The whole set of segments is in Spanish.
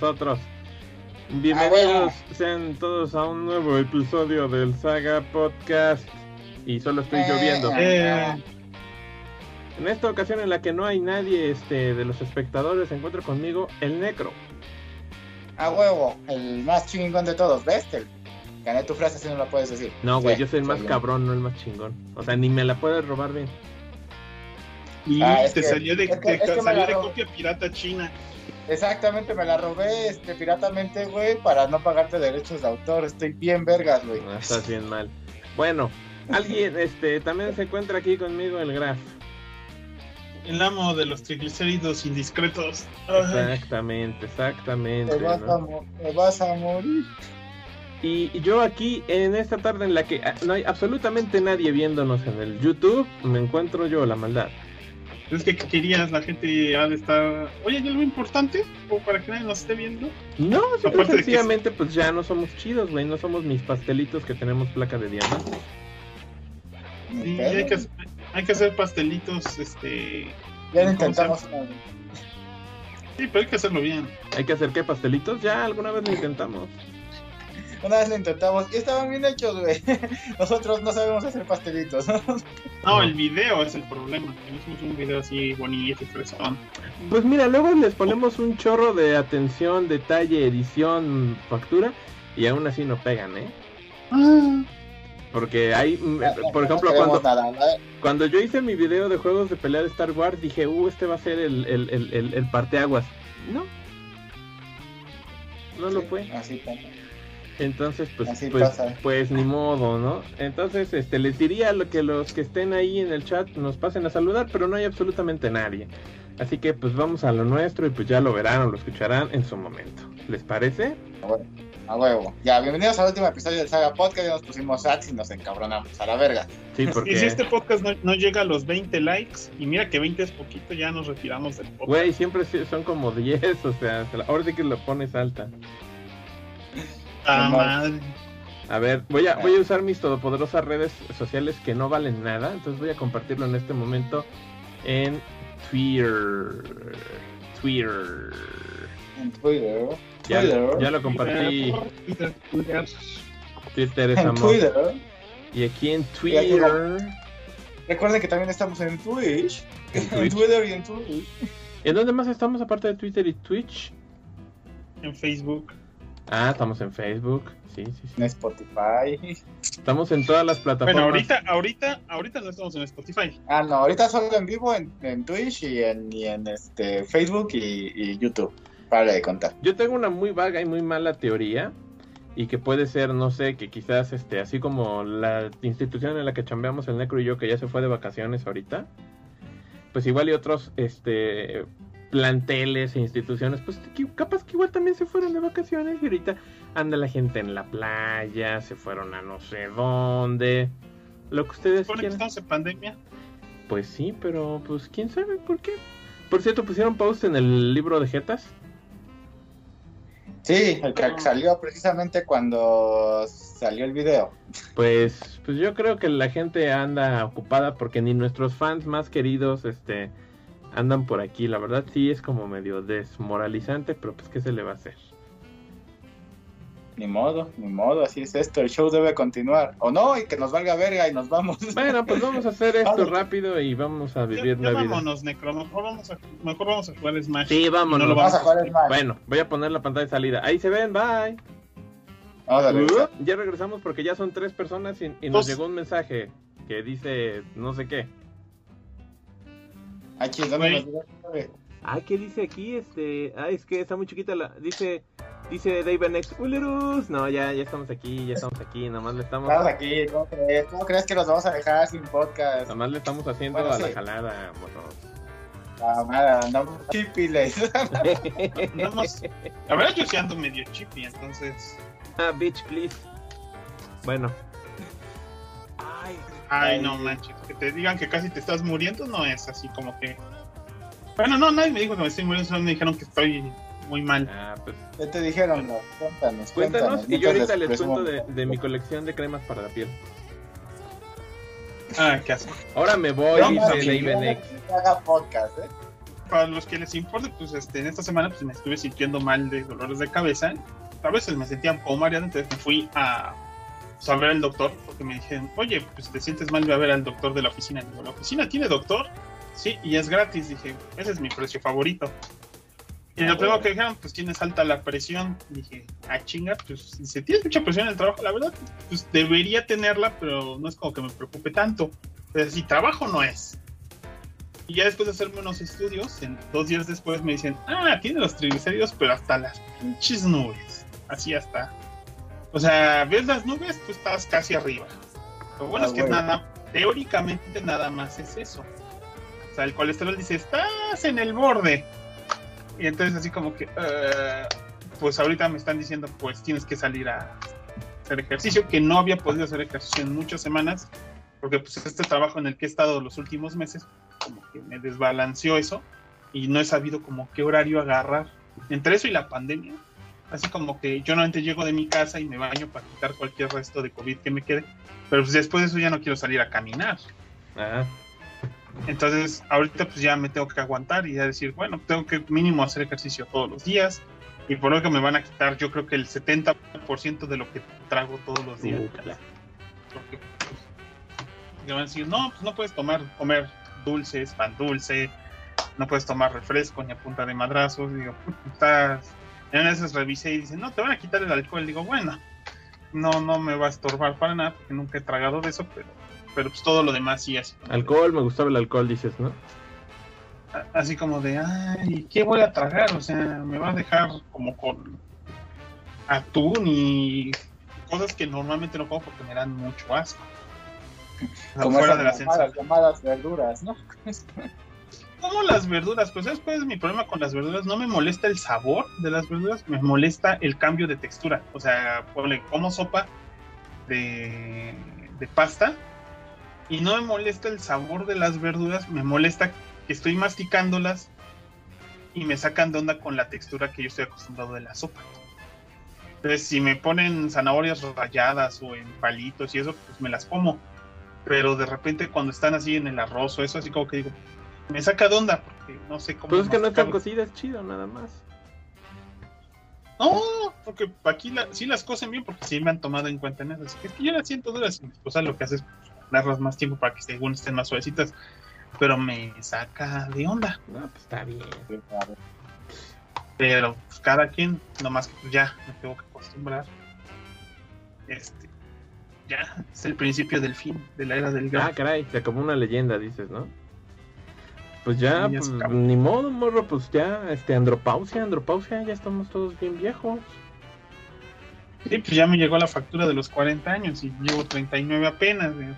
nosotros. Bienvenidos sean todos a un nuevo episodio del Saga Podcast. Y solo estoy lloviendo. Eh, En esta ocasión en la que no hay nadie este, de los espectadores, se encuentra conmigo el Necro. a huevo, el más chingón de todos, ¿ves? Gané tu frase si no la puedes decir. No, güey, Sí, yo soy el más bien. cabrón, no el más chingón. O sea, ni me la puedes robar bien. Y Ah, te que- salió de, es que- te es que me salió de copia pirata china. Exactamente, me la robé este, piratamente, güey, para no pagarte derechos de autor. Estoy bien vergas, güey. No, estás bien mal. Bueno, alguien este, también se encuentra aquí conmigo el Graf. El amo de los triglicéridos indiscretos. Exactamente, exactamente. Te vas, ¿no? a te vas a morir. Y yo aquí en esta tarde en la que ah, no hay absolutamente nadie viéndonos en el YouTube, me encuentro yo la maldad. Es que ¿qué querías, la gente ha de estar. Oye, ¿hay algo importante? O para que nadie nos esté viendo. No, simple que- pues ya no somos chidos, güey, no somos mis pastelitos que tenemos placa de diamante. Sí, hay que, hacer- hay que hacer pastelitos, este. Ya lo ¿cómo intentamos se una vez. Sí, pero hay que hacerlo bien. ¿Hay que hacer qué pastelitos? Ya alguna vez lo intentamos. Una vez lo intentamos y estaban bien hechos, güey. Nosotros no sabemos hacer pastelitos. No, el video es el problema. Tenemos un video así bonito y fresón. Pues mira, luego les ponemos un chorro de atención, detalle, edición, factura y aún así no pegan, ¿eh? Ah, Porque hay, mm, por ejemplo, cuando, cuando yo hice mi video de juegos de pelea de Star Wars, dije, uh, este va a ser el, el, el, el, el parteaguas. No. No lo fue. Así pasa. Entonces, pues, Así pues, pasa. pues ni modo, ¿no? Entonces, este, les diría lo que los que estén ahí en el chat nos pasen a saludar, pero no hay absolutamente nadie. Así que, pues, vamos a lo nuestro y pues ya lo verán o lo escucharán en su momento. ¿Les parece? A huevo. A huevo. Ya, bienvenidos al último episodio del Saga Podcast. Ya nos pusimos ads y nos encabronamos a la verga. Sí, Y si porque, este podcast no, no llega a los 20 likes, y mira que 20 es poquito, ya nos retiramos del podcast. güey, siempre son como 10, o sea, ahora sí que lo pones alta. Ah, madre. A ver, voy a, voy a usar mis todopoderosas redes sociales que no valen nada, entonces voy a compartirlo en este momento en Twitter. Twitter. En Twitter. Ya, Twitter. ya lo compartí. Twitter, Twitter. Twitter es En amor. Twitter. Y aquí en aquí Twitter. Recuerden que también estamos en Twitch. En En Twitch. Twitter y en Twitch. ¿En dónde más estamos aparte de Twitter y Twitch? En Facebook. Ah, estamos en Facebook. Sí, sí, sí. En Spotify. Estamos en todas las plataformas. Bueno, ahorita, ahorita, ahorita no estamos en Spotify. Ah, no, ahorita solo en vivo en, en Twitch y en, y en este Facebook y, y YouTube. Para de contar. Yo tengo una muy vaga y muy mala teoría. Y que puede ser, no sé, que quizás este, así como la institución en la que chambeamos el Necro y yo, que ya se fue de vacaciones ahorita, pues igual y otros este planteles e instituciones, pues capaz que igual también se fueron de vacaciones y ahorita anda la gente en la playa, se fueron a no sé dónde, lo que ustedes Supone que quieran. estamos en pandemia. Pues sí, pero pues quién sabe por qué. Por cierto, pusieron post en el libro de Jetas. Sí, el que salió precisamente cuando salió el video. Pues, pues yo creo que la gente anda ocupada porque ni nuestros fans más queridos, este, andan por aquí. La verdad sí es como medio desmoralizante, pero pues qué se le va a hacer. Ni modo, ni modo, así es esto. El show debe continuar. O no, y que nos valga verga y nos vamos. Bueno, pues vamos a hacer esto rápido y vamos a vivir ya la vida. vámonos, Necro. Mejor vamos a, mejor vamos a jugar Smash. Sí, vámonos. No lo Vamos a jugar mal. Bueno, voy a poner la pantalla de salida. Ahí se ven, bye. Uh, ya regresamos porque ya son tres personas y, y nos llegó un mensaje que dice no sé qué. Güey. Ah, ¿qué dice aquí? Este, ah, es que está muy chiquita la, dice, dice David Next, Ulerus. No, ya, ya estamos aquí, ya estamos aquí, nomás le estamos, Estamos aquí, ¿cómo crees? ¿Cómo crees que nos vamos a dejar sin podcast? nomás le estamos haciendo Bueno, a la jalada, morro. La madre, andamos chipiles. Andamos- La verdad, yo sí ando medio chippy, entonces. ah, bitch, please. Bueno. Ay, no manches. Que te digan que casi te estás muriendo no es así como que. Bueno, no, nadie me dijo que me estoy muriendo, solo me dijeron que estoy muy mal. ah, pues, ¿Qué te dijeron? No? Cuéntanos, cuéntanos y yo ahorita les cuento de, de mi colección de cremas para la piel. Ah, qué asco. Ahora me voy, No, dice David haga podcast, ¿eh? para los que les importe, pues este, en esta semana pues, me estuve sintiendo mal de dolores de cabeza. A veces me sentía un poco mareado, entonces me fui a, pues, a ver al doctor, porque me dijeron, oye, pues te sientes mal, voy a ver al doctor de la oficina. Digo, ¿la oficina tiene doctor? Sí, y es gratis. Dije, ese es mi precio favorito. Y lo primero que dijeron, pues tienes alta la presión. Dije, ah, chinga, pues si tienes mucha presión en el trabajo, la verdad, pues debería tenerla, pero no es como que me preocupe tanto. Pero si trabajo no es. Y ya después de hacerme unos estudios, en dos días después me dicen, ah, tiene los triglicéridos, pero hasta las pinches nubes. Así hasta. O sea, ves las nubes, tú estás casi arriba. Lo bueno Ah, es que bueno. nada, teóricamente nada más es eso. O sea, el colesterol dice, estás en el borde. Y entonces así como que, eh, pues ahorita me están diciendo, pues tienes que salir a hacer ejercicio, que no había podido hacer ejercicio en muchas semanas, porque pues este trabajo en el que he estado los últimos meses, como que me desbalanceó eso, y no he sabido como qué horario agarrar. Entre eso y la pandemia, así como que yo normalmente llego de mi casa y me baño para quitar cualquier resto de COVID que me quede, pero pues después de eso ya no quiero salir a caminar. Ah, Entonces, ahorita pues ya me tengo que aguantar y ya decir, bueno, tengo que mínimo hacer ejercicio todos los días. Y por lo que me van a quitar, yo creo que el 70% de lo que trago todos los días. Porque pues, me van a decir, no, pues no puedes tomar, comer dulces, pan dulce, no puedes tomar refresco ni a punta de madrazos. Digo, "Puta, estás. En esas revisé y dicen, no, te van a quitar el alcohol. Digo, bueno, no, no me va a estorbar para nada porque nunca he tragado de eso, pero, pero pues todo lo demás sí, así. alcohol, me gustaba el alcohol, dices, ¿no? así como de, ay, ¿qué voy a tragar? O sea, me va a dejar como con atún y cosas que normalmente no como porque me dan mucho asco. Como fuera de la llamadas, llamadas verduras, ¿no? Como las verduras, pues después mi problema con las verduras no me molesta el sabor de las verduras, me molesta el cambio de textura. O sea, como sopa de, de pasta y no me molesta el sabor de las verduras, me molesta que estoy masticándolas y me sacan de onda con la textura que yo estoy acostumbrado de la sopa. Entonces, si me ponen zanahorias ralladas o en palitos y eso, pues me las como. Pero de repente cuando están así en el arroz o eso, así como que digo, me saca de onda porque no sé cómo. Pues es que no están cocidas, es chido, nada más. No, porque aquí la- sí las cocen bien porque sí me han tomado en cuenta en eso. Así que es que yo las siento duras y mi esposa lo que hace es darlas más tiempo para que según estén más suavecitas. Pero me saca de onda. No, pues está bien. Pero pues, cada quien, nomás que pues, ya me tengo que acostumbrar. Este, ya es el principio del fin de la era del Ah, gas. caray, se acabó una leyenda, dices, ¿no? Pues ya, Sí, ya pues, ni modo, morro, pues ya, este, andropausia, andropausia, ya estamos todos bien viejos. Sí, pues ya me llegó la factura de los 40 años y llevo 39 apenas. eh.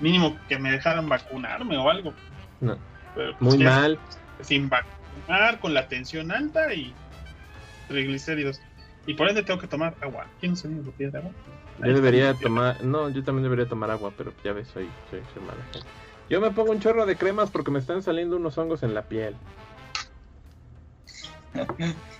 Mínimo que me dejaran vacunarme o algo. No, Pero, pues, muy ya mal. Sin vacunar, con la tensión alta y triglicéridos. Y por ende tengo que tomar agua. ¿Quién no se me de agua? Yo debería tomar, no, yo también debería tomar agua, pero ya ves, soy, soy, soy mala gente. Yo me pongo un chorro de cremas porque me están saliendo unos hongos en la piel.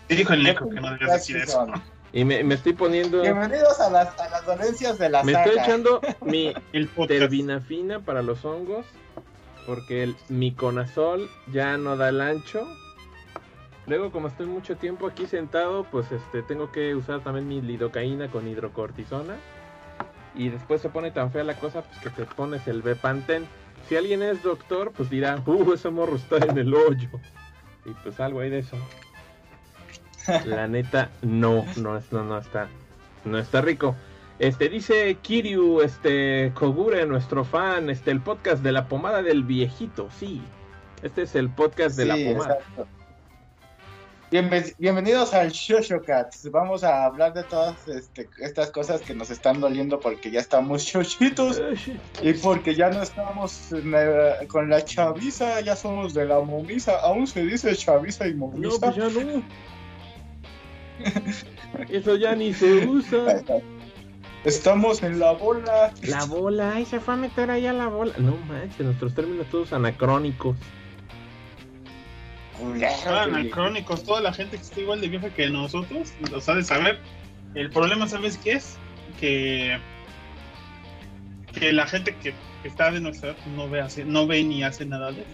Y dijo el Neco que no debías decir eso. Y me, me estoy poniendo, Bienvenidos a las, a las dolencias de la me saga. estoy echando mi El terbinafina para los hongos porque el miconazol ya no da el ancho. Luego, como estoy mucho tiempo aquí sentado, pues este tengo que usar también mi lidocaína con hidrocortisona. Y después se pone tan fea la cosa pues que te pones el Bepantén. Si alguien es doctor, pues dirá, uh, ese morro está en el hoyo. Y pues algo hay de eso. La neta, no, no, no, no está, no está rico. Este dice Kiryu, este Kogure, nuestro fan, este el podcast de la pomada del viejito, sí. Este es el podcast de Sí, la pomada. exacto. Bienve- bienvenidos al Shosho Cats. Vamos a hablar de todas este, estas cosas que nos están doliendo porque ya estamos shoshitos y porque ya no estamos la- con la chaviza, ya somos de la momisa. Aún se dice chaviza y No, momisa. pues ya no. Eso ya ni se usa. Estamos en la bola. La bola, ay, se fue a meter allá la bola. No manches, nuestros términos todos anacrónicos. Culero, Ah, anacrónicos, toda la gente que está igual de vieja que nosotros, lo sabe saber. El problema, ¿sabes qué es? Que, que la gente que, que está de nuestra edad no ve, hace- no ve ni hace nada de eso.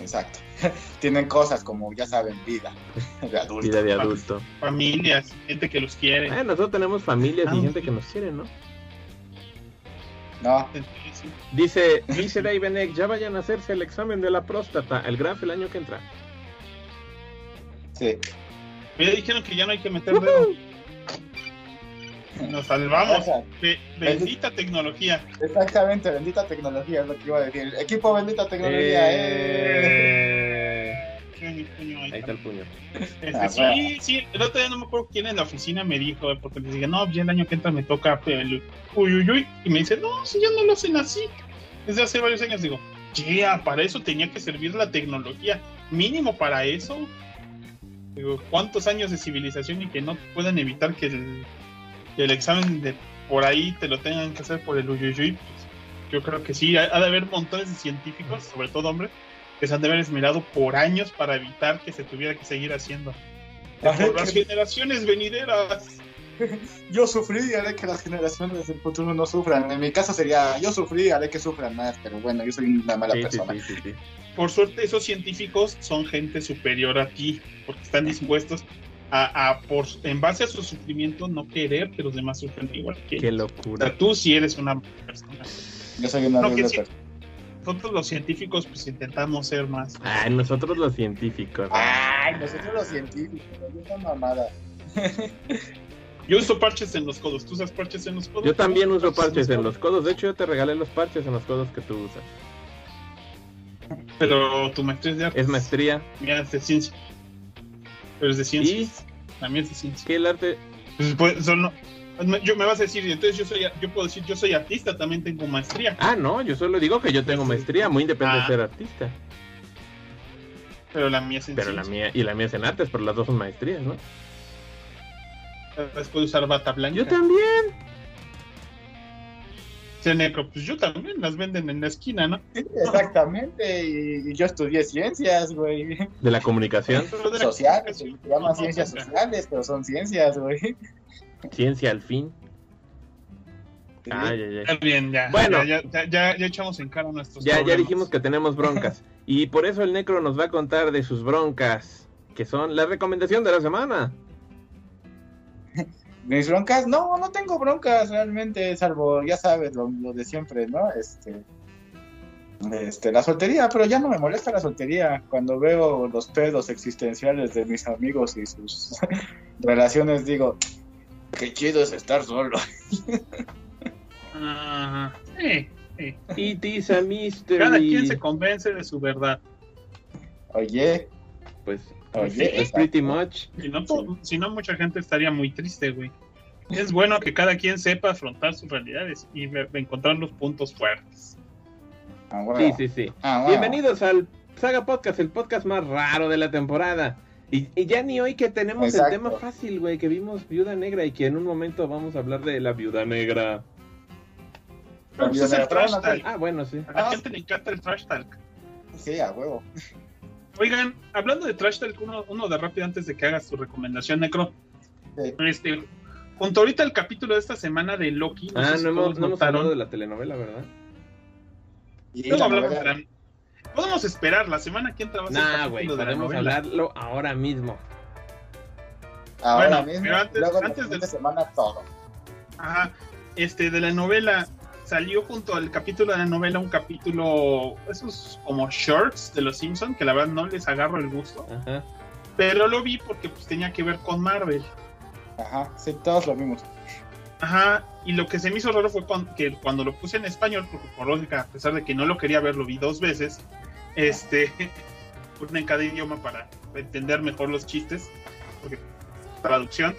Exacto. tienen cosas como, ya saben, vida de adulto. Vida de adulto. Familias, gente que los quiere. Eh, nosotros tenemos familias Ah, y gente sí. que nos quiere, ¿no? No. Dice, dice Dave Benek, ya vayan a hacerse el examen de la próstata, el graf el año que entra. sí. Me dijeron que ya no hay que meter dedo. Nos salvamos. Be- bendita tecnología. Exactamente, bendita tecnología es lo que iba a decir. Equipo bendita tecnología. eh. Eh, Ahí Ahí está el puño. Este, Ah, sí, sí, el otro día no me acuerdo quién en la oficina me dijo, eh, porque les dije, no, ya el año que entra me toca el uy, uy, uy, y me dice, no, si ya no lo hacen así. Desde hace varios años digo, ya, para eso tenía que servir la tecnología, mínimo para eso. Digo, ¿cuántos años de civilización y que no puedan evitar que el, que el examen de por ahí te lo tengan que hacer por el uy, uy, uy? Pues, yo creo que sí, ha, ha de haber montones de científicos, sobre todo hombres, que se han de haber esmerado por años para evitar que se tuviera que seguir haciendo. Por las que- generaciones venideras. Yo sufrí y haré que las generaciones del futuro no sufran. En mi caso sería, yo sufrí y haré que sufran más, pero bueno, yo soy una mala Sí, persona. sí, sí, sí. Por suerte, esos científicos son gente superior a ti, porque están dispuestos a, a, por, en base a su sufrimiento, no querer que los demás sufran igual que Qué ellos. O locura. sea, tú sí eres una persona. Yo soy una No, que persona. Nosotros los científicos, pues intentamos ser más. Ay, nosotros los científicos. Ay, nosotros los científicos, esa mamada. Yo uso parches en los codos. ¿Tú usas parches en los codos? Yo también uso parches en los codos. De hecho, yo te regalé los parches en los codos que tú usas. Pero tu maestría es de arte. Es maestría. Mía es de ciencia. Pero es de ciencia. ¿Y mía es de ciencia. qué el arte? Pues, pues, son- yo me vas a decir, entonces yo soy, yo puedo decir, yo soy artista, también tengo maestría. Ah, no, yo solo digo que yo tengo maestría, muy independiente Ah. de ser artista. Pero la mía es en Pero la mía, y la mía es en artes, pero las dos son maestrías, ¿no? Después de usar bata blanca. Yo también. Dice Necro, pues yo también, las venden en la esquina, ¿no? Sí, exactamente, y, yo estudié ciencias, güey. De la comunicación. Sociales, se llaman ciencias sociales, pero son ciencias, güey. Ciencia al fin. Ay, ay. Está bien, ya. Bueno. Ya, ya, ya, ya echamos en cara nuestros Ya, ya dijimos que tenemos broncas. Y por eso el Necro nos va a contar de sus broncas, que son la recomendación de la semana. Mis broncas, no, no tengo broncas realmente, salvo, ya sabes, lo, lo de siempre, ¿no? Este, este, la soltería, pero ya no me molesta la soltería. Cuando veo los pedos existenciales de mis amigos y sus relaciones, digo, qué chido es estar solo. Ajá. Sí, sí. It is a mystery. Cada quien se convence de su verdad. Oye, Pues, oye, es pretty much. Si no, po- si no, mucha gente estaría muy triste, güey. Es bueno que cada quien sepa afrontar sus realidades y encontrar los puntos fuertes. Ah, bueno. Sí, sí, sí. Ah, bueno. Bienvenidos al Saga Podcast, el podcast más raro de la temporada. Y, y ya ni hoy que tenemos Exacto. el tema fácil, güey, que vimos Viuda Negra y que en un momento vamos a hablar de la Viuda Negra. Pero pues es el trash talk. Ah, bueno, sí. A la gente le encanta el trash talk. Sí, a huevo. Oigan, hablando de trash talk, uno, uno de rápido antes de que hagas tu recomendación, Necro. Sí. Este, junto ahorita el capítulo de esta semana de Loki. Ah, sé si no hemos, no hemos hablado de la telenovela, ¿verdad? Y Luego hablamos novela- de la- Podemos esperar, la semana que entra va a ser Nah, de la podemos hablarlo ahora mismo. Ahora Bueno, mismo, pero antes- luego antes la semana todo. Ajá, este, de la novela, salió junto al capítulo de la novela un capítulo, esos como shorts de los Simpsons, que la verdad no les agarro el gusto, Ajá. pero lo vi porque pues tenía que ver con Marvel. Ajá, sí, todos lo vimos. Ajá, y lo que se me hizo raro fue que cuando lo puse en español, porque por lógica, a pesar de que no lo quería ver, lo vi dos veces, este, una en cada idioma para entender mejor los chistes, porque traducción.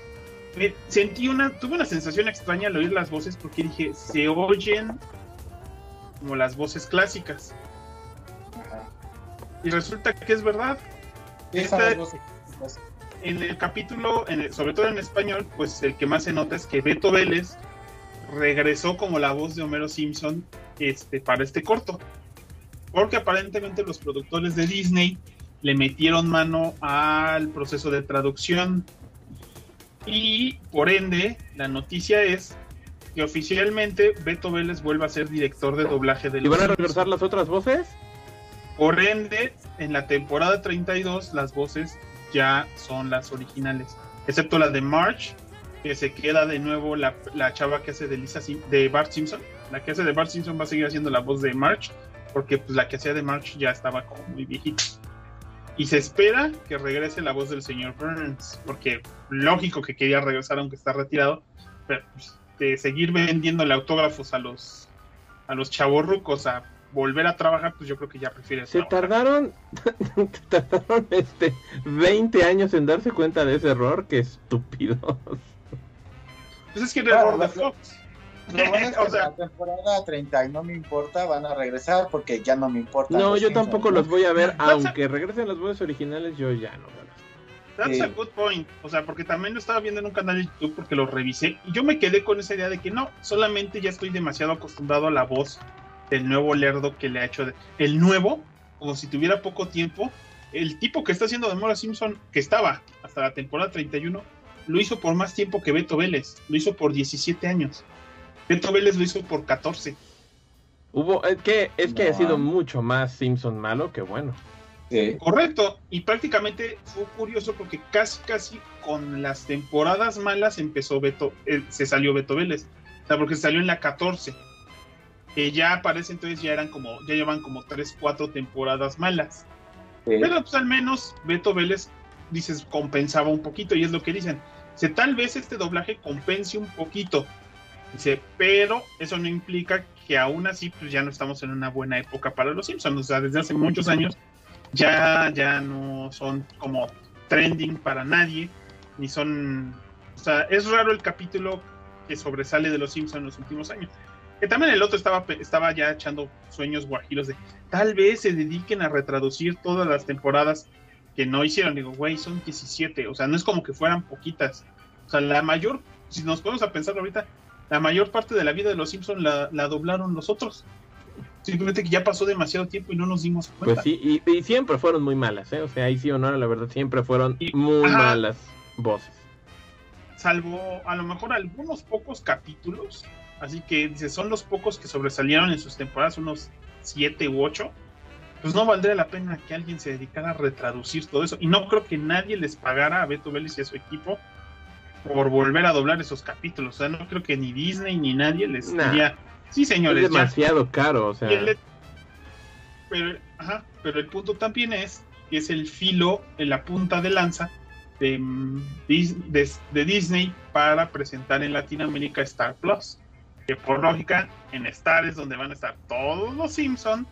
Sentí una, tuve una sensación extraña al oír las voces porque dije, se oyen como las voces clásicas. Ajá. Y resulta que es verdad. Esta- voces. En el capítulo, en el- sobre todo en español, pues el que más se nota es que Beto Vélez regresó como la voz de Homero Simpson este, para este corto. Porque aparentemente los productores de Disney le metieron mano al proceso de traducción. Y por ende, la noticia es que oficialmente Beto Vélez vuelve a ser director de doblaje de ¿Y van a regresar las otras voces? Por ende, en la temporada 32 las voces ya son las originales, excepto la de March, que se queda de nuevo la, la chava que hace de Lisa de Bart Simpson. La que hace de Bart Simpson va a seguir haciendo la voz de March, porque pues, la que hacía de March ya estaba como muy viejita. Y se espera que regrese la voz del señor Burns, porque lógico que quería regresar aunque está retirado, pero pues, de seguir vendiéndole autógrafos a los a los a volver a trabajar, pues yo creo que ya prefiere. Se tardaron, tardaron este 20 años en darse cuenta de ese error, qué estúpido. Pues es que era error de Fox. Lo bueno es que o sea, la temporada 30 y no me importa, van a regresar porque ya no me importa. No, yo tampoco los voy a ver, aunque regresen los voces originales, yo ya no. That's a good point. O sea, porque también lo estaba viendo en un canal de YouTube porque lo revisé y yo me quedé con esa idea de que no, solamente ya estoy demasiado acostumbrado a la voz del nuevo lerdo que le ha hecho. De... El nuevo, como si tuviera poco tiempo, el tipo que está haciendo de Mora Simpson, que estaba hasta la temporada 31, lo hizo por más tiempo que Beto Vélez. Lo hizo por 17 años. Beto Vélez lo hizo por 14. Hubo, es que, es que ha sido mucho más Simpson malo que bueno. Correcto, y prácticamente fue curioso porque casi, casi con las temporadas malas empezó Beto, eh, se salió Beto Vélez, o sea, porque salió en la 14, que ya parece entonces ya eran como, ya llevan como 3, 4 temporadas malas. Pero pues al menos Beto Vélez, dices, compensaba un poquito, y es lo que dicen, dice, tal vez este doblaje compense un poquito, dice, pero eso no implica que aún así pues ya no estamos en una buena época para los Simpsons, o sea, desde hace muchos años ya, ya no son como trending para nadie, ni son... O sea, es raro el capítulo que sobresale de los Simpsons en los últimos años. Que también el otro estaba, estaba ya echando sueños guajiros de tal vez se dediquen a retraducir todas las temporadas que no hicieron. Digo, güey, son 17, o sea, no es como que fueran poquitas. O sea, la mayor, si nos ponemos a pensar ahorita, la mayor parte de la vida de los Simpsons la, la doblaron los otros. Simplemente que ya pasó demasiado tiempo y no nos dimos cuenta. Pues sí, y, siempre fueron muy malas, ¿eh? O sea, ahí sí o no, la verdad, siempre fueron muy malas voces. Salvo a lo mejor algunos pocos capítulos, así que dice, son los pocos que sobresalieron en sus temporadas, unos siete u ocho. Pues no valdría la pena que alguien se dedicara a retraducir todo eso. Y no creo que nadie les pagara a Beto Vélez y a su equipo por volver a doblar esos capítulos. O sea, no creo que ni Disney ni nadie les diría Sí, señores. Es demasiado caro, o sea. pero, ajá, pero el punto también es que es el filo en la punta de lanza de, de, Disney para presentar en Latinoamérica Star Plus. Que por lógica, en Star es donde van a estar todos los Simpsons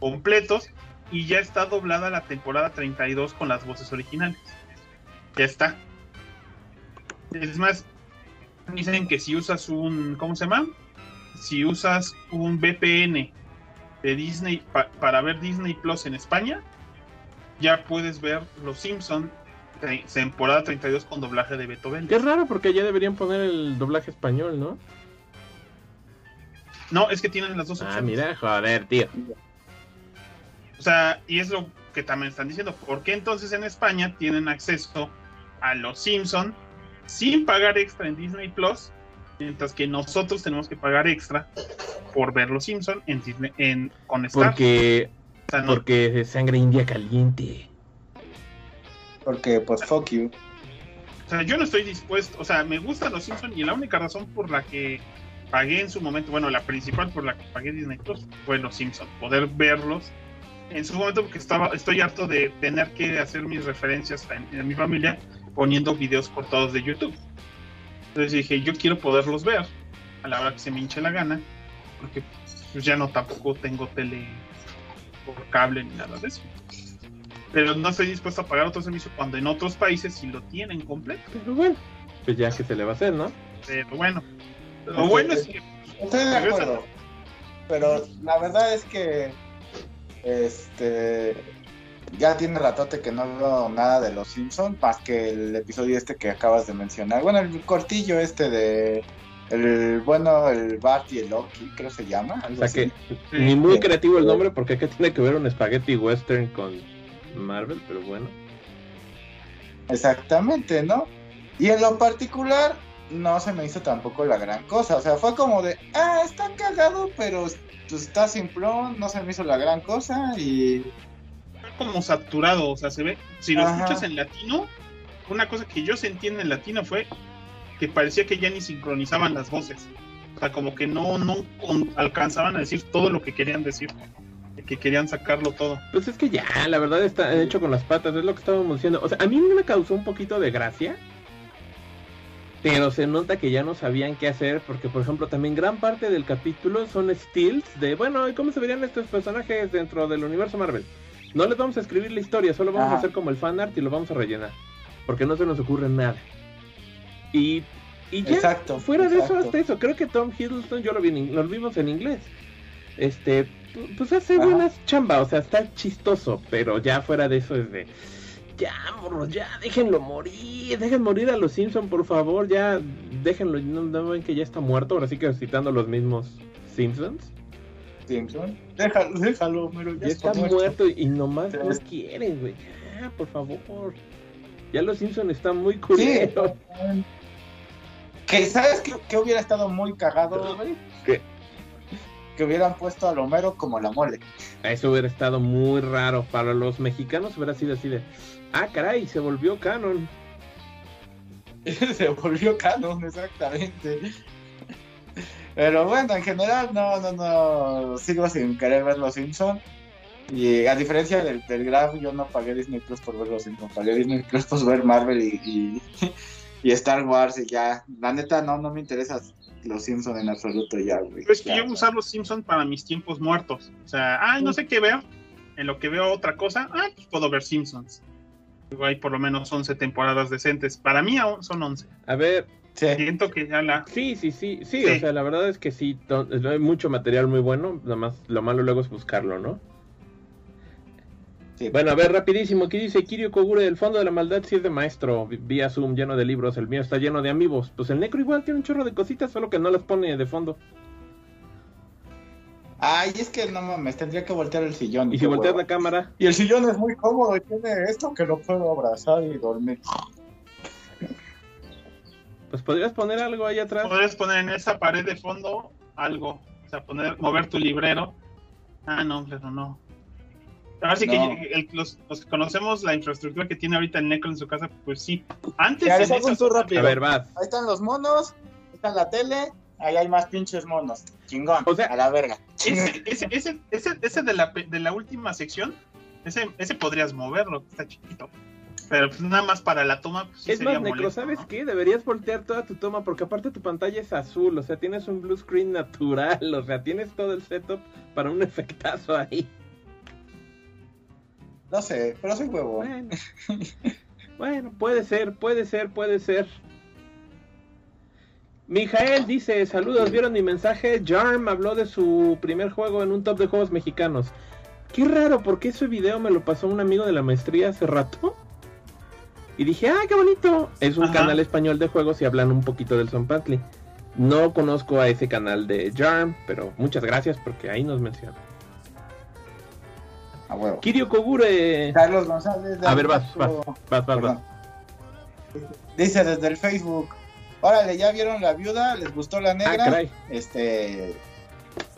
completos y ya está doblada la temporada 32 con las voces originales. Ya está. Es más, dicen que si usas un, ¿cómo se llama? si usas un VPN de Disney para ver Disney Plus en España, ya puedes ver Los Simpson temporada 32 con doblaje de Vélez. Qué raro porque ya deberían poner el doblaje español, ¿no? No, es que tienen las dos ah, opciones. Ah, mira, joder, tío. O sea, y es lo que también están diciendo. ¿Por qué entonces en España tienen acceso a Los Simpson sin pagar extra en Disney Plus mientras que nosotros tenemos que pagar extra por ver los Simpson en, en con Star. Porque porque es sangre india caliente. Porque pues fuck you. O sea, yo no estoy dispuesto, o sea, me gustan los Simpson y la única razón por la que pagué en su momento, bueno, la principal por la que pagué Disney Plus fue los Simpsons, poder verlos en su momento porque estaba estoy harto de tener que hacer mis referencias en mi familia poniendo videos cortados de YouTube. Entonces dije, yo quiero poderlos ver a la hora que se me hinche la gana, porque pues ya no tampoco tengo tele por cable ni nada de eso. Pero no estoy dispuesto a pagar otro servicio cuando en otros países sí lo tienen completo. Pero bueno, pues ya que se le va a hacer, ¿no? Pero bueno, lo bueno es que... Estoy de acuerdo. Pero la verdad es que este ya tiene ratote que no veo nada de los Simpsons, más que el episodio este que acabas de mencionar. Bueno, el cortillo este de el bueno, el Bart y el Loki, creo se llama. o sea que ni muy creativo el nombre, porque qué tiene que ver un spaghetti western con Marvel, pero bueno. Exactamente, ¿no? Y en lo particular, no se me hizo tampoco la gran cosa. O sea, fue como de, ah, está cagado, pero pues, está simplón, no se me hizo la gran cosa y... como saturado, o sea, se ve, si lo escuchas en latino, una cosa que yo sentí en el latino fue que parecía que ya ni sincronizaban las voces. O sea, como que no, no alcanzaban a decir todo lo que querían decir. Que querían sacarlo todo. Pues es que ya, la verdad está hecho con las patas, es lo que estábamos diciendo. O sea, a mí me causó un poquito de gracia. Pero se nota que ya no sabían qué hacer, porque por ejemplo también gran parte del capítulo son stills de, bueno, ¿y cómo se verían estos personajes dentro del universo Marvel? No les vamos a escribir la historia, solo vamos a hacer como el fanart y lo vamos a rellenar, porque no se nos ocurre nada. Y y ya, exacto, fuera de eso, hasta eso, creo que Tom Hiddleston yo lo, vi lo vimos en inglés. Este, pues hace buenas chamba, o sea, está chistoso, pero ya fuera de eso es de, ya, morro, ya, déjenlo morir, dejen morir a los Simpson, por favor, ya, déjenlo, no, ven que ya está muerto, ahora sí que citando los mismos Simpsons. Simpson, déjalo, déjalo, pero ya, está, muerto. y nomás no quieren, güey, ya, por favor. Ya los Simpsons están muy curiosos. Que sabes que, hubiera estado muy cagado, Que hubieran puesto a Homero como la mole. Eso hubiera estado muy raro. Para los mexicanos hubiera sido así de. Ah, caray, se volvió canon. se volvió canon, exactamente. Pero bueno, en general, no, no, no. Sigo sin querer ver Los Simpsons. Y a diferencia del, del Graf, yo no pagué Disney Plus por ver Los Simpsons. Pagué Disney Plus por ver Marvel y, y Star Wars y ya. La neta, no, no me interesa los Simpsons en absoluto ya, güey. es que yo usar los Simpsons para mis tiempos muertos. O sea, ay, no sé qué veo. En lo que veo otra cosa, ah, pues puedo ver Simpsons. Hay por lo menos 11 temporadas decentes. Para mí aún son 11. A ver, Siento que ya la. Sí, sí, sí, sí, O sea, la verdad es que sí, hay mucho material muy bueno. Nada más lo malo luego es buscarlo, ¿no? Bueno, a ver, rapidísimo. Aquí dice Kirio Kogure, el fondo de la maldad si es de maestro. Vía Zoom, lleno de libros. El mío está lleno de amigos. Pues el Necro igual tiene un chorro de cositas, solo que no las pone de fondo. Ay, es que no mames, tendría que voltear el sillón. ¿Y si volteas la cámara? Y el sillón es muy cómodo y tiene esto que lo puedo abrazar y dormir. Pues podrías poner algo ahí atrás. Podrías poner en esa pared de fondo algo. O sea, poner, mover tu librero. Ah, no, pero no. Ahora sí que los, que conocemos la infraestructura que tiene ahorita el Necro en su casa, pues sí. Antes ya, rápido. A ver, va. Ahí están los monos, ahí está la tele, ahí hay más pinches monos. Chingón, o sea, a la verga. Ese, ese, ese, ese, ese de, la, de la última sección, ese, ese podrías moverlo, está chiquito. Pero pues nada más para la toma. Pues, es más, Necro, ¿sabes qué? Deberías voltear toda tu toma porque aparte tu pantalla es azul, o sea, tienes un blue screen natural, o sea, tienes todo el setup para un efectazo ahí. No sé, pero soy huevo. Bueno. puede ser, puede ser, puede ser. Mijael dice, saludos, ¿vieron mi mensaje? Jarm habló de su primer juego en un top de juegos mexicanos. Qué raro, porque ese video me lo pasó un amigo de la maestría hace rato. Y dije, ah, qué bonito. Es un canal español de juegos y hablan un poquito del Son Patli. No conozco a ese canal de Jarm, pero muchas gracias porque ahí nos menciona. Kirio Kogure. Carlos González. A ver, vas, vas, vas, vas, Dice desde el Facebook. Órale, ¿ya vieron la viuda? ¿Les gustó la negra? Ah, este.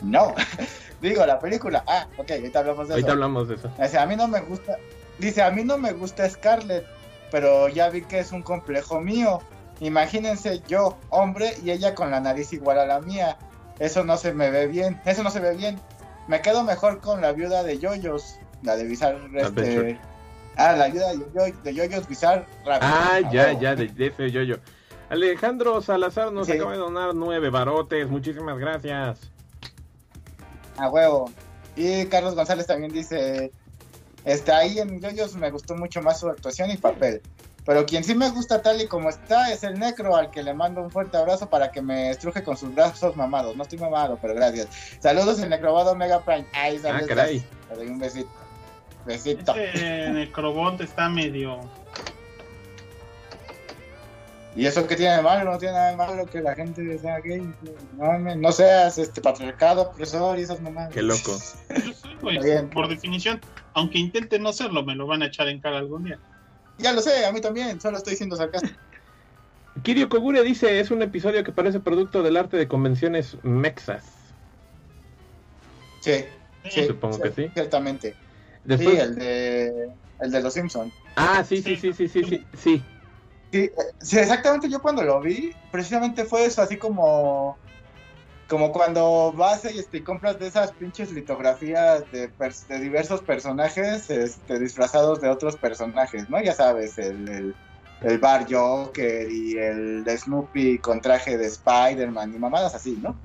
No. Digo, la película. Ah, ok, ahorita hablamos de eso. Ahorita hablamos de eso. Dice, a mí no me gusta. Dice, a mí no me gusta Scarlett, pero ya vi que es un complejo mío. Imagínense yo, hombre, y ella con la nariz igual a la mía. Eso no se me ve bien. Eso no se ve bien. Me quedo mejor con la viuda de Yoyos, la de Bizarre. Este... Ah, la viuda de, Yoyos Bizarre. Ah, ya, ya, de, ese Yoyo. Alejandro Salazar nos acaba de donar nueve barotes. Muchísimas gracias. A huevo. Y Carlos González también dice: este, Ahí en Yoyos me gustó mucho más su actuación y papel. Pero quien sí me gusta tal y como está es el Necro, al que le mando un fuerte abrazo para que me estruje con sus brazos mamados. No estoy mamado, pero gracias. Saludos, el Necrobot Mega Prime. Ahí ah, caray. Le doy un besito. Besito. Ese Necrobot está medio... ¿Y eso qué tiene de malo? No tiene nada de malo que la gente sea gay. No, no seas este patriarcado, opresor y esas mamadas. Qué loco. por definición, aunque intente no serlo, me lo van a echar en cara algún día. Ya lo sé, a mí también, solo estoy siendo sarcástico. Kirio Kogure dice, es un episodio que parece producto del arte de convenciones mexas. Sí, sí, Supongo que sí. Ciertamente. Después... Sí, el de, el de los Simpsons. Ah, sí, sí, sí, sí, sí, sí, sí. Sí, eh, sí, exactamente. Yo cuando lo vi, precisamente fue eso, así como como cuando vas y este, compras de esas pinches litografías de, de diversos personajes este, disfrazados de otros personajes, ¿no? Ya sabes, el, el, el Bar Joker y el de Snoopy con traje de Spider-Man y mamadas así, ¿no?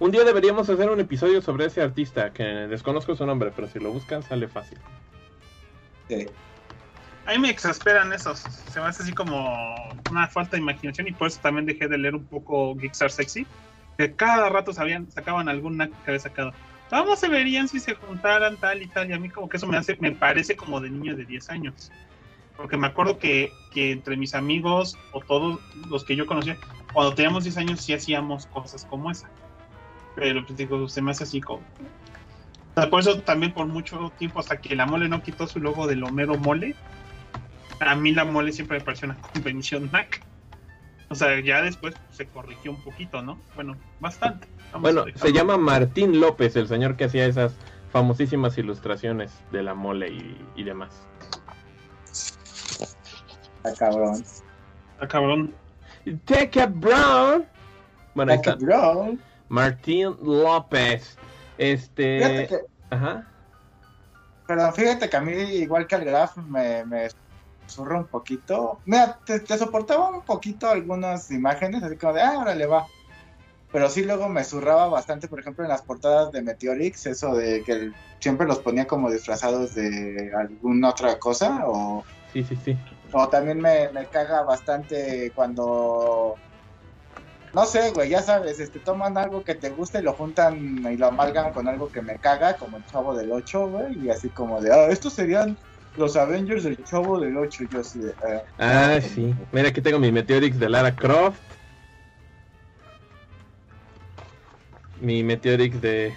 Un día deberíamos hacer un episodio sobre ese artista, que desconozco su nombre, pero si lo buscan sale fácil. Sí. A mí me exasperan esos. Se me hace así como una falta de imaginación y por eso también dejé de leer un poco Geekstar Sexy. Que cada rato sabían, sacaban algún que había sacado. ¿Cómo se verían si se juntaran tal y tal? Y a mí como que eso me hace, me parece como de niño de 10 años. Porque me acuerdo que, que entre mis amigos o todos los que yo conocía, cuando teníamos 10 años sí hacíamos cosas como esa. Pero pues digo, se me hace así como... O sea, por eso también por mucho tiempo, hasta que la mole no quitó su logo del Homero Mole, a mí la mole siempre me pareció una convención Mac. O sea, ya después se corrigió un poquito, ¿no? Bueno, bastante. Vamos Bueno, a se llama Martín López, el señor que hacía esas famosísimas ilustraciones de la mole y, y demás. Está cabrón. Ah, cabrón. Take a brown. Bueno, ahí Está está. cabrón. Martín López. Este. Fíjate que, Ajá. pero fíjate que a mí, igual que al Graf, me, me zurra un poquito. Mira, te, te soportaba un poquito algunas imágenes, así como de, ah, órale, va. Pero sí luego me zurraba bastante, por ejemplo, en las portadas de Meteorix, eso de que el- siempre los ponía como disfrazados de alguna otra cosa, o, Sí, sí, sí. o también me, me caga bastante cuando... No sé, güey, ya sabes, este, toman algo que te gusta y lo juntan y lo amalgan con algo que me caga, como el Chavo del 8, güey, y así como de, ah, estos serían los Avengers del Chavo del 8, y yo así de, ah, Ah, sí. Mira, aquí tengo mi Meteorix de Lara Croft. Mi Meteorix de.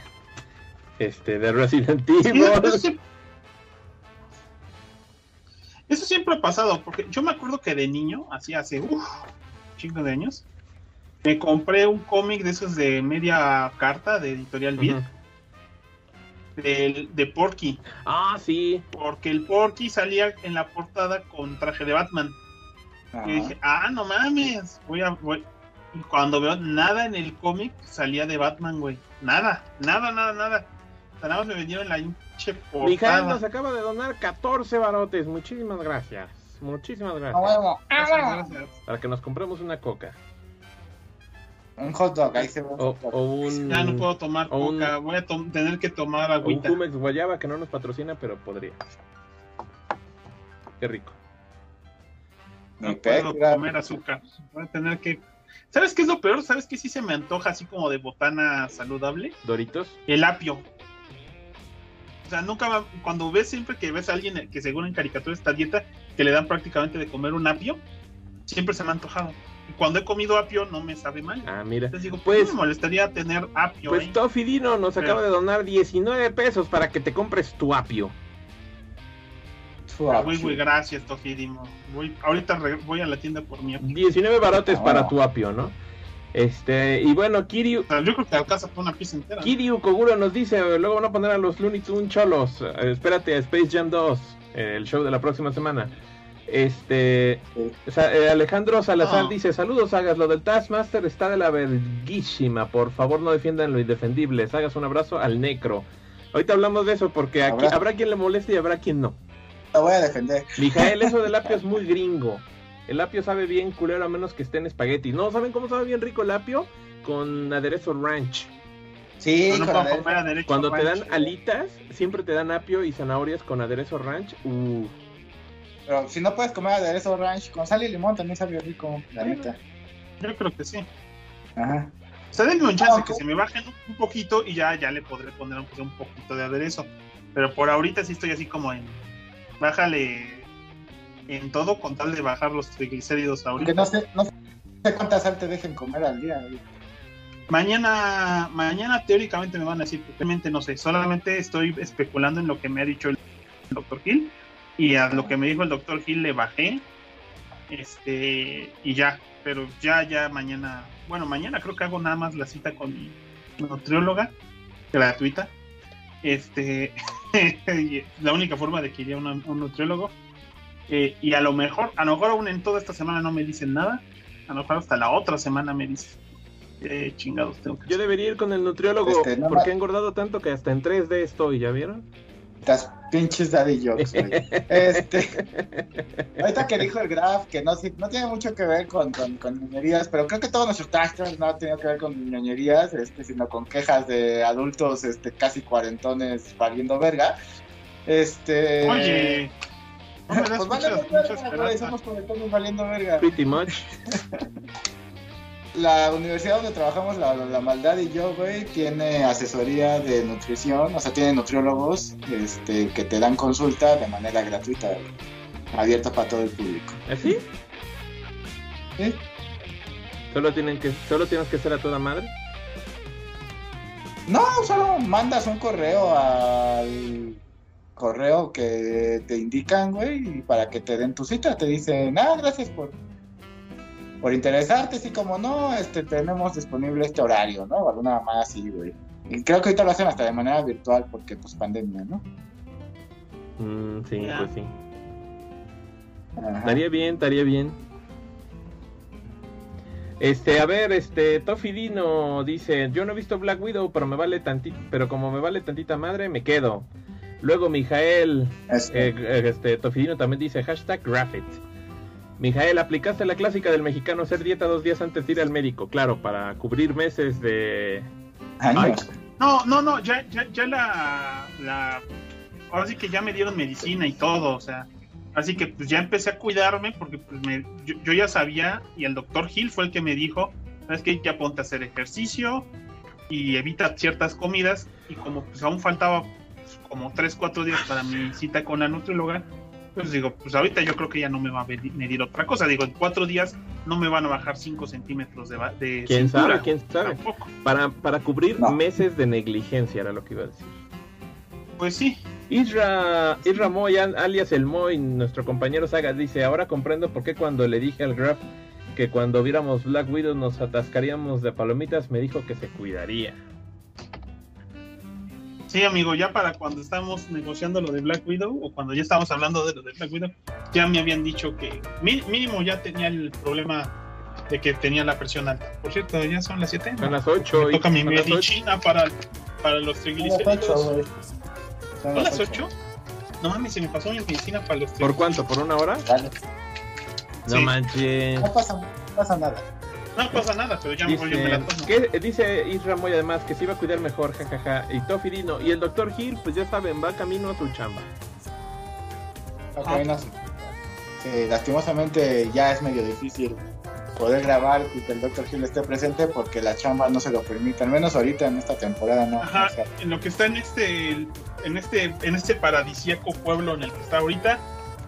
Este, de Resident Sí, Evil. eso, siempre, eso siempre ha pasado, porque yo me acuerdo que de niño, así hace uff, chingo de años, me compré un cómic de esos de media carta de Editorial Beat, de Porky, Ah, sí. porque el Porky salía en la portada con traje de Batman. ah, Y dije, ah, no mames, voy a... voy- Y cuando veo nada en el cómic, salía de Batman, güey. Nada, nada, nada, nada. O sea, nada más me vendieron la hinche Mijael portada. nos acaba de donar 14 barotes. Muchísimas gracias. Muchísimas ah, gracias. Para que nos compremos una coca. Un hot dog, ahí se ve. O, un. Ya no puedo tomar o un- coca, voy a tener que tomar o un agüita. Jumex Guayaba que no nos patrocina, pero podría. Qué rico. No puedo comer azúcar. Voy a tener que... ¿Sabes qué es lo peor? ¿Sabes qué sí se me antoja así como de botana saludable? Doritos. El apio. O sea, nunca va- cuando ves siempre que ves a alguien que según en caricatura esta dieta que le dan prácticamente de comer un apio, siempre se me ha antojado. Cuando he comido apio no me sabe mal. Ah, mira. Entonces digo, Pues- pues me molestaría tener apio Pues ahí. Toffy Dino nos Pero- acaba de donar 19 pesos para que te compres tu apio. Fuck Muy, you. muy gracias, Tofidimo. Voy, ahorita re- voy a la tienda por mi apio. 19 barotes Ah. para tu apio, ¿no? Este, y bueno, Kiryu, yo creo que alcanza por una pieza entera. Kiryu Koguro nos dice, luego van a poner a los Looney Tunes cholos. Eh, espérate a Space Jam 2, eh, el show de la próxima semana. Este, eh, Alejandro Salazar dice, saludos, Sagas, lo del Taskmaster está de la verguísima, por favor no defiendan lo indefendible, Sagas, un abrazo al Necro. Ahorita hablamos de eso porque aquí habrá quien le moleste y habrá quien no. Lo voy a defender. Mijael, eso del apio es muy gringo. El apio sabe bien culero a menos que esté en espagueti. ¿No saben cómo sabe bien rico el apio? Con aderezo ranch. Sí, No con puedo aderezo. Cuando te dan alitas, siempre te dan apio y zanahorias con aderezo ranch. Uh, Pero si no puedes comer aderezo ranch, con sal y limón también sabe rico, la neta. Yo creo que sí. Ajá. O sea, denme un chance Ah, que se me bajen un poquito y ya, ya le podré poner aunque sea un poquito de aderezo. Pero por ahorita sí estoy así como en. Bájale en todo con tal de bajar los triglicéridos ahorita. no sé, no sé cuánta sal te dejen comer al día. güey. Mañana, mañana teóricamente me van a decir, porque realmente no sé, solamente estoy especulando en lo que me ha dicho el doctor Hill y a lo que me dijo el doctor Hill le bajé Este, y ya, pero ya, ya mañana, bueno, mañana creo que hago nada más la cita con mi nutrióloga, gratuita. Este, la única forma de que iría un, un nutriólogo. Eh, y a lo mejor, a lo mejor aún en toda esta semana no me dicen nada. A lo mejor hasta la otra semana me dicen. Eh, chingados tengo que Yo debería ir con el nutriólogo Este, no porque he engordado tanto que hasta en 3D estoy, ¿ya vieron? Estas pinches daddy jokes, güey. Este. Ahorita que dijo el Graf que no, sí- no tiene mucho que ver con, con, con ñoñerías, pero creo que todos nuestros tasks no han tenido que ver con ñoñerías, este, sino con quejas de adultos este, casi cuarentones valiendo verga. Este. Oye, no me das pues vale mucha, verga, mucha güey, esperanza. somos cuarentones valiendo verga. Pretty much. La universidad donde trabajamos, la, la maldad y yo, güey, tiene asesoría de nutrición, o sea, tiene nutriólogos este, que te dan consulta de manera gratuita, güey, abierta para todo el público. ¿Así? ¿Sí? Solo tienen que, solo tienes que ser a toda madre. No, solo mandas un correo al correo que te indican, güey, y para que te den tu cita. Te dicen, ah, gracias por, por interesarte, sí, como no, este, tenemos disponible este horario, ¿no? O alguna más así, güey. Y creo que ahorita lo hacen hasta de manera virtual porque, pues, pandemia, ¿no? Mm, sí, Ya. pues sí. Ajá. Estaría bien, estaría bien. Este, a ver, este, Toffy Dino dice, yo no he visto Black Widow, pero me vale tantito, pero como me vale tantita madre, me quedo. Luego Mijael, Este, eh, eh, este, Toffy Dino también dice, hashtag Graffit. Mijael, aplicaste la clásica del mexicano hacer dieta dos días antes de ir al médico, claro, para cubrir meses de... años. No, no, no, ya, ya, ya la, la. Ahora sí que ya me dieron medicina y todo, o sea. Así que pues ya empecé a cuidarme porque pues, me, yo, yo ya sabía y el doctor Gil fue el que me dijo, sabes que ya ponte a hacer ejercicio y evita ciertas comidas y como pues aún faltaba pues, como 3, 4 días para mi cita con la nutrióloga, pues digo, pues ahorita yo creo que ya no me va a medir, otra cosa, digo, en 4 días no me van a bajar 5 centímetros de, ¿Quién cintura, sabe? ¿Quién sabe? Tampoco. Para, para cubrir No. meses de negligencia, era lo que iba a decir. Pues sí, Isra, Isra Moy, al- alias el Moy, nuestro compañero Saga, dice, ahora comprendo por qué cuando le dije al Graf que cuando viéramos Black Widow nos atascaríamos de palomitas, me dijo que se cuidaría. Sí, amigo, ya para cuando estábamos negociando lo de Black Widow, o cuando ya estábamos hablando de lo de Black Widow, ya me habían dicho que mí- mínimo ya tenía el problema de que tenía la presión alta. Por cierto, ya son las 7. Son las 8 Me y toca mi medicina para, para los Son las triglicéridos. ¿Son las 8? No mames, se me pasó mi medicina para los ¿Por cuánto? ¿Por una hora? Dale. No Sí. manches. No pasa, no pasa nada. No pasa nada, pero ya mejor yo me la Dice, tomo. que, dice Isra Moy además que se iba a cuidar mejor, jajaja. Y Tofi Dino. Y el doctor Gil, pues ya saben, va camino a su chamba. Ok, Ah. no sé. Sí, lastimosamente ya es medio difícil poder grabar y que el Dr. Hill esté presente porque la chamba no se lo permite, al menos ahorita en esta temporada no. Ajá, o sea, en lo que está en este, en este, en este paradisíaco pueblo en el que está ahorita,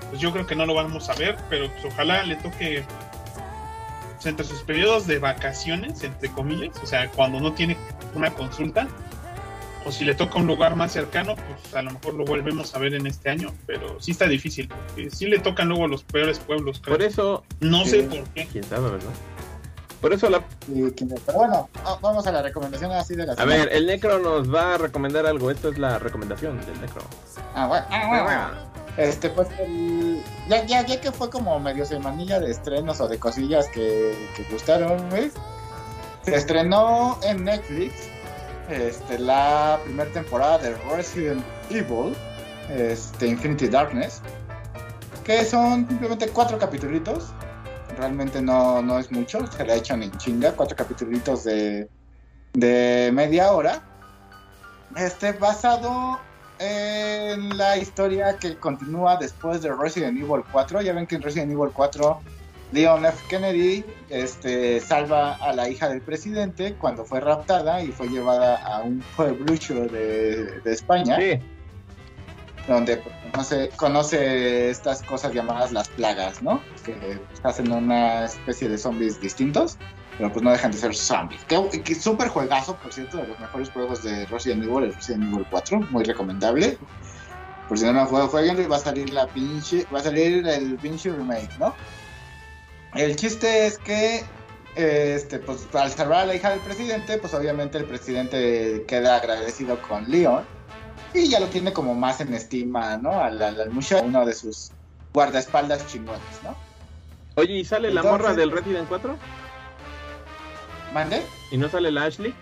pues yo creo que no lo vamos a ver, pero pues ojalá le toque entre sus periodos de vacaciones, entre comillas, o sea, cuando no tiene una consulta, o si le toca un lugar más cercano, pues a lo mejor lo volvemos a ver en este año, pero sí está difícil, porque sí le tocan luego los peores pueblos, creo. Por eso, No Sí. sé por qué. quién sabe, ¿verdad? Por eso la pero bueno, ah, vamos a la recomendación así de la A ver, el Necro nos va a recomendar algo. Esta es la recomendación del Necro. Ah, bueno, ah, bueno. Este, pues, el- ya, ya, ya que fue como medio semanilla de estrenos o de cosillas que, que gustaron. Se estrenó en Netflix este, la primera temporada de Resident Evil, este, Infinity Darkness, que son simplemente cuatro capítulos. Realmente no, no es mucho, se la echan en chinga, cuatro capítulos de, de media hora. Este, basado en la historia que continúa después de Resident Evil 4. Ya ven que en Resident Evil 4 Leon F. Kennedy este, salva a la hija del presidente cuando fue raptada y fue llevada a un pueblucho de, de España, Sí, donde conoce, conoce estas cosas llamadas las plagas, ¿no? Que hacen una especie de zombies distintos, pero pues no dejan de ser zombies. Que, que súper juegazo, por cierto, de los mejores juegos de Resident Evil, el Resident Evil 4, muy recomendable. Por si no lo jueguenlo y va a salir la pinche, va a salir el pinche remake, ¿no? El chiste es que este, pues al salvar a la hija del presidente, pues obviamente el presidente queda agradecido con Leon y ya lo tiene como más en estima, ¿no? Al, al, al muchacho, uno de sus guardaespaldas chingones, ¿no? Oye, ¿y sale la morra del Resident 4? ¿Mande? ¿Y no sale la Ashley?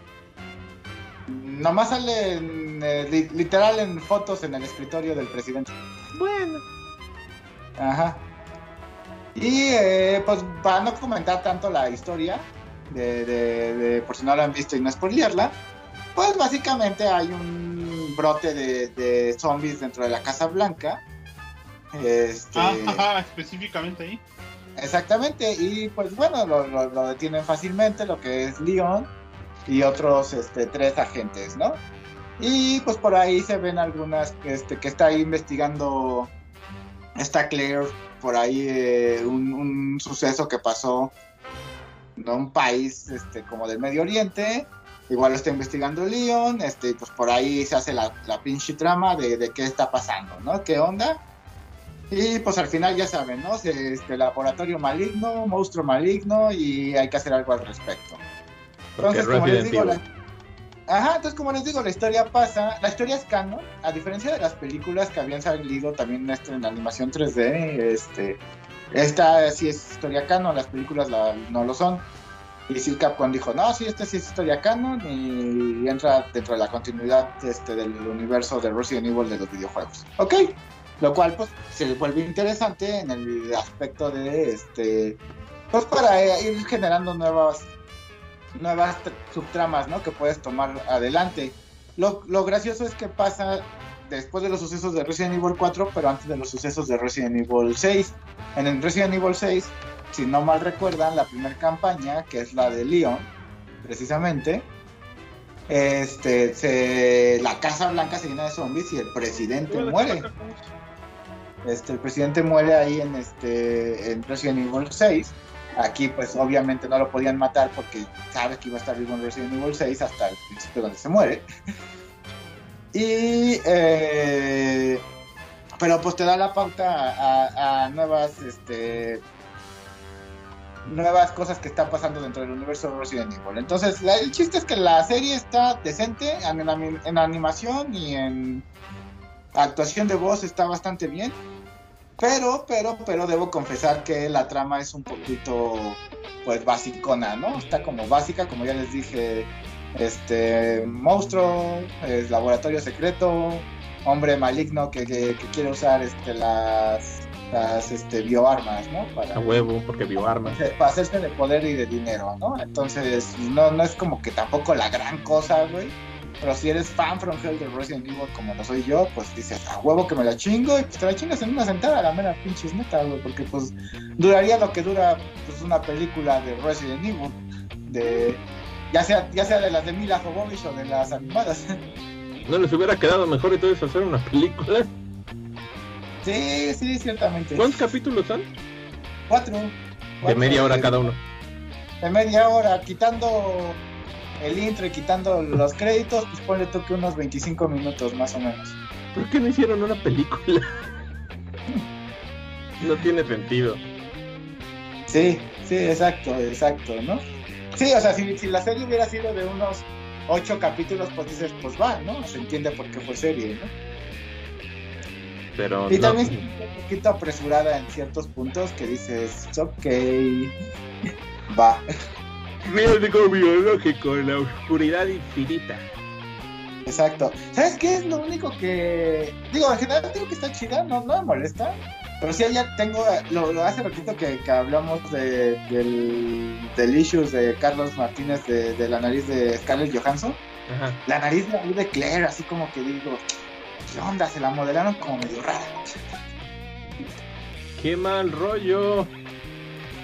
Nomás sale en, eh, li- literal en fotos en el escritorio del presidente. Bueno. Ajá. Y eh, pues para no comentar tanto la historia, de, de- de- por si no la han visto y no spoilearla, pues básicamente hay un brote de, de zombies dentro de la Casa Blanca. Este, Ah, ajá, específicamente ahí. Exactamente, y pues bueno, lo, lo- lo detienen fácilmente, lo que es Leon y otros este, tres agentes, ¿no? Y pues por ahí se ven algunas este, que está ahí investigando, está Claire, por ahí eh, un, un suceso que pasó en un país este, como del Medio Oriente, igual lo está investigando Leon, este, pues por ahí se hace la, la pinche trama de, de qué está pasando, ¿no? ¿Qué onda? Y pues al final ya saben, ¿no? Este laboratorio maligno, monstruo maligno y hay que hacer algo al respecto. Porque Entonces, como les digo, la... Ajá, entonces como les digo, la historia pasa, la historia es canon, a diferencia de las películas que habían salido también este, en animación 3D, este, esta sí es historia canon, las películas la- no lo son. Y sí Capcom dijo, no, sí, esta sí es historia canon y entra dentro de la continuidad este, del universo de Resident Evil de los videojuegos. Ok, lo cual pues se vuelve interesante en el aspecto de este, pues para eh, ir generando nuevas nuevas tr- subtramas, ¿no? Que puedes tomar adelante. Lo, lo gracioso es que pasa después de los sucesos de Resident Evil 4, pero antes de los sucesos de Resident Evil 6. En el Resident Evil 6, si no mal recuerdan, la primera campaña, que es la de Leon, precisamente, este, se, la Casa Blanca se llena de zombies y el presidente muere. Este, el presidente muere ahí en este en Resident Evil 6. Aquí pues obviamente no lo podían matar porque sabes que iba a estar vivo en Resident Evil 6 hasta el principio donde se muere. Y eh, pero pues te da la pauta a, nuevas este nuevas cosas que están pasando dentro del universo de Resident Evil. Entonces, el chiste es que la serie está decente en, en- en animación y en actuación de voz está bastante bien. Pero, pero, pero debo confesar que la trama es un poquito, pues, basicona, ¿no? Está como básica, como ya les dije, este, monstruo, es laboratorio secreto, hombre maligno que, que- que quiere usar, este, las, las, este, bioarmas, ¿no? Para, A huevo, porque vio armas. para hacerse de poder y de dinero, ¿no? Entonces, no, no es como que tampoco la gran cosa, güey. Pero si eres fan from hell de Resident Evil como lo soy yo, pues dices, a huevo que me la chingo y pues te la chingas en una sentada, la mera pinches neta, güey. Porque pues duraría lo que dura pues una película de Resident Evil. De, ya sea, ya sea de las de Mila Jovovich o de las animadas. ¿No les hubiera quedado mejor entonces hacer una película? sí, sí, ciertamente. ¿Cuántos capítulos son? Cuatro. De media hora de- cada uno. de media hora, quitando el intro y quitando los créditos, pues ponle tú que unos 25 minutos más o menos. ¿Por qué no hicieron una película? No tiene sentido. Sí, sí, exacto, exacto, ¿no? Sí, o sea, si, si la serie hubiera sido de unos 8 capítulos, pues dices, pues va, ¿no? Se entiende por qué fue serie, ¿no? Pero Y no. también un poquito apresurada en ciertos puntos que dices, ok, va. Riesgo biológico la oscuridad infinita. Exacto. ¿Sabes qué es lo único que... Digo, en general digo que está chida, no, no me molesta. Pero sí, ya tengo, lo, lo hace ratito que, que hablamos de, del, del issues de Carlos Martínez de, de la nariz de Scarlett Johansson. Ajá. La nariz de, de Claire, así como que digo, ¿qué onda? Se la modelaron como medio rara. Qué mal rollo.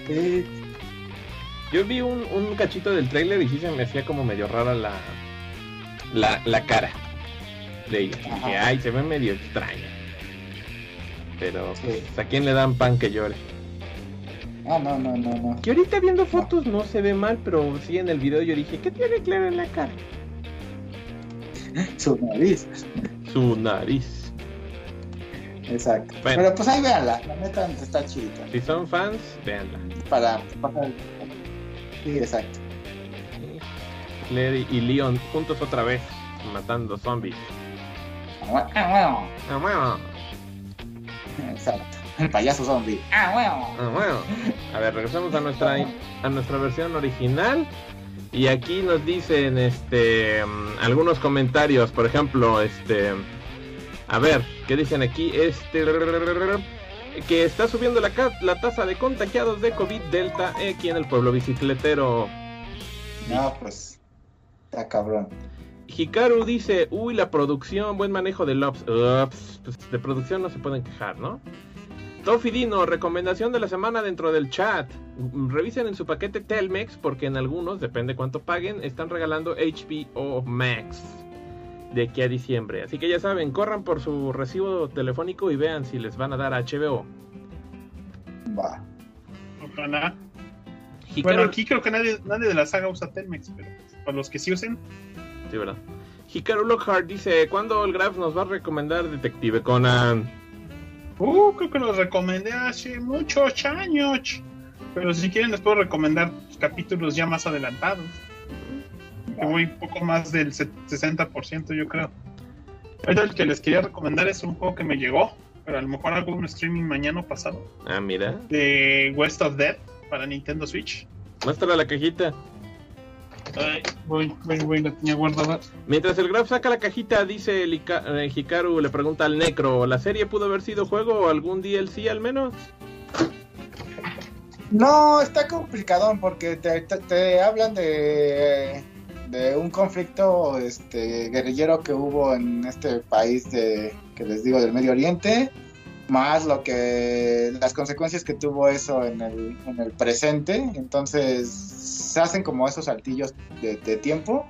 Sí, Yo vi un, un cachito del trailer y sí se me hacía como medio rara la, la, la cara de ella. Y Dije, ay, se ve medio extraña. Pero pues, Sí. a quién le dan pan que llore. Ah, no, no, no, no. Que ahorita viendo fotos no se ve mal, pero sí en el video yo dije, ¿qué tiene Claire en la cara? Su nariz. Su nariz. Exacto. Bueno. Pero pues ahí véanla, la neta está chidita. Si son fans, véanla. Para, para- Exacto. Claire y Leon juntos otra vez, matando zombies. Ah, bueno. Ah, bueno. Exacto. El payaso zombie. Ah, bueno. Ah, bueno. A ver, regresamos a nuestra a nuestra versión original. Y aquí nos dicen este mm, algunos comentarios, por ejemplo, este a ver, ¿qué dicen aquí? Este que está subiendo la, la tasa de contagiados de COVID Delta aquí en el pueblo bicicletero. No, pues. Está cabrón. Hikaru dice, uy, la producción, buen manejo de Lops. Ups, pues de producción no se pueden quejar, ¿no? Tofi Dino, recomendación de la semana dentro del chat. Revisen en su paquete Telmex porque en algunos, depende cuánto paguen, están regalando HBO Max de aquí a diciembre. Así que ya saben, corran por su recibo telefónico y vean si les van a dar HBO. Va. Ojalá. Hikaru- Bueno, aquí creo que nadie, nadie de la saga usa Telmex, pero para los que sí usen, Sí, ¿verdad? Hikaru Lockhart dice, ¿cuándo el Graf nos va a recomendar Detective Conan? uh, creo que los recomendé hace muchos años. Pero si quieren les puedo recomendar capítulos ya más adelantados. Voy poco más del se- 60% yo creo. Ahorita el que les quería recomendar es un juego que me llegó, pero a lo mejor hago un streaming mañana o pasado, Ah, mira. de West of Dead para Nintendo Switch. Muestra la cajita. Ay, voy, voy, voy, la tenía guardada. Mientras el Graf saca la cajita, dice el Ika- eh, Hikaru, le pregunta al Necro, ¿la serie pudo haber sido juego o algún DLC al menos? No, está complicado porque te, te- te hablan de, de un conflicto este, guerrillero que hubo en este país de, que les digo del Medio Oriente, más lo que las consecuencias que tuvo eso en el, en el presente. Entonces se hacen como esos saltillos de, tiempo.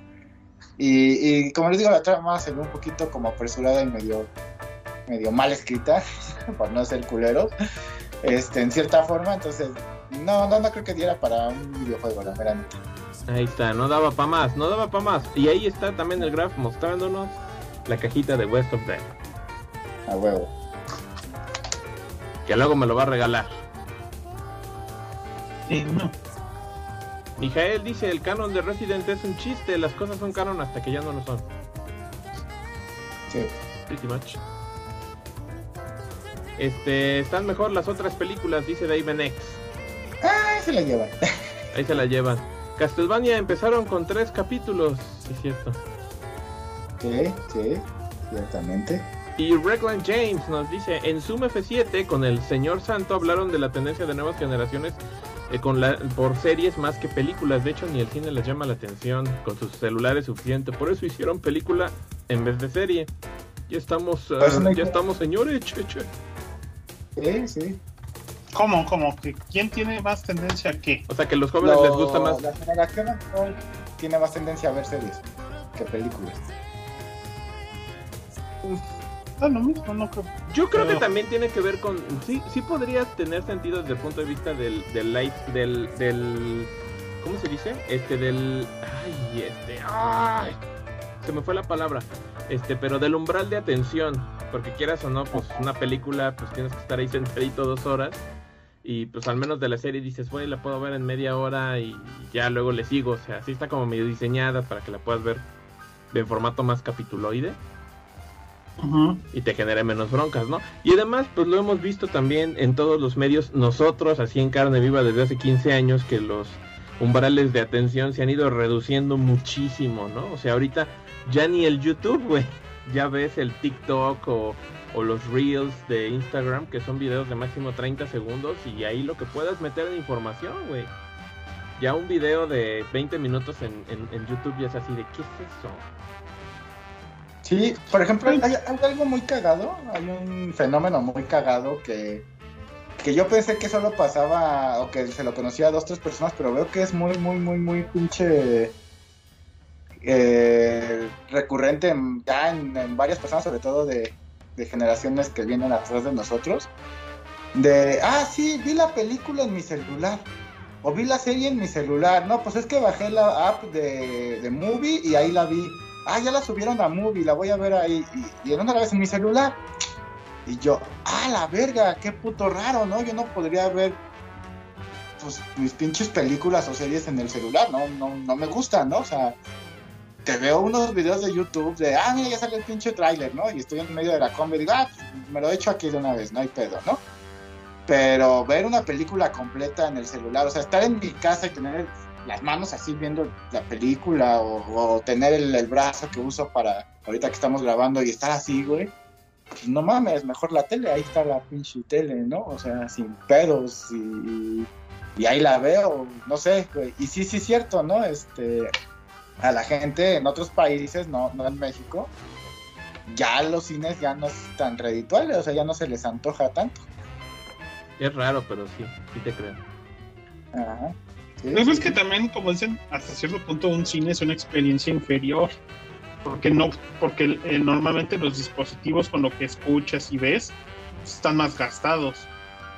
Y, y como les digo, la trama se ve un poquito como apresurada y medio, medio mal escrita, por no ser culero, este, en cierta forma. Entonces no, no, no creo que diera para un videojuego, la verdad. Ahí está, no daba para más, no daba para más. Y ahí está también el Graf mostrándonos la cajita de West of Dead, A huevo. que luego me lo va a regalar. No. Mijael dice, el canon de Resident es un chiste, las cosas son canon hasta que ya no lo son. Sí. Pretty much. Este, están mejor las otras películas, dice David X. Ah, se la llevan. Ahí se la llevan. Castlevania empezaron con tres capítulos, es cierto. Sí, sí, ciertamente. Y Reglan James nos dice, en Zoom F7 con el señor Santo hablaron de la tendencia de nuevas generaciones eh, con la, por series más que películas. De hecho, ni el cine les llama la atención con sus celulares suficiente. Por eso hicieron película en vez de serie. Ya estamos, hay- ya estamos señores, che, che. Sí, sí. ¿Cómo, cómo? ¿Que ¿Quién tiene más tendencia a qué? O sea que a los jóvenes Lo- les gusta más. La generación actual tiene más tendencia a ver series que películas. Ah, lo mismo, no creo. Yo creo que también tiene que ver con. Sí, sí podría tener sentido desde el punto de vista del, del light, del, del. ¿Cómo se dice? Este, del. Ay, este. Ay, se me fue la palabra. Este, pero del umbral de atención. Porque quieras o no, pues una película, pues tienes que estar ahí sentadito dos horas. Y pues al menos de la serie dices, güey, la puedo ver en media hora y ya luego le sigo. O sea, sí está como medio diseñada para que la puedas ver en formato más capituloide y te genere menos broncas, ¿no? Y además, pues lo hemos visto también en todos los medios, nosotros, así en carne viva desde hace 15 años, que los umbrales de atención se han ido reduciendo muchísimo, ¿no? O sea, ahorita ya ni el YouTube, güey, ya ves el TikTok o, o los Reels de Instagram, que son videos de máximo 30 segundos, y ahí lo que puedas meter de información, güey. Ya un video de 20 minutos en, en, en YouTube ya es así de, ¿qué es eso? Sí, por ejemplo, hay, hay algo muy cagado, hay un fenómeno muy cagado que, que yo pensé que solo pasaba o que se lo conocía a dos, tres personas, pero veo que es muy, muy, muy, muy pinche eh, recurrente en, ya en, en varias personas, sobre todo de, de generaciones que vienen atrás de nosotros. De, ah, sí, vi la película en mi celular. O vi la serie en mi celular. No, pues es que bajé la app de, de Movie y ahí la vi. Ah, ya la subieron a Movie, la voy a ver ahí. ¿Y, y en la ves en mi celular? Y yo, ah, la verga, qué puto raro, ¿no? Yo no podría ver pues mis pinches películas o series en el celular, no, no, no me gustan, ¿no? O sea, te veo unos videos de YouTube de, ah, mira, ya sale el pinche tráiler, ¿no? Y estoy en medio de la combi y digo, ah, pues, me lo he hecho aquí de una vez, no hay pedo, ¿no? Pero ver una película completa en el celular, o sea, estar en mi casa y tener las manos así viendo la película o, tener el, brazo que uso para ahorita que estamos grabando y estar así, güey. Pues no mames, mejor la tele, ahí está la pinche tele, ¿no? O sea, sin pedos y, y ahí la veo, no sé, güey. Y sí, sí es cierto, ¿no? Este, a la gente en otros países, no, no en México, ya los cines ya no están redituales, o sea, ya no se les antoja tanto. Es raro, pero sí, sí te creo. Ajá. es que también, como dicen, hasta cierto punto un cine es una experiencia inferior. Porque no, porque eh, normalmente los dispositivos con lo que escuchas y ves están más gastados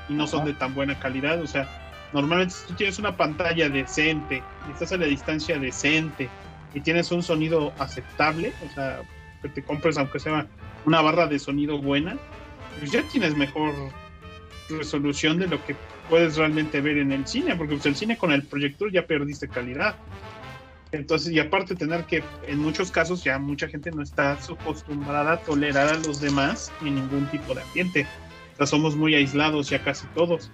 y no son de tan buena calidad. O sea, normalmente si tú tienes una pantalla decente y estás a la distancia decente y tienes un sonido aceptable, o sea, que te compres aunque sea una barra de sonido buena, pues ya tienes mejor resolución de lo que puedes realmente ver en el cine, porque pues el cine con el proyector ya perdiste calidad. Entonces, y aparte tener que, en muchos casos ya mucha gente no está acostumbrada a tolerar a los demás en ningún tipo de ambiente. O sea, somos muy aislados ya casi todos.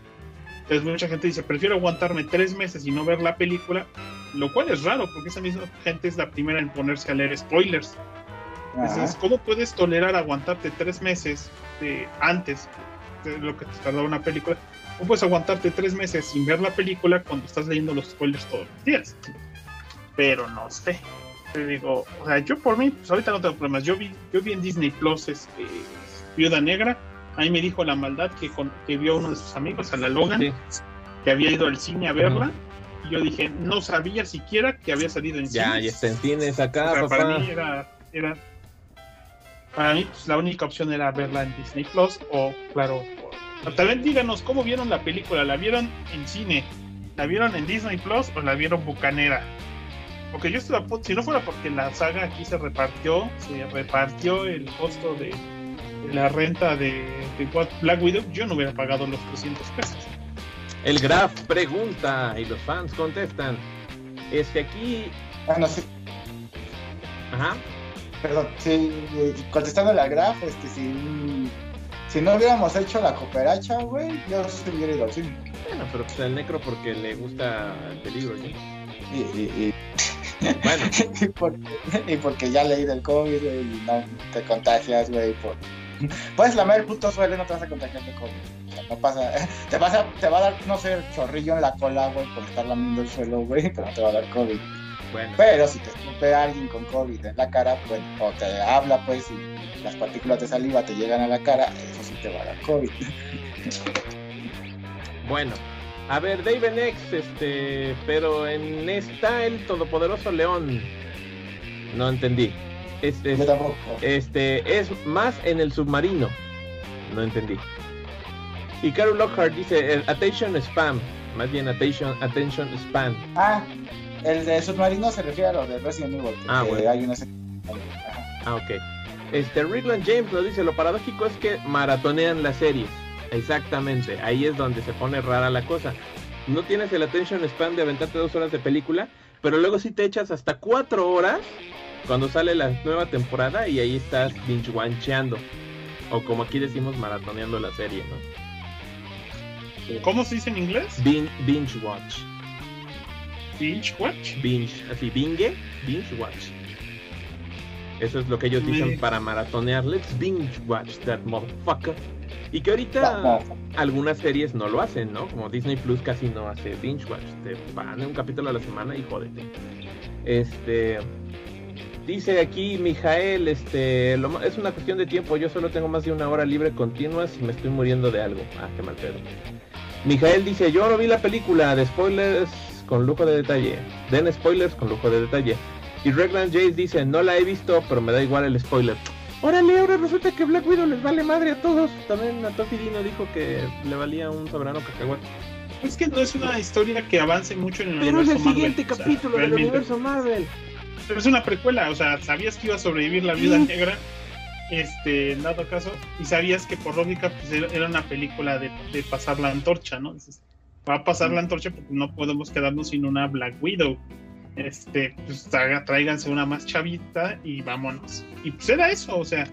Entonces mucha gente dice, prefiero aguantarme tres meses y no ver la película, lo cual es raro, porque esa misma gente es la primera en ponerse a leer spoilers. Entonces, ¿cómo puedes tolerar aguantarte tres meses de, antes de lo que te tardaba una película? ¿Cómo puedes aguantarte tres meses sin ver la película cuando estás leyendo los spoilers todos los días? Pero no sé. Te digo, o sea, yo por mí, pues ahorita no tengo problemas. Yo vi, yo vi en Disney Plus este, Viuda Negra Ahí me dijo la maldad que, que vio uno de sus amigos, a la Logan, que había ido al cine a verla. Y yo dije, no sabía siquiera que había salido en cine. Ya, y está en cines acá, Para mí era, era para mí pues, la única opción era verla en Disney Plus o, claro, también díganos cómo vieron la película. ¿La vieron en cine? ¿La vieron en Disney Plus o la vieron bucanera? Porque yo estoy a si no fuera porque la saga aquí se repartió, se repartió el costo de la renta de, Black Widow, yo no hubiera pagado los 300 pesos. El Graf pregunta y los fans contestan. Este aquí. Ah, no sé. Ajá. Perdón, sí, contestando la Graf, este, si, si no hubiéramos hecho la cooperacha, güey, yo se hubiera ido al cine. Bueno, pero pues el necro porque le gusta el peligro, ¿sí? Y, y, bueno. y, porque, ya leí del COVID y no te contagias, güey, por Puedes lamer el puto suelo y no te vas a contagiar de COVID. no pasa. Te, vas a, te va a dar, no sé, chorrillo en la cola, güey, por estar lamiendo el suelo, güey, pero no te va a dar COVID. Bueno. Pero si te escupe alguien con COVID en la cara, pues, o te habla, pues, y las partículas de saliva te llegan a la cara, eso sí te va a dar COVID. Bueno, a ver, David X, este, pero en esta el todopoderoso León. No entendí. Este, este, es más en el submarino. No entendí. Y Carol Lockhart dice attention spam. Más bien attention, attention spam. Ah, el de submarino se refiere a lo de Resident Evil. Ah, bueno. Hay una... Ah, ok. Este, Rickland James lo dice, lo paradójico es que maratonean la serie. Exactamente, ahí es donde se pone rara la cosa. No tienes el attention spam de aventarte dos horas de película, pero luego sí te echas hasta cuatro horas cuando sale la nueva temporada y ahí estás binge watchando o como aquí decimos maratoneando la serie, ¿no? ¿Cómo se dice en inglés? binge watch. Binge watch. Binge, así binge, binge watch. Eso es lo que ellos dicen para maratonear. Let's binge watch that motherfucker. Y que ahorita algunas series no lo hacen, ¿no? Como Disney Plus casi no hace binge watch. Te van un capítulo a la semana y jódete. Este, Dice aquí Mijael, este, es una cuestión de tiempo. Yo solo tengo más de una hora libre continua si me estoy muriendo de algo. Ah, qué mal pedo. Mijael dice, yo no vi la película de spoilers con lujo de detalle. Den spoilers con lujo de detalle. Y Regland Jace dice, no la he visto, pero me da igual el spoiler. Órale, ahora resulta que Black Widow les vale madre a todos. También a Dino dijo que le valía un soberano cacahuate. Es que no es una historia que avance mucho en el Pero universo es el siguiente capítulo del universo Marvel es una precuela, o sea, sabías que iba a sobrevivir la vida negra este, en dado caso, y sabías que por lógica pues, era una película de, de pasar la antorcha, ¿no? Dices, va a pasar la antorcha porque no podemos quedarnos sin una Black Widow. Este, pues tráiganse una más chavita y vámonos. Y pues era eso, o sea,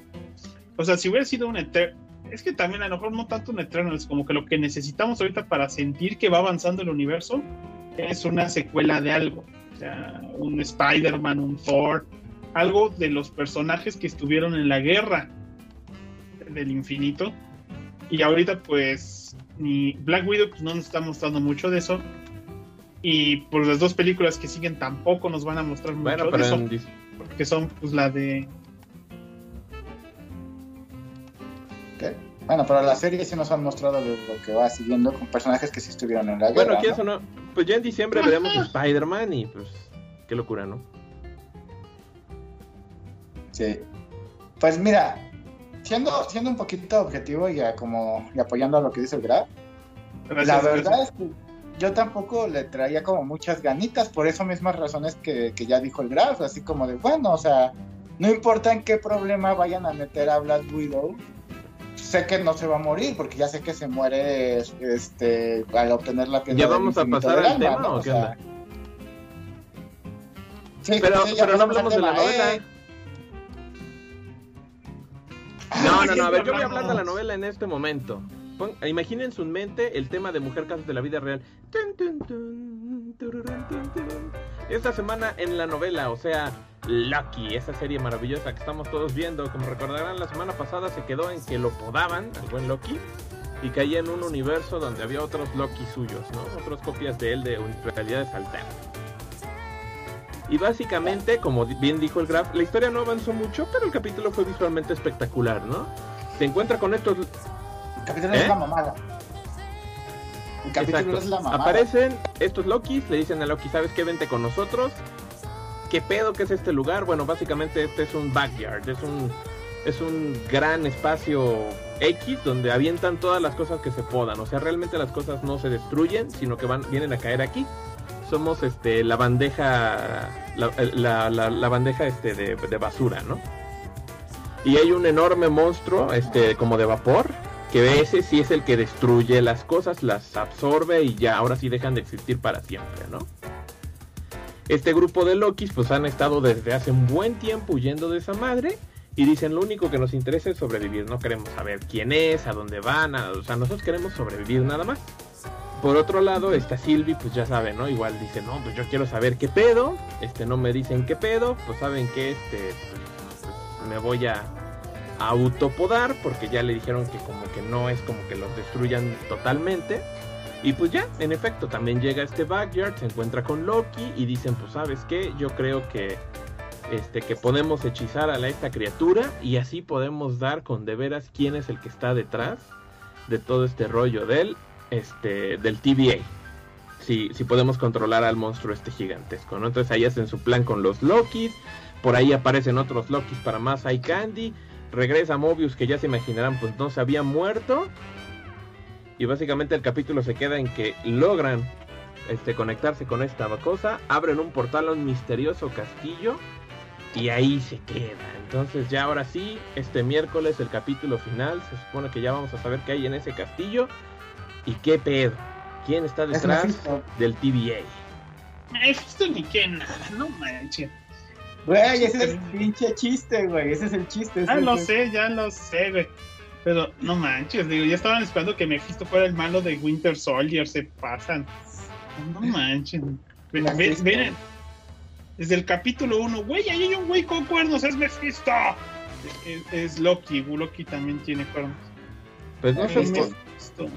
o sea, si hubiera sido un eterno, es que también a lo mejor no tanto un eterno, es como que lo que necesitamos ahorita para sentir que va avanzando el universo es una secuela de algo, sea, un Spider-Man, un Thor, algo de los personajes que estuvieron en la guerra del infinito. Y ahorita pues ni Black Widow pues, no nos está mostrando mucho de eso. Y por las dos películas que siguen tampoco nos van a mostrar mucho de eso. Porque son pues la de... Bueno, pero la serie sí nos han mostrado lo, que va siguiendo con personajes que sí estuvieron en la guerra. Bueno, eso no? Pues ya en diciembre veremos Spider-Man y pues qué locura, ¿no? Sí. Pues mira, siendo, siendo un poquito objetivo y, como, y apoyando a lo que dice el Graf, la verdad es que yo tampoco le traía como muchas ganitas por esas mismas razones que, ya dijo el Graf, así como de, bueno, o sea, no importa en qué problema vayan a meter a Black Widow, sé que no se va a morir porque ya sé que se muere este al obtener la piedra. Ya vamos a pasar al tema, ¿no? ¿Qué onda? Sí, pero, pero no hablamos de la novela. Eh. No, no, no, a ver, yo voy a hablar de la novela en este momento. imaginen su mente el tema de Mujer Casos de la Vida Real. Esta semana en la novela, o sea, Lucky, esa serie maravillosa que estamos todos viendo. Como recordarán, la semana pasada se quedó en que lo podaban, al buen Loki, y caía en un universo donde había otros Loki suyos, ¿no? Otras copias de él de realidades alternas. Y básicamente, como bien dijo el Graf, la historia no avanzó mucho, pero el capítulo fue visualmente espectacular, ¿no? Se encuentra con estos... El capítulo es ¿Eh? la mamada. El capítulo es la mamada. Aparecen estos Lokis, le dicen a Loki, ¿sabes qué? Vente con nosotros. ¿Qué pedo que es este lugar? Bueno, básicamente este es un backyard, es un, es un gran espacio X donde avientan todas las cosas que se podan. O sea, realmente las cosas no se destruyen, sino que van, vienen a caer aquí somos este la bandeja la, la, bandeja este de, basura, ¿no? Y hay un enorme monstruo este como de vapor que ese sí es el que destruye las cosas, las absorbe y ya ahora sí dejan de existir para siempre, ¿no? Este grupo de Lokis pues han estado desde hace un buen tiempo huyendo de esa madre y dicen lo único que nos interesa es sobrevivir, no queremos saber quién es, a dónde van, o sea, nosotros queremos sobrevivir nada más. Por otro lado, está Silvi, pues ya saben, ¿no? Igual dice, no, pues yo quiero saber qué pedo. Este, no me dicen qué pedo. Pues saben que este, pues, me voy a, autopodar porque ya le dijeron que como que no es como que los destruyan totalmente. Y pues ya, en efecto, también llega este backyard, se encuentra con Loki y dicen, pues sabes qué, yo creo que este que podemos hechizar a esta criatura y así podemos dar con de veras quién es el que está detrás de todo este rollo de él este, del TVA. Si, si podemos controlar al monstruo este gigantesco, ¿no? Entonces ahí hacen su plan con los Lokis. Por ahí aparecen otros Lokis para más Eye Candy. Regresa Mobius, que ya se imaginarán, pues no se había muerto. Y básicamente el capítulo se queda en que logran este, conectarse con esta cosa. Abren un portal a un misterioso castillo. Y ahí se queda. Entonces ya ahora sí, este miércoles el capítulo final. Se supone que ya vamos a saber qué hay en ese castillo. ¿Y qué pedo? ¿Quién está detrás del TVA? Esto ni que nada, no manches. Güey, ese es el pinche chiste, güey. Ese es el chiste. Ah, lo sé, ya lo sé, güey. Pero no manches, digo, ya estaban esperando que Mephisto fuera el malo de Winter Soldier, se pasan. No manches. Miren, desde el capítulo 1, güey, ahí hay un güey con cuernos, es Mephisto. Es, Loki, Loki también tiene cuernos. Pues no sé, Mephisto.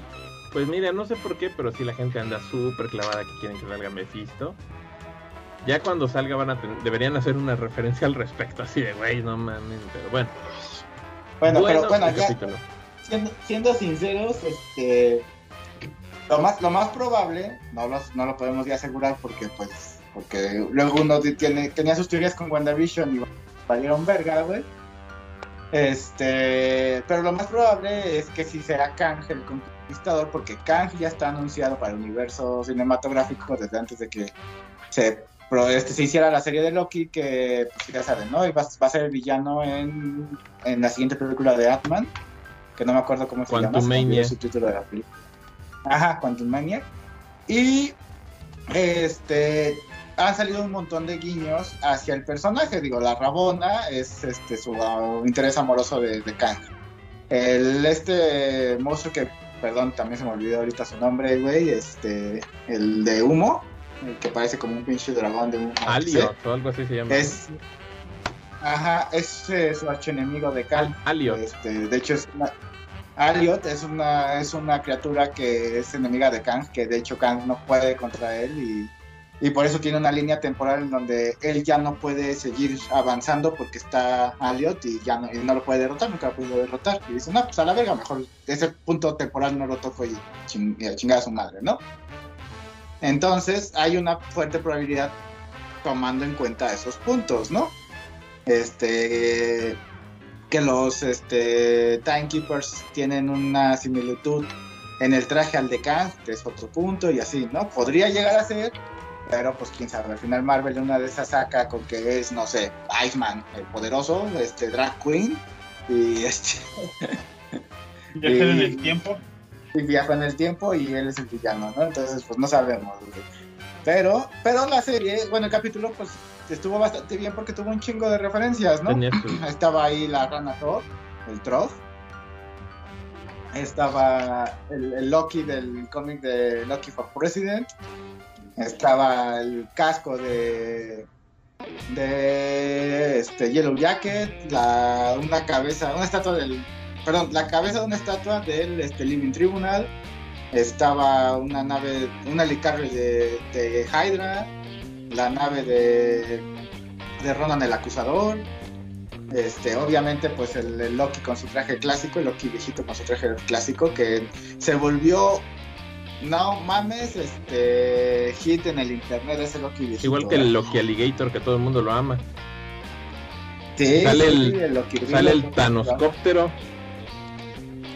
Pues mira, no sé por qué, pero sí la gente anda súper clavada que quieren que salga Mephisto. Ya cuando salga van a deberían hacer una referencia al respecto, así de güey, no mames, pero bueno. Bueno, pero bueno, ya, siendo, sinceros, este lo más, lo más probable, no, no lo podemos ya asegurar porque pues, porque luego uno tiene, tenía sus teorías con WandaVision y valieron verga, güey. Este, pero lo más probable es que si será Kang el porque Kang ya está anunciado para el universo cinematográfico desde antes de que se pero este, se hiciera la serie de Loki, que pues, ya saben, ¿no? Y va, va a ser el villano en, en la siguiente película de Atman, que no me acuerdo cómo se llama. Su título de la película. Ajá, Quantum Mania. Y este han salido un montón de guiños hacia el personaje. Digo, la Rabona es este su uh, interés amoroso de, de Kang. El este monstruo que, perdón, también se me olvidó ahorita su nombre, güey, este, el de humo, que parece como un pinche dragón de humo. Aliot o algo así se llama. Es, ajá, es eh, su archienemigo de Kang. Al- Aliot. Este, de hecho, es una, Aliot es una, es una criatura que es enemiga de Kang, que de hecho Kang no puede contra él y, y por eso tiene una línea temporal en donde él ya no puede seguir avanzando porque está Aliot y ya no, y no lo puede derrotar, nunca lo ha podido derrotar. Y dice, no, pues a la verga, mejor ese punto temporal no lo toco y ching, y a chingar a su madre, ¿no? Entonces hay una fuerte probabilidad tomando en cuenta esos puntos, ¿no? Este que los este, Timekeepers tienen una similitud en el traje al de Kang, que es otro punto, y así, ¿no? Podría llegar a ser, pero pues quién sabe, al final Marvel una de esas saca con que es, no sé, Iceman, el poderoso, este Drag Queen, y este Viajar en el tiempo. Y viaja en el tiempo y él es el villano, ¿no? Entonces, pues no sabemos. güey. Pero, pero la serie, bueno, el capítulo, pues estuvo bastante bien porque tuvo un chingo de referencias, ¿no? Estaba ahí la rana Thor, el Troll. Estaba el, el Loki del cómic de Loki for President. Estaba el casco de de este Yellow Jacket, la, una cabeza, una estatua del, perdón, la cabeza de una estatua del este, Living Tribunal. Estaba una nave, una helicarrier de, de Hydra, la nave de, de Ronan el Acusador. Este, obviamente, pues el, el Loki con su traje clásico, el Loki viejito con su traje clásico, que se volvió, no mames, este, hit en el internet ese Loki viejito. Igual que el Loki Alligator, que todo el mundo lo ama. Sí, sale sí, el- el Loki Sale el Loki-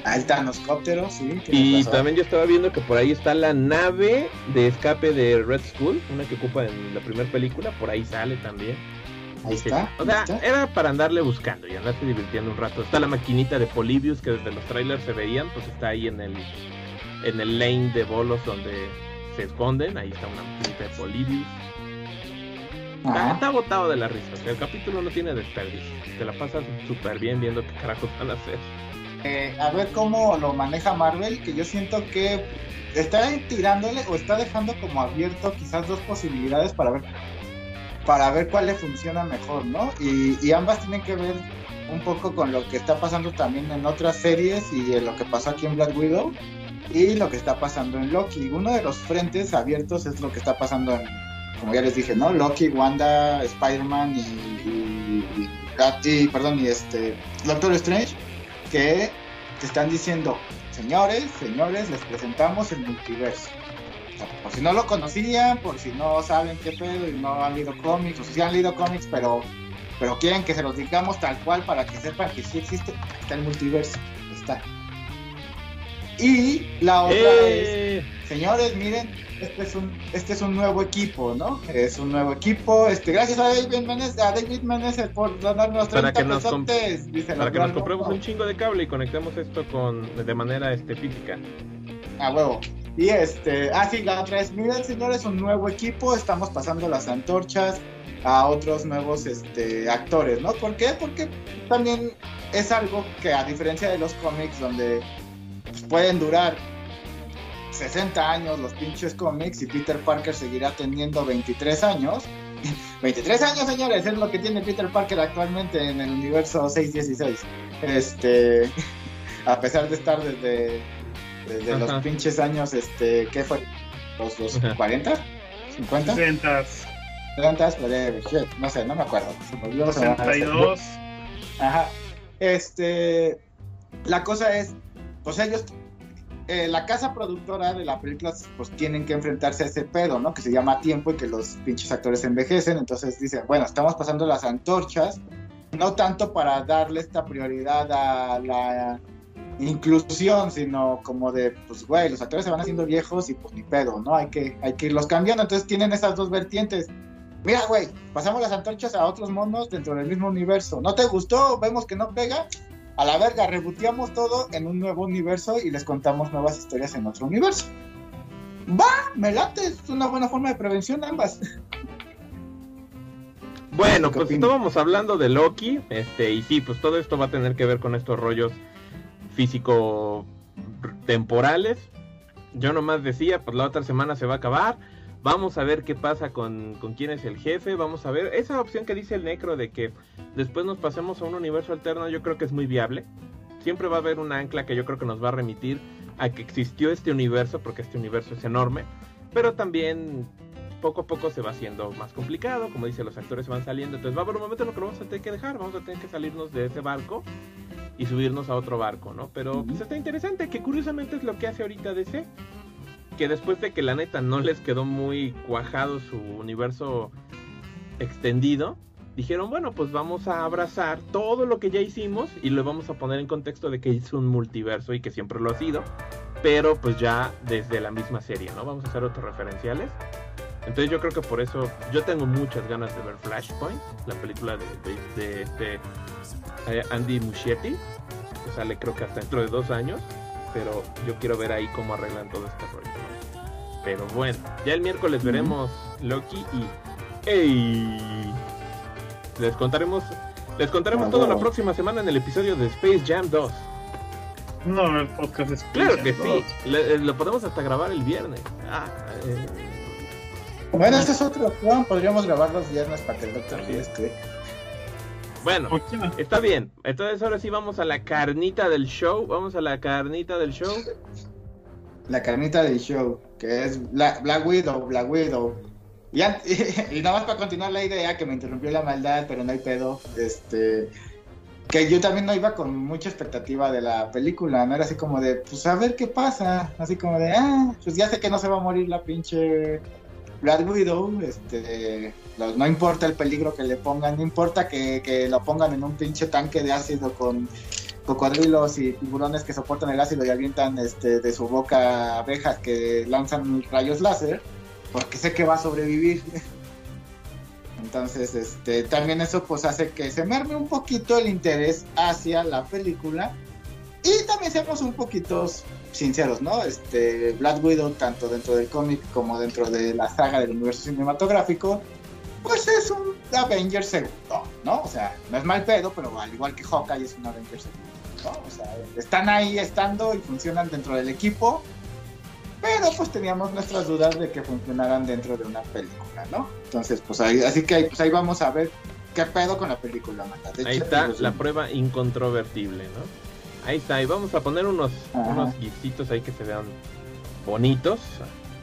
Ah, el Thanoscóptero, sí. Y razón. también yo estaba viendo que por ahí está la nave de escape de Red Skull, una que ocupa en la primera película, por ahí sale también. Ahí está. O ahí sea, está. era para andarle buscando y andarse divirtiendo un rato. Está la maquinita de Polybius que desde los trailers se veían, pues está ahí en el en el lane de bolos donde se esconden, ahí está una maquinita de Polybius. Está, está botado de la risa, o sea, el capítulo no tiene desperdicio. Te la pasas súper bien viendo qué carajos van a hacer. Eh, a ver cómo lo maneja Marvel, que yo siento que está tirándole o está dejando como abierto quizás dos posibilidades para ver para ver cuál le funciona mejor, ¿no? Y, y ambas tienen que ver un poco con lo que está pasando también en otras series y lo que pasó aquí en Black Widow y lo que está pasando en Loki. Uno de los frentes abiertos es lo que está pasando en, como ya les dije, ¿no? Loki, Wanda, Spider-Man y, y, y- y- perdón, y este Doctor Strange que te están diciendo, señores, señores, les presentamos el multiverso. O sea, por si no lo conocían, por si no saben qué pedo y no han leído cómics, o si han leído cómics, pero, pero quieren que se los digamos tal cual para que sepan que sí existe, está el multiverso. Está. Y la otra es ¡Eh! señores, miren, este es un, este es un nuevo equipo, ¿no? Es un nuevo equipo. Este, gracias a David Menezes, a David por darnos 30 Para que nos Para que nos compremos un chingo de cable y conectemos esto con de manera este, física. A huevo. Y este, ah, sí, la otra es, miren, señores, un nuevo equipo, estamos pasando las antorchas a otros nuevos este, actores, ¿no? ¿Por qué? Porque también es algo que a diferencia de los cómics donde pues, pueden durar 60 años los pinches cómics y Peter Parker seguirá teniendo 23 años. 23 años, señores, es lo que tiene Peter Parker actualmente en el universo 616. Este, a pesar de estar desde, desde Ajá. los pinches años, este, ¿qué fue? ¿Los, los Ajá. 40? ¿50? 60, 30, whatever, shit, no sé, no me acuerdo. Se me olvidó, se me van a hacer- 62. Ajá. Este. La cosa es, pues ellos, eh, la casa productora de la película, pues tienen que enfrentarse a ese pedo, ¿no? Que se llama tiempo y que los pinches actores envejecen. Entonces dicen, bueno, estamos pasando las antorchas, no tanto para darle esta prioridad a la inclusión, sino como de, pues, güey, los actores se van haciendo viejos y pues ni pedo, ¿no? Hay que, hay que irlos cambiando. Entonces tienen esas dos vertientes Mira, güey, pasamos las antorchas a otros monos dentro del mismo universo. ¿No te gustó? Vemos que no pega. A la verga, reboteamos todo en un nuevo universo y les contamos nuevas historias en otro universo. Va, me late, es una buena forma de prevención ambas. Bueno, ¿Qué pues opinas? estábamos hablando de Loki, este, y sí, pues todo esto va a tener que ver con estos rollos físico temporales. Yo nomás decía, pues la otra semana se va a acabar. Vamos a ver qué pasa con, con quién es el jefe. Vamos a ver esa opción que dice el Necro de que después nos pasemos a un universo alterno. Yo creo que es muy viable. Siempre va a haber un ancla que yo creo que nos va a remitir a que existió este universo, porque este universo es enorme. Pero también poco a poco se va haciendo más complicado, como dice, los actores van saliendo, entonces va a haber un momento en el que lo vamos a tener que dejar, vamos a tener que salirnos de ese barco y subirnos a otro barco, ¿no? Pero pues está interesante, que curiosamente es lo que hace ahorita DC, que después de que la neta no les quedó muy cuajado su universo extendido, dijeron, bueno, pues vamos a abrazar todo lo que ya hicimos y lo vamos a poner en contexto de que es un multiverso y que siempre lo ha sido, pero pues ya desde la misma serie, ¿no? Vamos a hacer otros referenciales. Entonces yo creo que por eso yo tengo muchas ganas de ver Flashpoint, la película de, este eh, Andy Muschietti, que sale creo que hasta dentro de dos años, pero yo quiero ver ahí cómo arreglan todo este rollo. ¿no? Pero bueno, ya el miércoles veremos Loki y ¡Ey! Les contaremos, les contaremos todo la próxima semana en el episodio de Space Jam 2. No, el podcast es Claro que sí, le- eh, lo podemos hasta grabar el viernes. Ah, eh, Bueno, esta es otra opción. Podríamos grabar los viernes para que el doctor sí esté. Bueno. Está bien, entonces ahora sí vamos a la carnita del show, vamos a la carnita del show. La carnita del show, que es Black, Black Widow, Black Widow. Y, y nada más para continuar la idea, que me interrumpió la maldad, pero no hay pedo. Este. Que yo también no iba con mucha expectativa de la película, no era así como de, pues a ver qué pasa. Así como de, ah, pues ya sé que no se va a morir la pinche Black Widow. Este. no importa el peligro que le pongan, no importa que, que lo pongan en un pinche tanque de ácido con cocodrilos y tiburones que soportan el ácido y avientan este, de su boca abejas que lanzan rayos láser, porque sé que va a sobrevivir. Entonces, este, también eso pues hace que se merme un poquito el interés hacia la película. Y también seamos un poquito sinceros, ¿no? Este, Black Widow, tanto dentro del cómic como dentro de la saga del universo cinematográfico, pues es un Avenger segundo, ¿no? O sea, no es mal pedo, pero al igual que Hawkeye es un Avenger segundo, ¿no? O sea, están ahí estando y funcionan dentro del equipo, pero pues teníamos nuestras dudas de que funcionaran dentro de una película, ¿no? Entonces, pues ahí, así que ahí, pues ahí vamos a ver qué pedo con la película, Mata. De Ahí está la prueba incontrovertible, ¿no? Ahí está, y vamos a poner unos, Ajá. unos gifcitos ahí que se vean bonitos,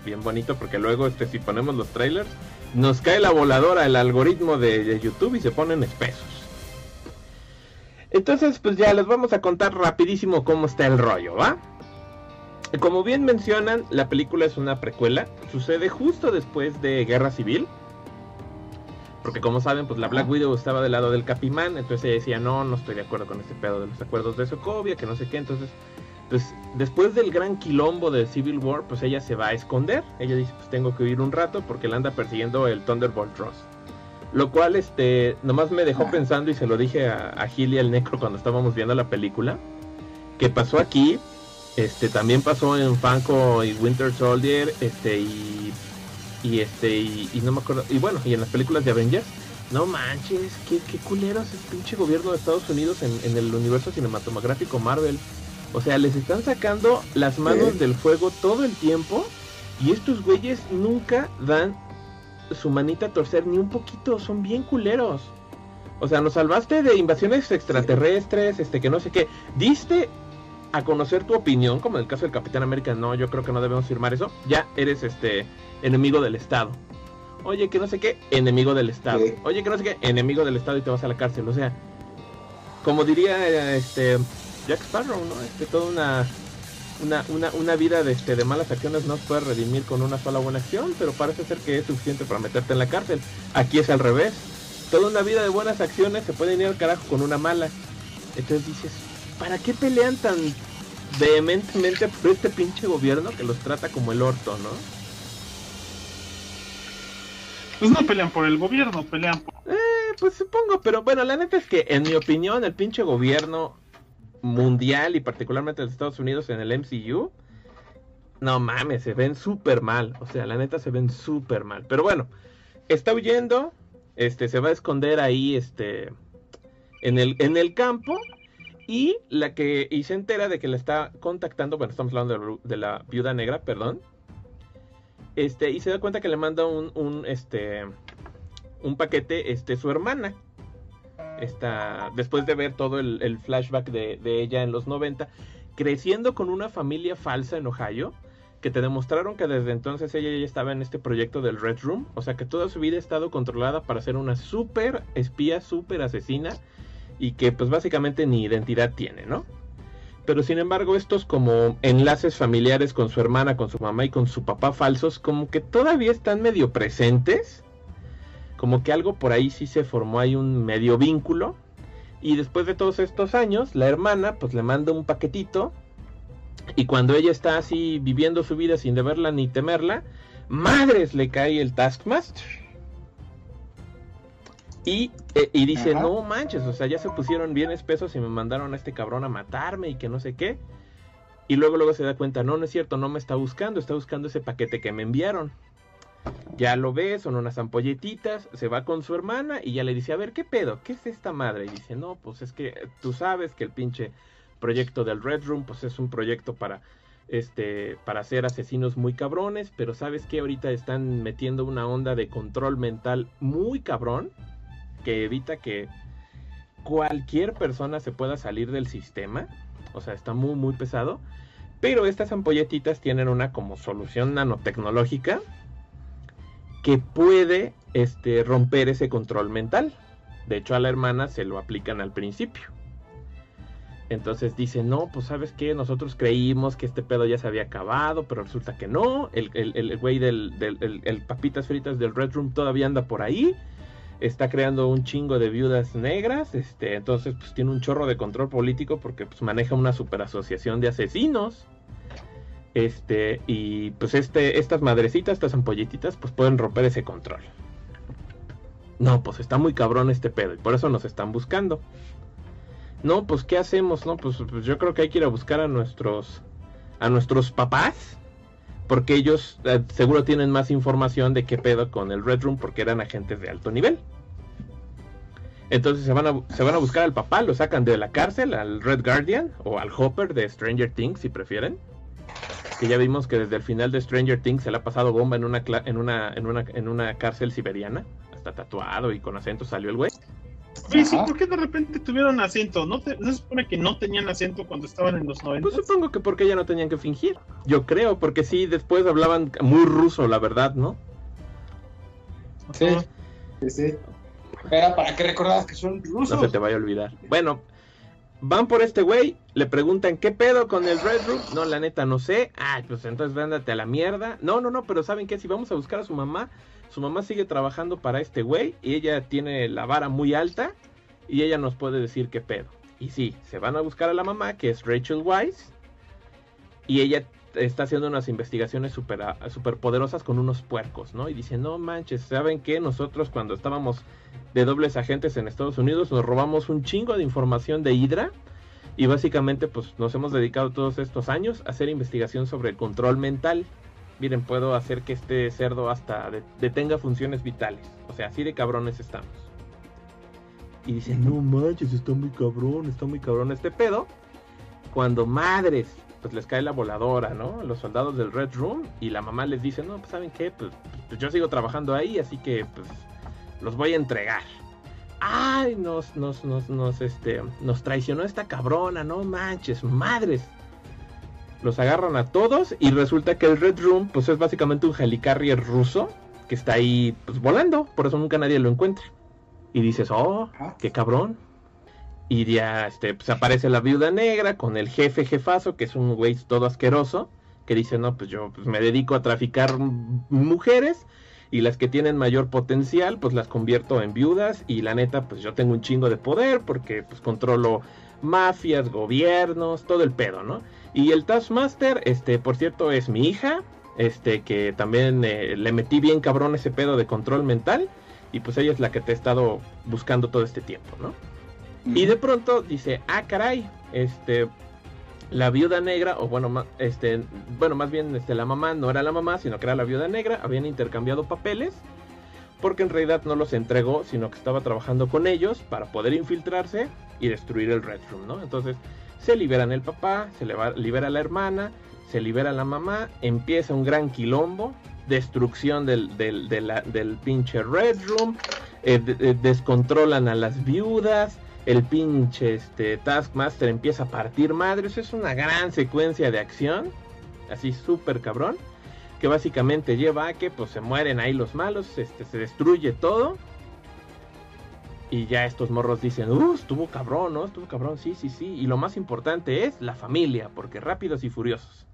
bien bonito, porque luego este si ponemos los trailers, nos cae la voladora el algoritmo de, de YouTube y se ponen espesos. Entonces, pues ya les vamos a contar rapidísimo cómo está el rollo, ¿va? Como bien mencionan, la película es una precuela, sucede justo después de Guerra Civil. Porque como saben, pues la Black Widow estaba del lado del Capimán, entonces ella decía, no, no estoy de acuerdo con este pedo de los acuerdos de Sokovia, que no sé qué, entonces, pues después del gran quilombo de Civil War, pues ella se va a esconder, ella dice, pues tengo que huir un rato porque la anda persiguiendo el Thunderbolt Ross. Lo cual, este, nomás me dejó Ah. pensando y se lo dije a, a Gil y al Necro cuando estábamos viendo la película, que pasó aquí, este, también pasó en Fanco y Winter Soldier, este, y y este y, y no me acuerdo y bueno y en las películas de Avengers no manches qué, qué culeros es pinche gobierno de Estados Unidos en, en el universo cinematográfico Marvel. O sea les están sacando las manos del fuego todo el tiempo y estos güeyes nunca dan su manita a torcer ni un poquito son bien culeros. O sea nos salvaste de invasiones extraterrestres este que no sé qué. Diste a conocer tu opinión, como en el caso del Capitán América, no, yo creo que no debemos firmar eso, ya eres este enemigo del Estado. Oye, que no sé qué, enemigo del Estado. Oye, que no sé qué, enemigo del Estado y te vas a la cárcel. O sea, como diría este Jack Sparrow, ¿no? Este, toda una una, una, una vida de, este, de malas acciones no se puede redimir con una sola buena acción, pero parece ser que es suficiente para meterte en la cárcel. Aquí es al revés. Toda una vida de buenas acciones se puede ir al carajo con una mala. Entonces dices, ¿para qué pelean tan vehementemente por este pinche gobierno que los trata como el orto, ¿no? Pues no pelean por el gobierno, pelean por... Eh, pues supongo, pero bueno, la neta es que en mi opinión el pinche gobierno mundial y particularmente de Estados Unidos en el MCU, no mames, se ven súper mal. O sea, la neta se ven súper mal. Pero bueno, está huyendo, este, se va a esconder ahí, este, en el, en el campo. Y la que, y se entera de que la está contactando, bueno, estamos hablando de, de la viuda negra, perdón. Este, y se da cuenta que le manda un, un, este, un paquete, este, su hermana. Esta, después de ver todo el, el flashback de, de ella en los 90, creciendo con una familia falsa en Ohio, que te demostraron que desde entonces ella ya estaba en este proyecto del Red Room, o sea que toda su vida ha estado controlada para ser una super espía, super asesina, y que pues básicamente ni identidad tiene, ¿no? Pero sin embargo estos como enlaces familiares con su hermana, con su mamá y con su papá falsos, como que todavía están medio presentes, como que algo por ahí sí se formó ahí un medio vínculo, y después de todos estos años, la hermana pues le manda un paquetito. Y cuando ella está así viviendo su vida sin deberla ni temerla, madres le cae el Taskmaster. Y, eh, y dice, Ajá. no manches, o sea, ya se pusieron bien espesos y me mandaron a este cabrón a matarme y que no sé qué. Y luego luego se da cuenta, no, no es cierto, no me está buscando, está buscando ese paquete que me enviaron. Ya lo ve, son unas ampolletitas, se va con su hermana y ya le dice, a ver, ¿qué pedo? ¿Qué es esta madre? Y dice, no, pues es que tú sabes que el pinche proyecto del Red Room, pues es un proyecto para, este, para hacer asesinos muy cabrones, pero sabes que ahorita están metiendo una onda de control mental muy cabrón, que evita que cualquier persona se pueda salir del sistema, o sea, está muy, muy pesado, pero estas ampolletitas tienen una como solución nanotecnológica, que puede este, romper ese control mental. De hecho, a la hermana se lo aplican al principio. Entonces dice, no, pues sabes qué, nosotros creímos que este pedo ya se había acabado, pero resulta que no. El, el, el güey del, del el, papitas fritas del Red Room todavía anda por ahí. Está creando un chingo de viudas negras. Este, entonces, pues tiene un chorro de control político porque pues, maneja una super asociación de asesinos. Este, y pues este, estas madrecitas, estas ampolletitas, pues pueden romper ese control. No, pues está muy cabrón este pedo, y por eso nos están buscando. No, pues ¿qué hacemos? No, pues, pues yo creo que hay que ir a buscar a nuestros a nuestros papás, porque ellos eh, seguro tienen más información de qué pedo con el Red Room, porque eran agentes de alto nivel. Entonces se van, a, se van a buscar al papá, lo sacan de la cárcel, al Red Guardian o al Hopper de Stranger Things, si prefieren que ya vimos que desde el final de Stranger Things se le ha pasado bomba en una, en una, en una, en una cárcel siberiana. Hasta tatuado y con acento salió el güey. Oye, sí. ¿por qué de repente tuvieron acento? ¿No, te- ¿No se supone que no tenían acento cuando estaban en los 90? Pues supongo que porque ya no tenían que fingir. Yo creo, porque sí, después hablaban muy ruso, la verdad, ¿no? Sí, sí, sí. Era para que recordaras que son rusos. No se te vaya a olvidar. Bueno, van por este güey, le preguntan qué pedo con el Red Room. No, la neta, no sé. Ay, pues entonces ándate a la mierda. No, no, no, pero ¿saben qué? Si vamos a buscar a su mamá, su mamá sigue trabajando para este güey y ella tiene la vara muy alta y ella nos puede decir qué pedo. Y sí, se van a buscar a la mamá, que es Rachel Weisz, y ella está haciendo unas investigaciones super, super poderosas con unos puercos, ¿no? Y dice, no manches, ¿saben qué? Nosotros cuando estábamos de dobles agentes en Estados Unidos nos robamos un chingo de información de Hydra y básicamente pues nos hemos dedicado todos estos años a hacer investigación sobre el control mental. Miren, puedo hacer que este cerdo hasta de- detenga funciones vitales. O sea, así de cabrones estamos. Y dicen, no manches, está muy cabrón, está muy cabrón este pedo. Cuando madres, pues les cae la voladora, ¿no? Los soldados del Red Room y la mamá les dice, no, pues saben qué, pues, pues yo sigo trabajando ahí, así que pues los voy a entregar. Ay, nos, nos, nos, nos, este, nos traicionó esta cabrona, no manches, madres. Los agarran a todos y resulta que el Red Room, pues es básicamente un helicarrier ruso que está ahí, pues volando, por eso nunca nadie lo encuentra. Y dices, oh, Ajá. qué cabrón. Y ya, este, pues aparece la viuda negra con el jefe jefazo, que es un güey todo asqueroso, que dice, no, pues yo pues, me dedico a traficar mujeres y las que tienen mayor potencial, pues las convierto en viudas y la neta, pues yo tengo un chingo de poder porque pues controlo mafias, gobiernos, todo el pedo, ¿no? Y el Taskmaster, este, por cierto, es mi hija este que también eh, le metí bien cabrón ese pedo de control mental y pues ella es la que te he estado buscando todo este tiempo, ¿no? Y de pronto dice, ah, caray, este, la viuda negra, o bueno, este, bueno, más bien este, la mamá no era la mamá, sino que era la viuda negra, habían intercambiado papeles, porque en realidad no los entregó, sino que estaba trabajando con ellos para poder infiltrarse y destruir el Red Room, ¿no? Entonces se liberan el papá, se libera la hermana, se libera la mamá, empieza un gran quilombo, destrucción del, del, del pinche Red Room, eh, eh, descontrolan a las viudas, el pinche este, Taskmaster empieza a partir madres. Es una gran secuencia de acción, así súper cabrón, que básicamente lleva a que pues se mueren ahí los malos, este, se destruye todo. Y ya estos morros dicen, uh, estuvo cabrón, ¿no? Estuvo cabrón, sí, sí, sí. Y lo más importante es la familia, porque rápidos y furiosos.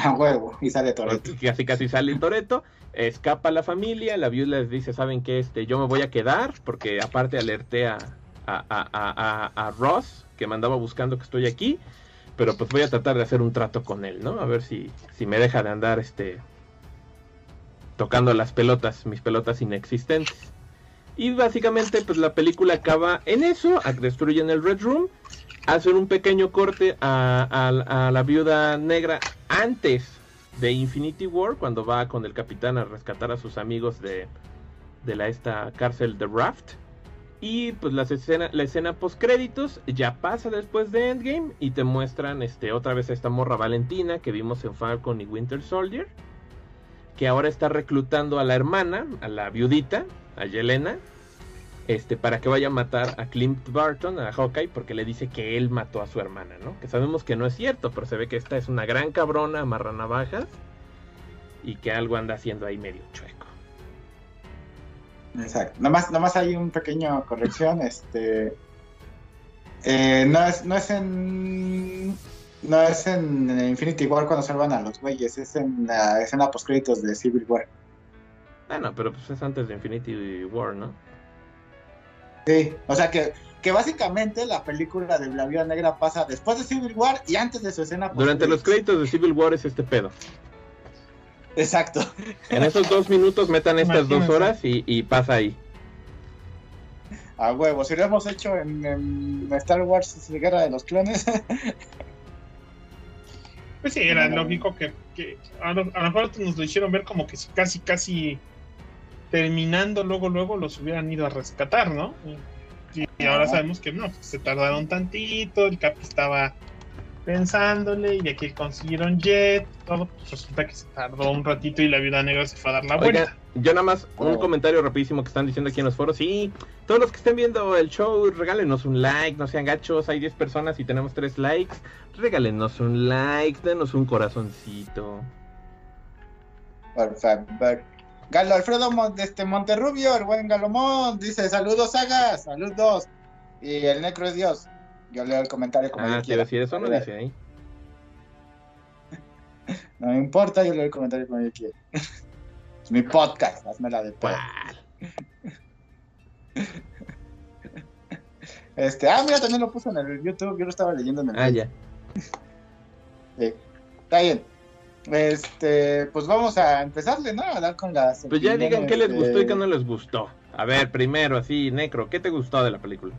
A huevo, y sale Toreto. Casi casi sale Toreto, escapa la familia, la viuda les dice, ¿saben qué? Este, yo me voy a quedar, porque aparte alerté a, a, Ross, que me andaba buscando que estoy aquí, pero pues voy a tratar de hacer un trato con él, ¿no? A ver si, si me deja de andar, este, tocando las pelotas, mis pelotas inexistentes. Y básicamente, pues la película acaba en eso, destruyen el Red Room, hacen un pequeño corte a, la viuda negra antes de Infinity War, cuando va con el capitán a rescatar a sus amigos de, de la, esta cárcel de Raft. Y pues la escena, la escena post créditos ya pasa después de Endgame y te muestran este, otra vez a esta morra Valentina que vimos en Falcon y Winter Soldier. Que ahora está reclutando a la hermana, a la viudita, a Yelena, este, para que vaya a matar a Clint Barton, a Hawkeye, porque le dice que él mató a su hermana, ¿no? Que sabemos que no es cierto, pero se ve que esta es una gran cabrona, amarra navajas, y que algo anda haciendo ahí medio chueco. Exacto. Nomás, nomás hay un pequeño corrección, este... Eh, no, es, no es en... No es en Infinity War cuando salvan a los güeyes, es en la escena post créditos de Civil War. Bueno, pero pues es antes de Infinity War, ¿no? Sí, o sea que, que básicamente la película de La Vida Negra pasa después de Civil War y antes de su escena. Durante los créditos de Civil War es este pedo. Exacto. En esos dos minutos metan estas dos horas y, pasa ahí. A huevo, si lo hemos hecho en, Star Wars Guerra de los Clones. pues sí, era lógico que, a, lo, mejor nos lo hicieron ver como que casi, casi terminando luego, luego los hubieran ido a rescatar, ¿no? Y, ahora sabemos que no, se tardaron tantito, el Capi estaba pensándole y aquí consiguieron Jet, todo, pues resulta que se tardó un ratito y la viuda negra se fue a dar la vuelta. yo nada más un oh. comentario rapidísimo que están diciendo aquí en los foros, sí, todos los que estén viendo el show, regálenos un like, no sean gachos, hay 10 personas y tenemos 3 likes, regálenos un like, denos un corazoncito. Por favor. Galo Alfredo este, Monterrubio, el buen Galomón, dice saludos sagas, saludos. Y el necro es Dios. Yo leo el comentario como ah, yo decir eso no dice ahí. no me importa, yo leo el comentario como yo quiera. es mi podcast, hazme la de pedo. este, ah, mira, también lo puso en el YouTube, yo lo estaba leyendo en el Ah, ya. sí, está bien. Este, pues vamos a empezarle, ¿no? A dar con las. Pues ya digan qué les gustó y qué no les gustó. A ver, primero, así, Necro, ¿qué te gustó de la película?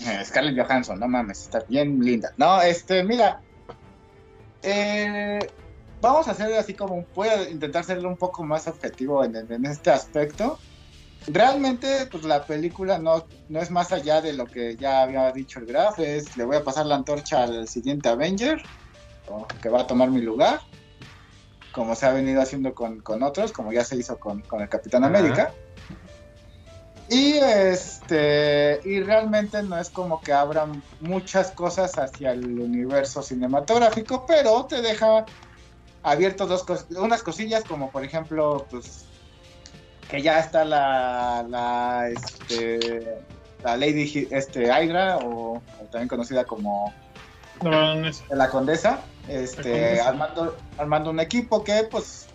Eh, Scarlett Johansson, no mames, está bien linda. No, este, mira. Eh, vamos a hacer así como. Voy a intentar serlo un poco más objetivo en, en, este aspecto. Realmente, pues la película no, no es más allá de lo que ya había dicho el Graf. Es, le voy a pasar la antorcha al siguiente Avenger que va a tomar mi lugar, como se ha venido haciendo con, otros, como ya se hizo con, el Capitán América. Y este y realmente no es como que abran muchas cosas hacia el universo cinematográfico, pero te deja abierto dos unas cosillas como por ejemplo pues que ya está la la este la Lady este Hydra o también conocida como la condesa, este, armando, armando un equipo que, pues,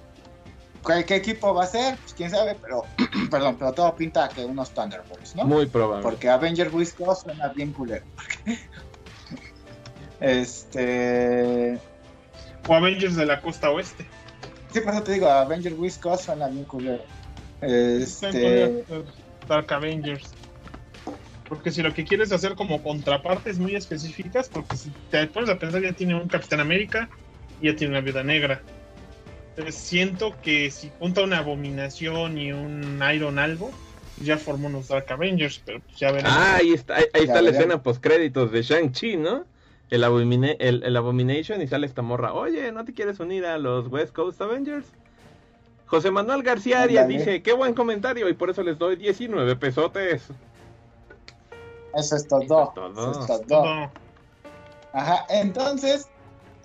¿qué, equipo va a ser? Pues quién sabe, pero, perdón, pero todo pinta que unos Thunderbolts, ¿no? Muy probable. Porque Avenger Wisco suena bien culero. este. O Avengers de la costa oeste. Sí, por eso te digo, Avengers West Coast suena bien culero. Este... Dark Avengers. Porque si lo que quieres hacer como contrapartes muy específicas, porque si te pones a pensar, ya tiene un Capitán América y ya tiene una Viuda Negra. Entonces siento que si junta una Abominación y un Iron algo, ya formó unos Dark Avengers, pero pues ya veremos. Ah, ahí está, ahí, está la escena post créditos de Shang-Chi, ¿no? El, el, el, Abomination y sale esta morra. Oye, ¿no te quieres unir a los West Coast Avengers? José Manuel García Arias dice, qué buen comentario y por eso les doy 19 pesotes. Eso es todo. Eso es todo. Ajá, entonces,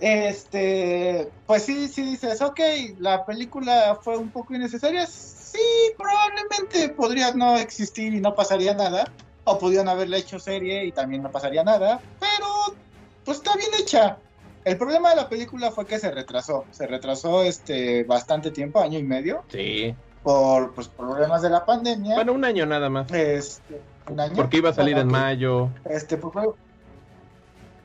este, pues sí, sí dices, ok, la película fue un poco innecesaria. Sí, probablemente podría no existir y no pasaría nada. O pudieron haberle hecho serie y también no pasaría nada. Pero, pues está bien hecha. El problema de la película fue que se retrasó. Se retrasó este bastante tiempo, año y medio. Sí. Por pues, problemas de la pandemia. Bueno, un año nada más. Este, un año. Porque iba a salir en mayo. Este, por,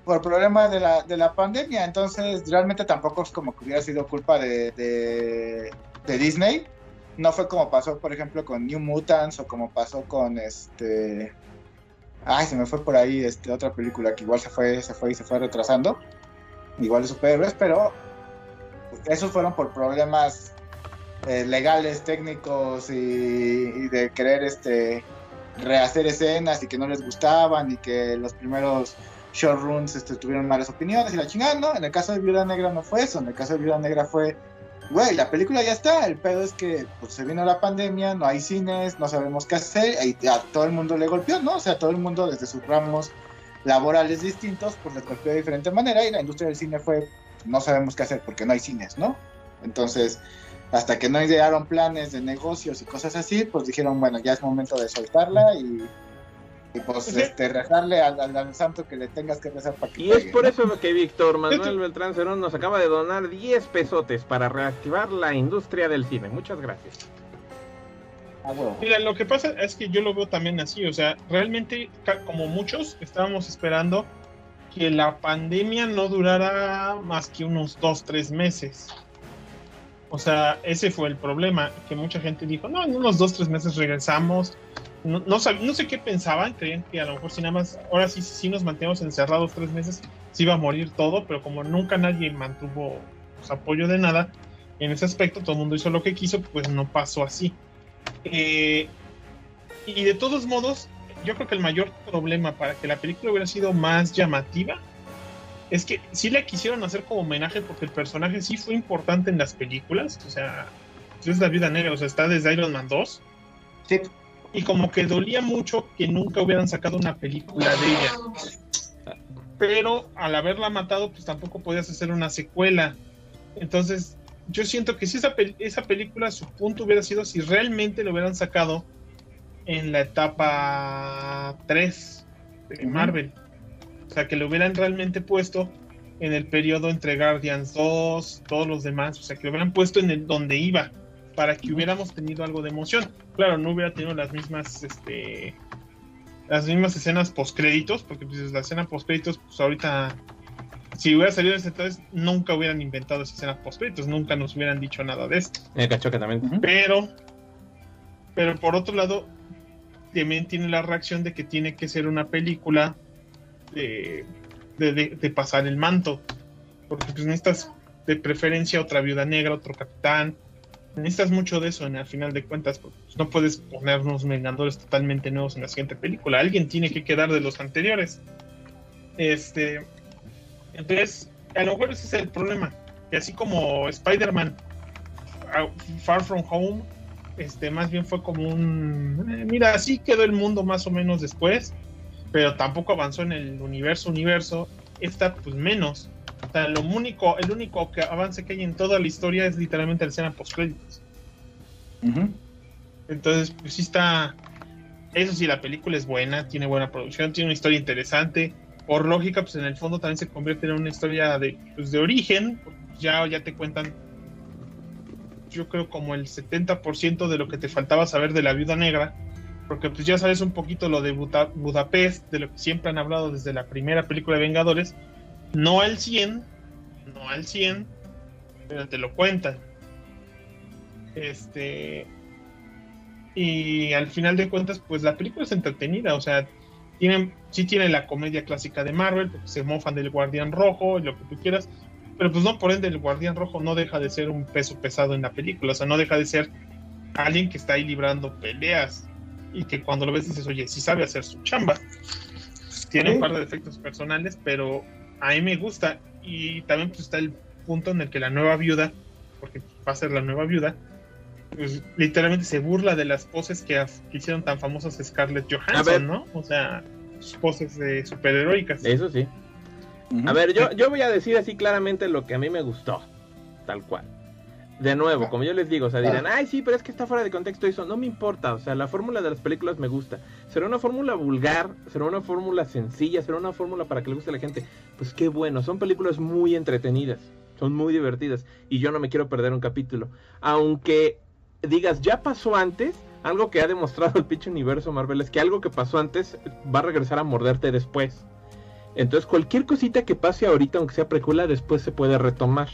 por problemas de la, de la pandemia. Entonces, realmente tampoco es como que hubiera sido culpa de, de, de Disney. No fue como pasó, por ejemplo, con New Mutants o como pasó con este. Ay, se me fue por ahí este otra película que igual se fue, se fue y se fue retrasando igual de superhéroes, pero esos fueron por problemas eh, legales, técnicos y, de querer este rehacer escenas y que no les gustaban y que los primeros showruns este, tuvieron malas opiniones y la chingada, ¿no? En el caso de Viuda Negra no fue eso, en el caso de Viuda Negra fue, güey, la película ya está, el pedo es que pues, se vino la pandemia, no hay cines, no sabemos qué hacer y a todo el mundo le golpeó, ¿no? O sea, todo el mundo desde sus ramos laborales distintos, pues les golpeó de diferente manera y la industria del cine fue, no sabemos qué hacer porque no hay cines, ¿no? Entonces, hasta que no idearon planes de negocios y cosas así, pues dijeron, bueno, ya es momento de soltarla y, pues este, rezarle al, santo que le tengas que rezar para que... Y es por eso que Víctor Manuel Beltrán Cerón nos acaba de donar 10 pesotes para reactivar la industria del cine. Muchas gracias. Ah, Mira, lo que pasa es que yo lo veo también así, o sea, realmente como muchos estábamos esperando que la pandemia no durara más que unos dos, tres meses. O sea, ese fue el problema, que mucha gente dijo, no, en unos dos, tres meses regresamos. No, no, sé qué pensaban, creían que a lo mejor si nada más, ahora sí, si nos mantenemos encerrados tres meses, se iba a morir todo, pero como nunca nadie mantuvo pues, apoyo de nada, en ese aspecto todo el mundo hizo lo que quiso, pues no pasó así. Eh, y de todos modos, yo creo que el mayor problema para que la película hubiera sido más llamativa es que sí la quisieron hacer como homenaje porque el personaje sí fue importante en las películas. O sea, es la vida negra, o sea, está desde Iron Man 2. Sí. Y como que dolía mucho que nunca hubieran sacado una película de ella. Pero al haberla matado, pues tampoco podías hacer una secuela. Entonces, yo siento que si esa, esa película, su punto hubiera sido si realmente lo hubieran sacado en la etapa 3 de Marvel. O sea, que lo hubieran realmente puesto en el periodo entre Guardians 2, todos los demás. O sea, que lo hubieran puesto en el donde iba para que hubiéramos tenido algo de emoción. Claro, no hubiera tenido las mismas, este, las mismas escenas post créditos, porque pues la escena post créditos, pues ahorita si hubiera salido ese entonces, nunca hubieran inventado esa escena post nunca nos hubieran dicho nada de esto. El cachoque también. Pero, pero por otro lado, también tiene la reacción de que tiene que ser una película de, pasar el manto. Porque pues necesitas de preferencia otra viuda negra, otro capitán. Necesitas mucho de eso en al final de cuentas, pues, no puedes ponernos vengadores totalmente nuevos en la siguiente película. Alguien tiene que quedar de los anteriores. Este, entonces, a lo mejor ese es el problema. Y así como Spider-Man Far From Home, este, más bien fue como un. Eh, mira, así quedó el mundo más o menos después, pero tampoco avanzó en el universo, universo. Esta, pues menos. O sea, lo único, el único que avance que hay en toda la historia es literalmente la escena post-créditos. Entonces, pues sí está. Eso sí, la película es buena, tiene buena producción, tiene una historia interesante por lógica, pues en el fondo también se convierte en una historia de, pues, de origen. Ya, ya te cuentan, yo creo, como el 70% de lo que te faltaba saber de la viuda negra. Porque pues ya sabes un poquito lo de Budapest, de lo que siempre han hablado desde la primera película de Vengadores. No al 100, no al 100, pero te lo cuentan. Este. Y al final de cuentas, pues la película es entretenida, o sea, tienen, sí tiene la comedia clásica de Marvel, porque se mofan del Guardián Rojo y lo que tú quieras, pero pues no, por ende, el Guardián Rojo no deja de ser un peso pesado en la película, o sea, no deja de ser alguien que está ahí librando peleas y que cuando lo ves dices, oye, sí sabe hacer su chamba. Tiene un par de defectos personales, pero a mí me gusta. Y también pues, está el punto en el que la nueva viuda, porque va a ser la nueva viuda, pues literalmente se burla de las poses que, hicieron tan famosas Scarlett Johansson, ¿no? O sea, poses de superheroicas. Eso sí. A ver, yo, yo voy a decir así claramente lo que a mí me gustó, tal cual. De nuevo, como yo les digo, o sea, dirán, ay, sí, pero es que está fuera de contexto eso. No me importa, o sea, la fórmula de las películas me gusta. Será una fórmula vulgar, será una fórmula sencilla, será una fórmula para que le guste a la gente. Pues qué bueno, son películas muy entretenidas, son muy divertidas y yo no me quiero perder un capítulo. Aunque digas, ya pasó antes, algo que ha demostrado el pinche universo Marvel es que algo que pasó antes va a regresar a morderte después. Entonces, cualquier cosita que pase ahorita, aunque sea precuela, después se puede retomar.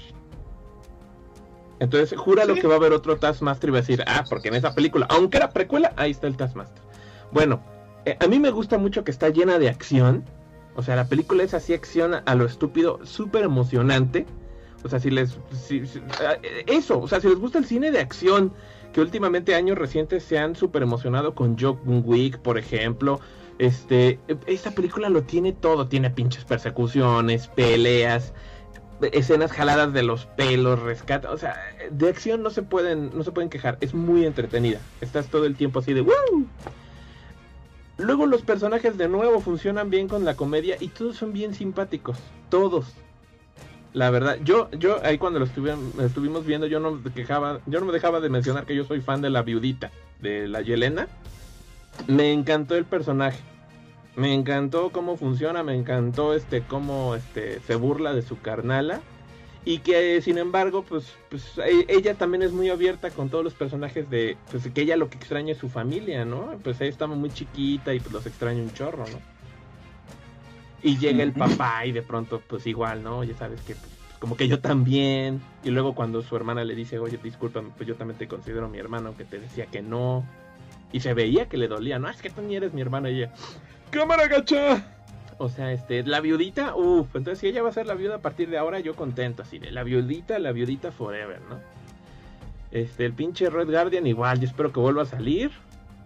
Entonces, jura lo que va a haber otro Taskmaster y va a decir, ah, porque en esa película, aunque era precuela, ahí está el Taskmaster. Bueno, eh, a mí me gusta mucho que está llena de acción. O sea, la película es así acción a lo estúpido, súper emocionante. O sea, si les... Eh, eso, o sea, si les gusta el cine de acción, que últimamente años recientes se han súper emocionado con John Wick, por ejemplo. Este, esta película lo tiene todo, tiene pinches persecuciones, peleas, escenas jaladas de los pelos, rescate, o sea, de acción no se pueden, no se pueden quejar, es muy entretenida. Estás todo el tiempo así de ¡Woo! Luego los personajes de nuevo funcionan bien con la comedia y todos son bien simpáticos, todos. La verdad, yo, yo ahí cuando lo estuvimos viendo, yo no me quejaba, yo no me dejaba de mencionar que yo soy fan de la viudita, de la Yelena. Me encantó el personaje. Me encantó cómo funciona, me encantó este cómo este se burla de su carnala y que sin embargo pues, pues e, ella también es muy abierta con todos los personajes de pues que ella lo que extraña es su familia, ¿no? Pues ella está muy chiquita y pues los extraña un chorro, ¿no? Y llega el papá y de pronto pues igual, ¿no? Ya sabes que pues, como que yo también. Y luego cuando su hermana le dice, oye, discúlpame, pues yo también te considero mi hermano, aunque te decía que no. Y se veía que le dolía, no, es que tú ni eres mi hermana. Y ella, cámara gacha. O sea, este, la viudita, uff, entonces si ella va a ser la viuda a partir de ahora, yo contento, así de la viudita, la viudita forever, ¿no? Este, el pinche Red Guardian igual, yo espero que vuelva a salir,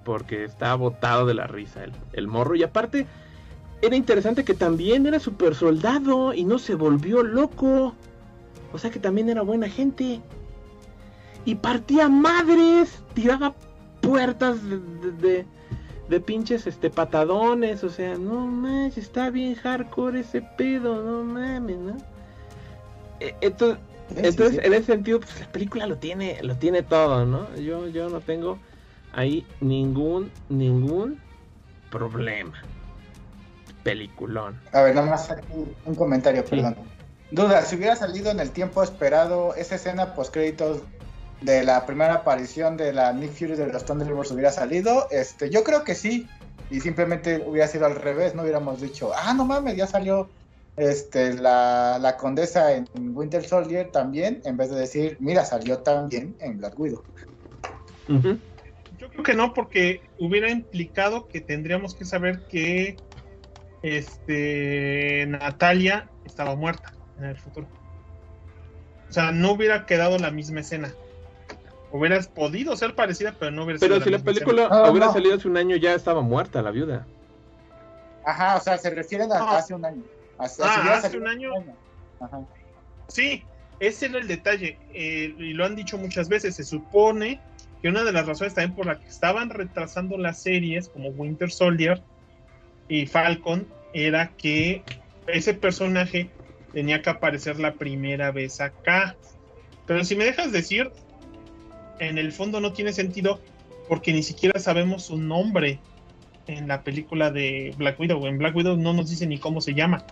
porque está botado de la risa el, el morro. Y aparte, era interesante que también era super soldado y no se volvió loco. O sea que también era buena gente. Y partía madres, tiraba puertas de de pinches este patadones, o sea, no mames, está bien hardcore ese pedo, no mames, ¿no? E, entonces, entonces en ese sentido, pues la película lo tiene, lo tiene todo, ¿no? Yo, yo no tengo ahí ningún, ningún problema. Peliculón. A ver, nada más aquí un comentario, perdón. Duda, si hubiera salido en el tiempo esperado esa escena post créditos de la primera aparición de la Nick Fury de los Thunderbolts hubiera salido, este, yo creo que sí. Y simplemente hubiera sido al revés, no hubiéramos dicho, ah, no mames, ya salió este, la, condesa en Winter Soldier también, en vez de decir, mira, salió también en Black Widow. Yo creo que no, porque hubiera implicado que tendríamos que saber que este, Natalia estaba muerta en el futuro. O sea, no hubiera quedado la misma escena. Hubieras podido ser parecida, pero no hubiera Pero si la, película hubiera salido hace un año, ya estaba muerta la viuda. Ajá, o sea, se refieren a hace un año. Hace, ah, hace un año. Ajá. Sí, ese era el detalle. Eh, y lo han dicho muchas veces. Se supone que una de las razones también por la que estaban retrasando las series, como Winter Soldier y Falcon, era que ese personaje tenía que aparecer la primera vez acá. Pero si me dejas decir, en el fondo no tiene sentido porque ni siquiera sabemos su nombre en la película de Black Widow. En Black Widow no nos dice ni cómo se llama.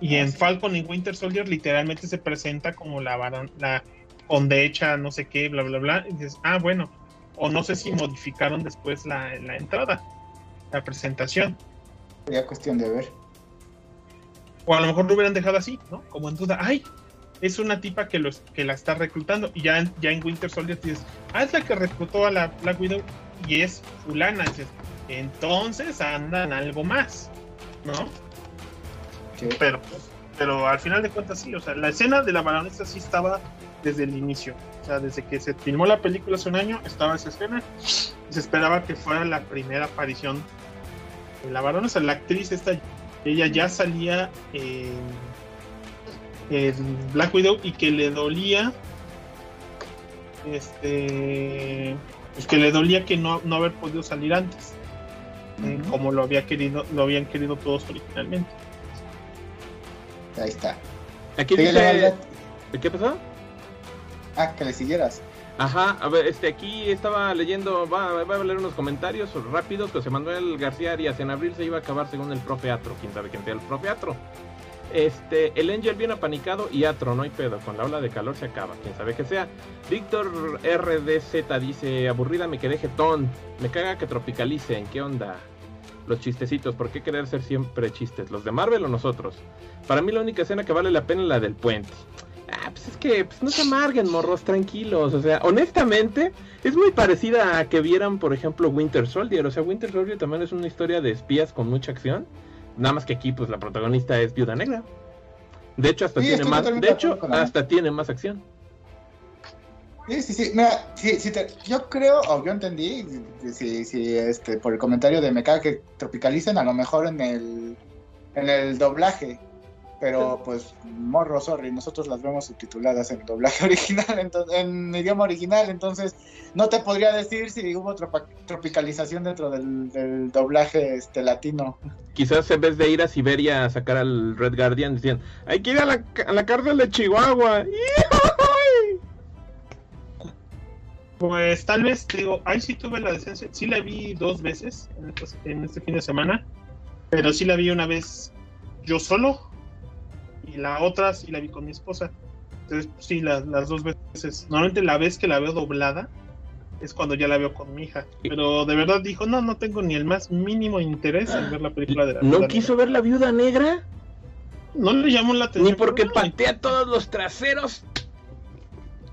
Y en Falcon y Winter Soldier literalmente se presenta como la, la condecha, no sé qué, bla, bla, bla. Y dices, ah, bueno. O no sé si modificaron después la, la entrada, la presentación. Sería cuestión de ver. O a lo mejor lo hubieran dejado así, ¿no? Como en duda, ay, es una tipa que, los, que la está reclutando. Y ya, ya en Winter Soldier dices, ah, es la que reclutó a la Black Widow y es fulana. entonces andan algo más, ¿no? Pero, pero al final de cuentas sí, o sea, la escena de la baronesa sí estaba desde el inicio. O sea, desde que se filmó la película hace un año, estaba esa escena. Y se esperaba que fuera la primera aparición de la baronesa. La actriz esta, ella ya salía en Black Widow y que le dolía este pues que le dolía que no, no haber podido salir antes eh, como lo había querido lo habían querido todos originalmente ahí está aquí dice ¿qué pasó? ah que le siguieras Ajá, a ver, este, aquí estaba leyendo, va, a leer unos comentarios rápidos. José Manuel García Arias, en abril se iba a acabar según el profe Atro. ¿Quién sabe quién sea el profe Atro? Este, el Angel viene apanicado y Atro, no hay pedo. Con la ola de calor se acaba, quién sabe que sea. Víctor RDZ dice: Aburrida me quedé jetón. Me caga que tropicalicen. ¿Qué onda? Los chistecitos, ¿por qué querer ser siempre chistes? ¿Los de Marvel o nosotros? Para mí la única escena que vale la pena es la del puente. Ah, pues es que pues no se amarguen, morros, tranquilos. O sea, honestamente, es muy parecida a que vieran, por ejemplo, Winter Soldier. O sea, Winter Soldier también es una historia de espías con mucha acción. Nada más que aquí, pues la protagonista es Viuda Negra. De hecho, hasta tiene más. De hecho, hasta tiene más acción. Sí, sí, sí. Mira, sí, sí yo creo, o yo entendí, si, si, este, por el comentario de me que tropicalicen, a lo mejor en el, en el doblaje pero pues morro, sorry, nosotros las vemos subtituladas en doblaje original, en idioma original, entonces no te podría decir si hubo tropicalización dentro del, doblaje este latino. Quizás en vez de ir a Siberia a sacar al Red Guardian decían, hay que ir a la, a la cárcel de Chihuahua. Pues tal vez, digo, ahí sí tuve la decencia, sí la vi dos veces en este fin de semana, pero sí la vi una vez yo solo y la otra sí la vi con mi esposa. Entonces, sí, las, las dos veces. Normalmente la vez que la veo doblada es cuando ya la veo con mi hija. Pero de verdad dijo, no, no tengo ni el más mínimo interés en ver la película de la ¿No quiso ver la viuda negra? No le llamó la atención. Ni porque patea todos los traseros.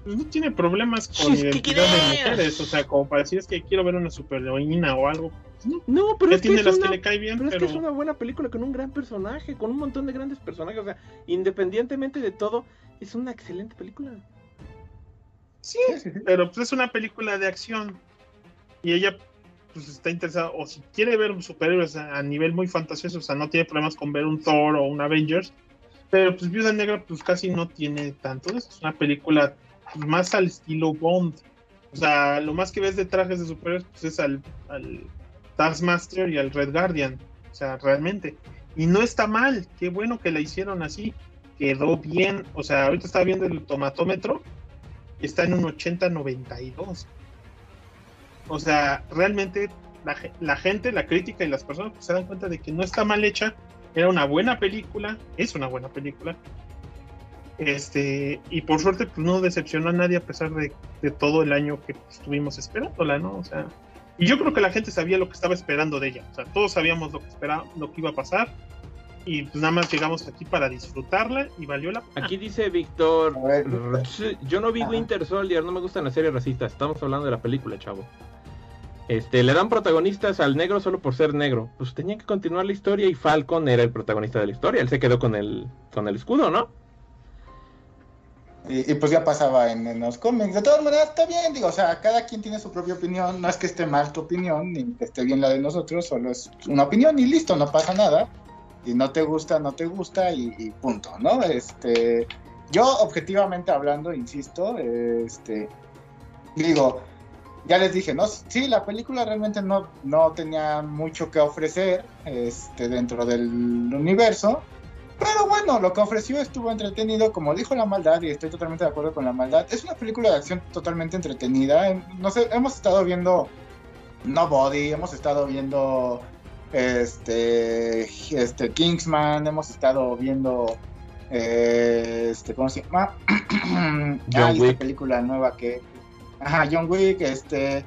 Pues no tiene problemas con identidad de mujeres. O sea, como para decir es que quiero ver una superheroína o algo. No, pero es que es una, que es una buena película con un gran personaje, con un montón de grandes personajes. O sea, independientemente de todo, es una excelente película. Sí, pero pues es una película de acción. Y ella pues está interesada, o si quiere ver superhéroes a, nivel muy fantasioso, o sea, no tiene problemas con ver un Thor o un Avengers. Pero pues Viuda Negra pues casi no tiene tanto. Es una película pues, más al estilo Bond. O sea, lo más que ves de trajes de superhéroes pues es al Taskmaster y al Red Guardian. O sea, realmente. Y no está mal, qué bueno que la hicieron así. Quedó bien. O sea, ahorita está viendo el tomatómetro. Está en un 80-92. O sea, realmente la, gente, la crítica y las personas se dan cuenta de que no está mal hecha. Era una buena película. Es una buena película. Este, y por suerte, pues no decepcionó a nadie a pesar de, de todo el año que estuvimos esperándola, ¿no? O sea, y yo creo que la gente sabía lo que estaba esperando de ella. O sea, todos sabíamos lo que esperaba, lo que iba a pasar. Y pues nada más llegamos aquí para disfrutarla y valió la pena. Aquí dice Víctor, yo no vi Winter Soldier, no me gustan las series racistas. Estamos hablando de la película, chavo. Este, le dan protagonistas al negro solo por ser negro. Pues tenían que continuar la historia y Falcon era el protagonista de la historia. Él se quedó con el, con el escudo, ¿no? Y, pues ya pasaba en, los cómics. De todas maneras, está bien, digo, o sea, cada quien tiene su propia opinión. No es que esté mal tu opinión, ni que esté bien la de nosotros, solo es una opinión y listo, no pasa nada. Y no te gusta, no te gusta y, punto, ¿no? Este, yo, objetivamente hablando, insisto, este, digo, ya les dije, ¿no? Sí, la película realmente no, no tenía mucho que ofrecer este, dentro del universo pero bueno, lo que ofreció estuvo entretenido, como dijo la maldad, y estoy totalmente de acuerdo con la maldad. Es una película de acción totalmente entretenida. No sé, hemos estado viendo Nobody, hemos estado viendo este, este Kingsman, hemos estado viendo eh, este, ¿cómo se llama? John Wick. película nueva que, ajá, John Wick, este,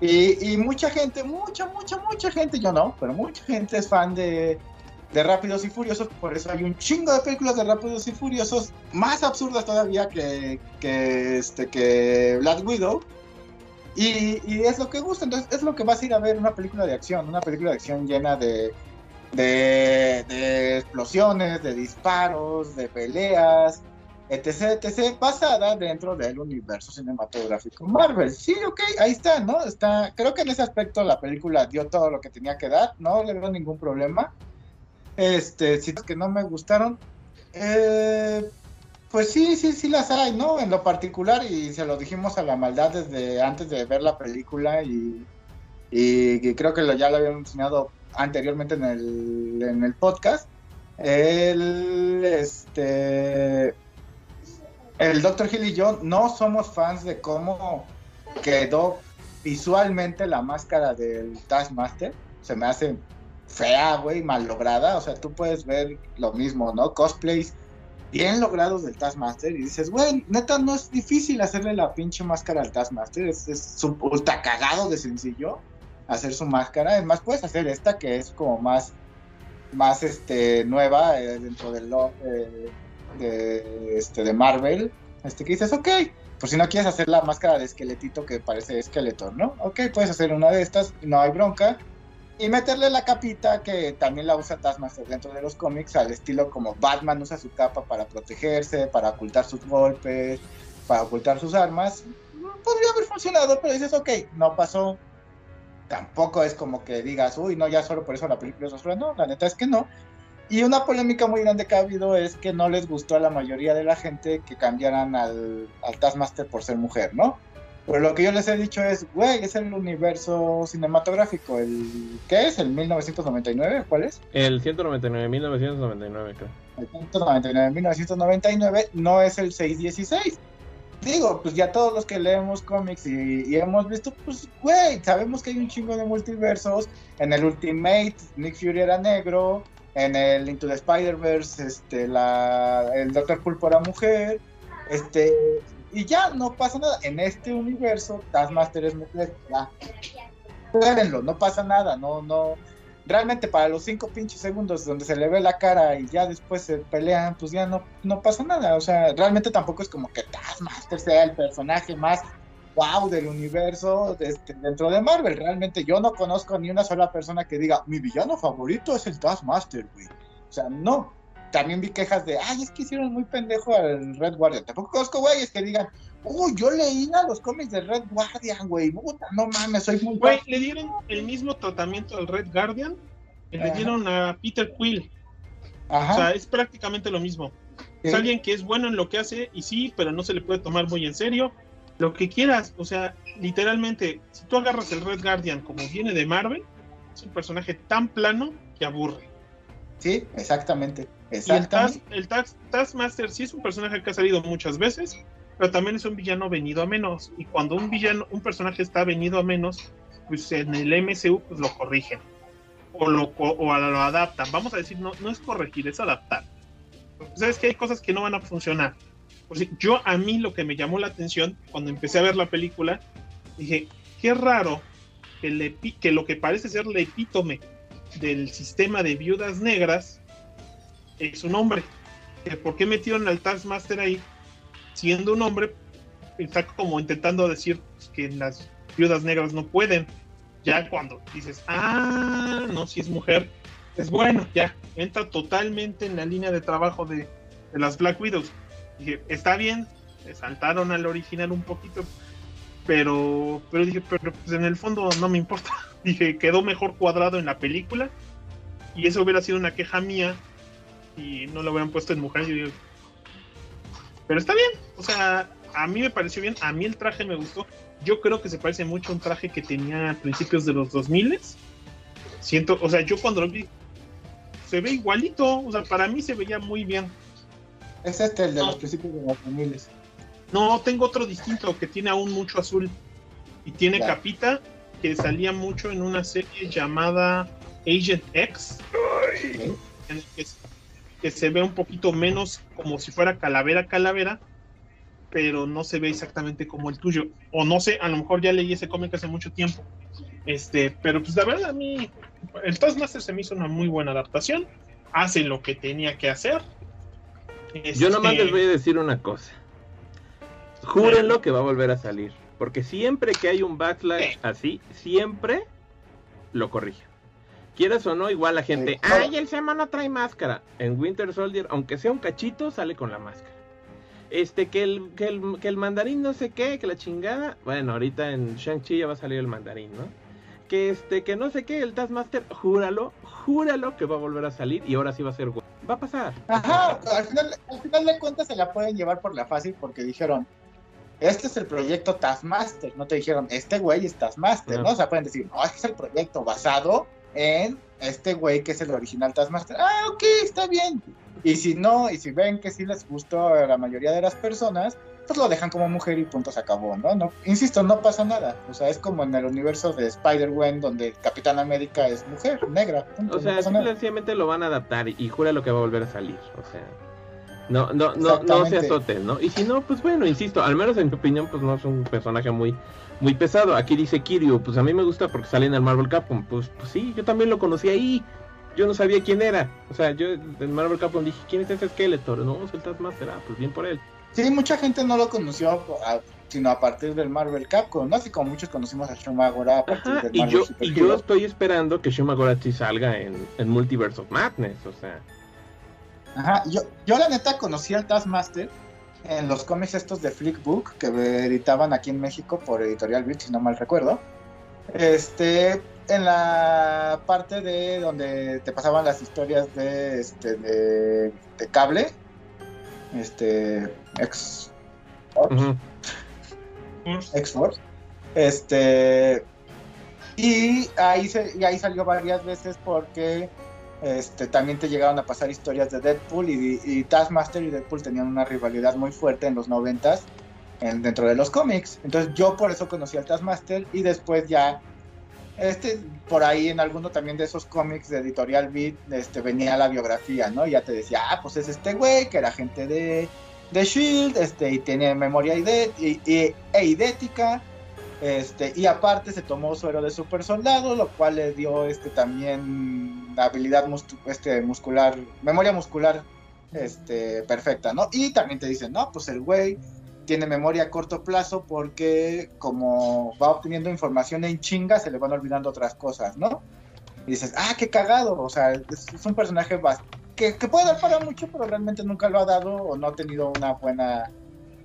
y, y mucha gente, mucha, mucha, mucha gente, yo no, pero mucha gente es fan de de Rápidos y Furiosos, por eso hay un chingo de películas de Rápidos y Furiosos más absurdas todavía que, que, este, que Black Widow. Y, y, es lo que gusta, entonces es lo que vas a ir a ver una película de acción, una película de acción llena de, de, explosiones, de disparos, de peleas, etc, etc, basada dentro del universo cinematográfico Marvel. Sí, ok, ahí está, ¿no? Está, creo que en ese aspecto la película dio todo lo que tenía que dar, no le veo ningún problema. Este, si que no me gustaron, eh, pues sí, sí, sí las hay, ¿no? En lo particular, y se lo dijimos a la maldad desde antes de ver la película, y, y, creo que lo, ya lo habíamos enseñado anteriormente en el, en el podcast. El, este, el Dr. Hill y yo no somos fans de cómo quedó visualmente la máscara del Taskmaster. Se me hace fea, güey, mal lograda. O sea, tú puedes ver lo mismo, ¿no? Cosplays bien logrados del Taskmaster y dices, güey, neta, no es difícil hacerle la pinche máscara al Taskmaster. Es, es ultra cagado de sencillo hacer su máscara. Además, puedes hacer esta que es como más, más este, nueva eh, dentro del eh, de, este, de Marvel. Este que dices, ok, por si no quieres hacer la máscara de esqueletito que parece esqueleto, ¿no? Ok, puedes hacer una de estas, no hay bronca y meterle la capita que también la usa Taskmaster dentro de los cómics al estilo como Batman usa su capa para protegerse, para ocultar sus golpes, para ocultar sus armas. Podría haber funcionado, pero dices, ok, no pasó. Tampoco es como que digas, uy, no, ya solo por eso la película es oscura. No, la neta es que no. Y una polémica muy grande que ha habido es que no les gustó a la mayoría de la gente que cambiaran al, al Taskmaster por ser mujer, ¿no? Pero lo que yo les he dicho es, güey, es el universo cinematográfico. El, ¿Qué es? ¿El 1999? ¿Cuál es? El 199, 1999, creo. El 199, 1999 no es el 616. Digo, pues ya todos los que leemos cómics y, hemos visto, pues, güey, sabemos que hay un chingo de multiversos. En el Ultimate, Nick Fury era negro. En el Into the Spider-Verse, este, la, el Doctor Pulpo era mujer. Este, y ya no pasa nada. En este universo, Taskmaster es mujer, ya. No pasa nada, no, no. Realmente para los cinco pinches segundos donde se le ve la cara y ya después se pelean, pues ya no, no pasa nada. O sea, realmente tampoco es como que Taskmaster sea el personaje más wow del universo este, dentro de Marvel. Realmente yo no conozco ni una sola persona que diga, mi villano favorito es el Taskmaster, güey. O sea, no también vi quejas de, ay, es que hicieron muy pendejo al Red Guardian. Tampoco conozco güeyes que digan, uy, yo leía los cómics de Red Guardian, güey, puta, no mames, soy muy... Güey, le dieron el mismo tratamiento al Red Guardian que le dieron a Peter Quill. Ajá. O sea, es prácticamente lo mismo. Es alguien que es bueno en lo que hace y sí, pero no se le puede tomar muy en serio. Lo que quieras, o sea, literalmente, si tú agarras el Red Guardian como viene de Marvel, es un personaje tan plano que aburre. Sí, exactamente. Y el, Taskmaster sí es un personaje que ha salido muchas veces, pero también es un villano venido a menos. Y cuando un villano, un personaje está venido a menos, pues en el MCU pues lo corrigen. O lo, o lo adaptan. Vamos a decir, no, no es corregir, es adaptar. Sabes que hay cosas que no van a funcionar. Pues yo a mí lo que me llamó la atención cuando empecé a ver la película, dije, qué raro que, le, que lo que parece ser la epítome del sistema de viudas negras es un hombre. ¿Por qué metieron al Taskmaster ahí? Siendo un hombre, está como intentando decir que las viudas negras no pueden. Ya cuando dices, ah, no, si es mujer, es bueno, ya entra totalmente en la línea de trabajo de, las Black Widows. Dije, está bien, saltaron al original un poquito, pero, pero dije, pero pues en el fondo no me importa. Dije, quedó mejor cuadrado en la película y eso hubiera sido una queja mía y no lo hubieran puesto en mujer. Pero está bien, o sea, a mí me pareció bien, a mí el traje me gustó. Yo creo que se parece mucho a un traje que tenía a principios de los 2000 Siento, o sea, yo cuando lo vi, se ve igualito, o sea, para mí se veía muy bien. Es este el de los principios de los 2000 No, tengo otro distinto que tiene aún mucho azul y tiene capita que salía mucho en una serie llamada Agent X, en el que que se ve un poquito menos como si fuera calavera calavera, pero no se ve exactamente como el tuyo. O no sé, a lo mejor ya leí ese cómic hace mucho tiempo. Este, pero pues la verdad a mí el Taskmaster se me hizo una muy buena adaptación. hace lo que tenía que hacer. Yo nomás Este, les voy a decir una cosa. Júrenlo que va a volver a salir. Porque siempre que hay un backslash Sí. así, siempre lo corrigen. Quieras o no, igual la gente, Sí, claro. ay, el Sema no trae máscara. En Winter Soldier, aunque sea un cachito, sale con la máscara. Este, que el, que el, que el mandarín no sé qué, que la chingada. Bueno, ahorita en Shang-Chi ya va a salir el mandarín, ¿no? Que este, que no sé qué, el Taskmaster, júralo, júralo que va a volver a salir y ahora sí va a ser güey. Va a pasar. Ajá, al final, al final de cuentas se la pueden llevar por la fácil porque dijeron, este es el proyecto Taskmaster, no te dijeron, este güey es Taskmaster, No. ¿no? O sea, pueden decir, no, este es el proyecto basado en este güey que es el original Taskmaster. Ah, ok, está bien. Y si no, y si ven que sí les gustó a la mayoría de las personas, pues lo dejan como mujer y punto se acabó, ¿no? no insisto, no pasa nada. O sea, es como en el universo de Spider-Man donde Capitán América es mujer, negra. punto, O no sea, nada. simplemente lo van a adaptar y jura lo que va a volver a salir. O sea, no, no, no, no se azoten, ¿no? Y si no, pues bueno, insisto, al menos en mi opinión, pues no es un personaje muy, muy pesado. Aquí dice Kiryu, pues a mí me gusta porque sale en el Marvel Capcom. Pues, pues sí, yo también lo conocí ahí. Yo no sabía quién era. O sea, yo en Marvel Capcom dije, ¿quién es ese Skeletor? No, es el Taskmaster. Ah, pues bien por él. Sí, mucha gente no lo conoció a- sino a partir del Marvel Capcom, ¿no? Así como muchos conocimos a Shumagora a partir Ajá, del y Marvel yo, Super y yo estoy esperando que Shuma Gorachi salga en, en Multiverse of Madness. O sea, Ajá, yo, yo la neta conocí al Taskmaster en los cómics estos de Flickbook que editaban aquí en México por Editorial Beat, si no mal recuerdo. Este, en la parte de donde te pasaban las historias de este de, de cable, este ex ujú. X-Force. Este. Y ahí, se, y ahí salió varias veces porque este, también te llegaron a pasar historias de Deadpool y, Taskmaster y Deadpool tenían una rivalidad muy fuerte en los noventas en, dentro de los cómics. Entonces yo por eso conocí al Taskmaster y después ya este por ahí en alguno también de esos cómics de Editorial Beat este venía la biografía, ¿no? Y ya te decía, ah, pues es este güey que era gente de de Shield, este y tiene memoria y- e idética. Este, y aparte se tomó suero de super soldado, lo cual le dio este también habilidad mus- este, muscular, memoria muscular este, perfecta, ¿no? Y también te dicen, no, pues el güey tiene memoria a corto plazo porque como va obteniendo información en chinga, se le van olvidando otras cosas, ¿no? Y dices, ah, qué cagado, o sea, es, es un personaje que, que puede dar para mucho, pero realmente nunca lo ha dado o no ha tenido una buena,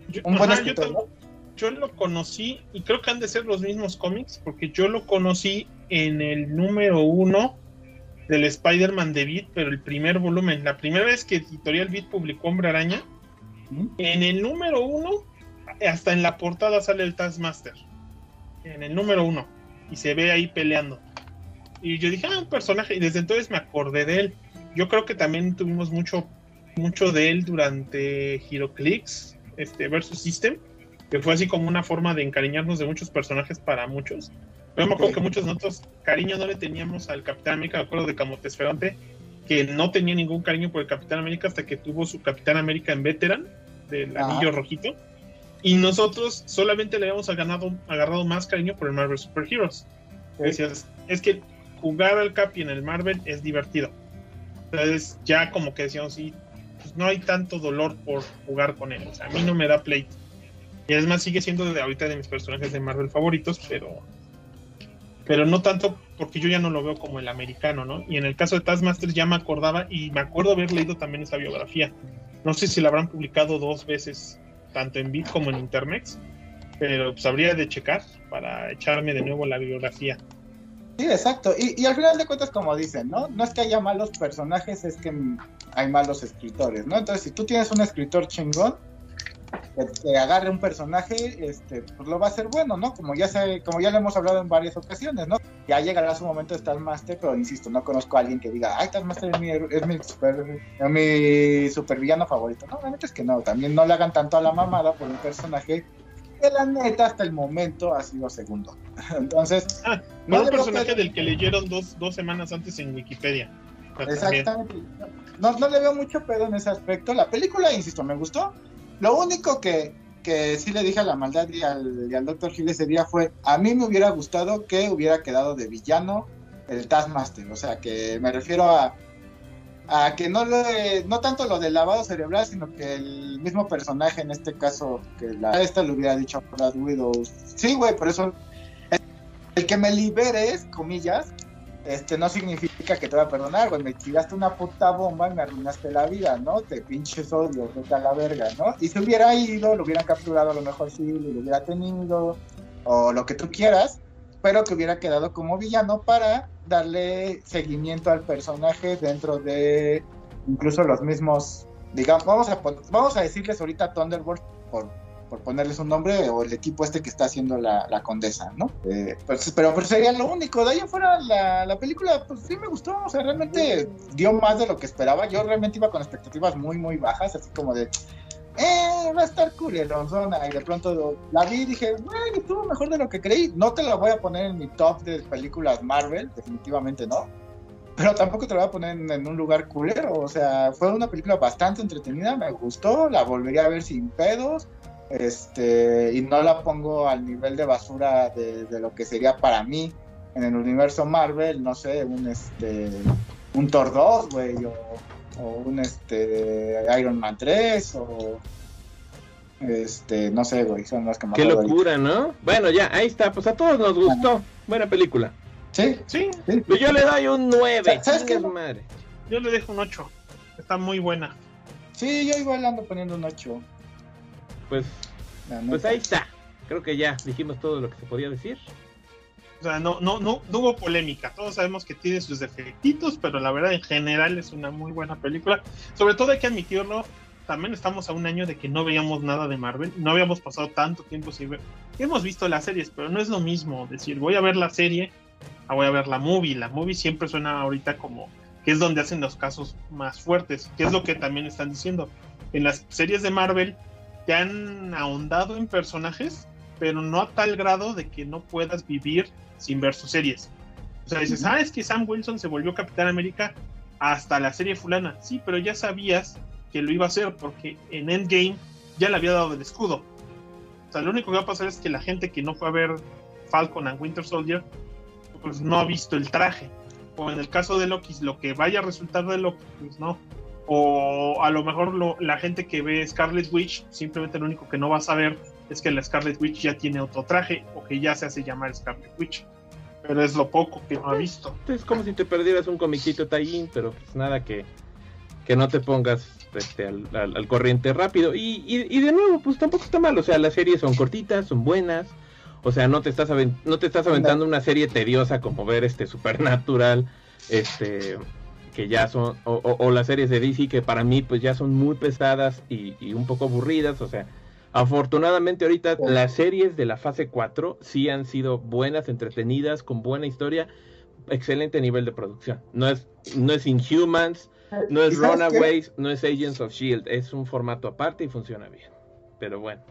Yo, un buen ajá, escritor, ¿no? Yo lo conocí, y creo que han de ser los mismos cómics, porque yo lo conocí en el número uno del Spider-Man de Beat, pero el primer volumen. La primera vez que Editorial Beat publicó Hombre Araña, ¿Mm? en el número uno, hasta en la portada sale el Taskmaster. En el número uno. Y se ve ahí peleando. Y yo dije, ah, un personaje. Y desde entonces me acordé de él. Yo creo que también tuvimos mucho, mucho de él durante HeroClix este, versus System. Que fue así como una forma de encariñarnos de muchos personajes para muchos. Pero me acuerdo que muchos de nosotros cariño no le teníamos al Capitán América. Me acuerdo de Camotesferante, que no tenía ningún cariño por el Capitán América hasta que tuvo su Capitán América en Veteran, del Ajá. anillo rojito. Y nosotros solamente le habíamos agarrado, agarrado más cariño por el Marvel Super Heroes. Decías, es que jugar al Capi en el Marvel es divertido. Entonces ya como que decíamos, sí, pues no hay tanto dolor por jugar con él. O sea, a mí no me da pleito. Y además sigue siendo de ahorita de mis personajes de Marvel favoritos, pero pero no tanto porque yo ya no lo veo como el americano, ¿no? Y en el caso de Taskmaster ya me acordaba y me acuerdo haber leído también esa biografía. No sé si la habrán publicado dos veces, tanto en Beat como en Intermex, pero pues habría de checar para echarme de nuevo la biografía. Sí, exacto. Y, y al final de cuentas, como dicen, ¿no? No es que haya malos personajes, es que hay malos escritores, ¿no? Entonces, si tú tienes un escritor chingón, que te agarre un personaje, este, pues lo va a hacer bueno, ¿no? Como ya se, como ya lo hemos hablado en varias ocasiones, ¿no? Ya llegará su momento de Taskmaster, pero insisto, no conozco a alguien que diga, ay, Taskmaster es mi, es mi super, es mi supervillano favorito. No, la neta es que no, también no le hagan tanto a la mamada por un personaje que la neta hasta el momento ha sido segundo. Entonces, Ah, no un personaje pedo. del que leyeron dos, dos semanas antes en Wikipedia. Exactamente. No, no le veo mucho pedo en ese aspecto. La película, insisto, me gustó. Lo único que, que sí le dije a la maldad y al, y al Dr. Hill ese día fue, a mí me hubiera gustado que hubiera quedado de villano el Taskmaster. O sea, que me refiero a a que no le, no tanto lo del lavado cerebral, sino que el mismo personaje, en este caso, que la esta le hubiera dicho a Black Widow, sí, güey, por eso el que me liberes, comillas, este no significa que te va a perdonar, güey, me tiraste una puta bomba y me arruinaste la vida, ¿no? Te pinches odio, vete a la verga, ¿no? Y si hubiera ido, lo hubieran capturado a lo mejor sí, lo hubiera tenido, o lo que tú quieras, pero que hubiera quedado como villano para darle seguimiento al personaje dentro de incluso los mismos, digamos, vamos a, vamos a decirles ahorita Thunderbolt por, por ponerles un nombre, o el equipo este que está haciendo la, condesa, ¿no? Eh, pero, pero, sería lo único. De ahí afuera, la, la película, pues sí me gustó, o sea, realmente dio más de lo que esperaba. Yo realmente iba con expectativas muy, muy bajas, así como de, eh, va a estar cool zona. Y de pronto la vi y dije, bueno, estuvo mejor de lo que creí. No te la voy a poner en mi top de películas Marvel, definitivamente no. Pero tampoco te la voy a poner en, un lugar culero. O sea, fue una película bastante entretenida, me gustó, la volvería a ver sin pedos. Este, y no la pongo al nivel de basura de, de lo que sería para mí en el universo Marvel, no sé, un este un Thor 2, güey, o o un este Iron Man 3 o este, no sé, güey, son las que más Qué locura, ¿no? Bueno, ya, ahí está, pues a todos nos gustó. Buena película. Sí, sí. Pues yo le doy un 9. ¿Sabes qué? Madre. Yo le dejo un 8. Está muy buena. Sí, yo igual ando poniendo un 8. Pues, pues ahí está. Creo que ya dijimos todo lo que se podía decir. O sea, no, no, no, no hubo polémica. Todos sabemos que tiene sus defectitos, pero la verdad en general es una muy buena película. Sobre todo hay que admitirlo, también estamos a un año de que no veíamos nada de Marvel, no habíamos pasado tanto tiempo sin ver. Hemos visto las series, pero no es lo mismo decir voy a ver la serie, a voy a ver la movie. La movie siempre suena ahorita como que es donde hacen los casos más fuertes, que es lo que también están diciendo. En las series de Marvel te han ahondado en personajes, pero no a tal grado de que no puedas vivir sin ver sus series. O sea, dices, ah, es que Sam Wilson se volvió Capitán América hasta la serie fulana. Sí, pero ya sabías que lo iba a hacer porque en Endgame ya le había dado el escudo. O sea, lo único que va a pasar es que la gente que no fue a ver Falcon and Winter Soldier, pues no ha visto el traje. O en el caso de Loki, lo que vaya a resultar de Loki, pues no. O a lo mejor lo, la gente que ve Scarlet Witch, simplemente lo único que no va a saber es que la Scarlet Witch ya tiene otro traje o que ya se hace llamar Scarlet Witch pero es lo poco que no ha visto. Es como si te perdieras un comiquito tallín, pero pues nada que, que no te pongas este, al, corriente rápido. Y, y, de nuevo, pues tampoco está mal. O sea, las series son cortitas, son buenas. O sea, no te estás, no te estás aventando una serie tediosa como ver este Supernatural, este que ya son, o, o, las series de DC que para mí pues ya son muy pesadas y, y un poco aburridas. O sea, Afortunadamente ahorita las series de la fase 4 sí han sido buenas, entretenidas, con buena historia, excelente nivel de producción. No es, no es Inhumans, no es Runaways, no es Agents of Shield, es un formato aparte y funciona bien. Pero bueno.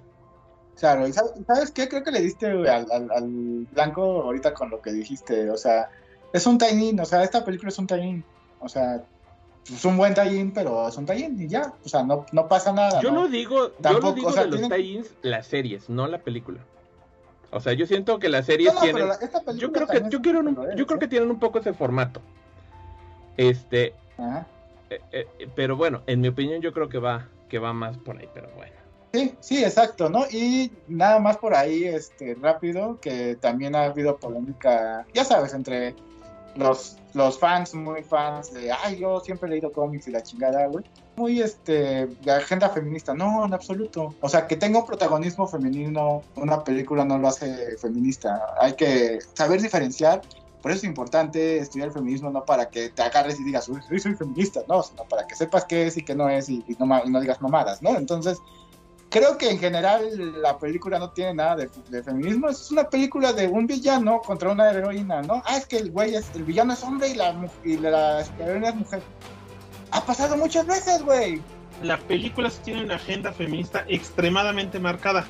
Claro, y sabes, qué? Creo que le diste al, al, blanco ahorita con lo que dijiste, o sea, es un tiny, o sea, esta película es un tiny, o sea, es un buen tallín, pero es un tallín y ya, o sea, no, no pasa nada. Yo no, digo, Tampoco, yo digo o sea, de los tallins las series, no la película. O sea, yo siento que las series tienen. yo creo que yo quiero un, yo creo que tienen un poco ese formato. Este. Eh, eh, pero bueno, en mi opinión yo creo que va que va más por ahí, pero bueno. Sí, sí, exacto, ¿no? Y nada más por ahí, este, rápido, que también ha habido polémica, ya sabes, entre los, los fans, muy fans de, ay, yo siempre he leído cómics y la chingada, güey. Muy, este, de agenda feminista. No, en absoluto. O sea, que tenga un protagonismo femenino, una película no lo hace feminista. Hay que saber diferenciar. Por eso es importante estudiar feminismo, no para que te agarres y digas, soy, soy feminista, no, sino para que sepas qué es y qué no es y, no, y no digas mamadas, ¿no? Entonces, creo que en general la película no tiene nada de, feminismo. Es una película de un villano contra una heroína, ¿no? Ah, es que el güey es, el villano es hombre y la, y la, heroína es mujer. Ha pasado muchas veces, güey. La película tiene una agenda feminista extremadamente marcada,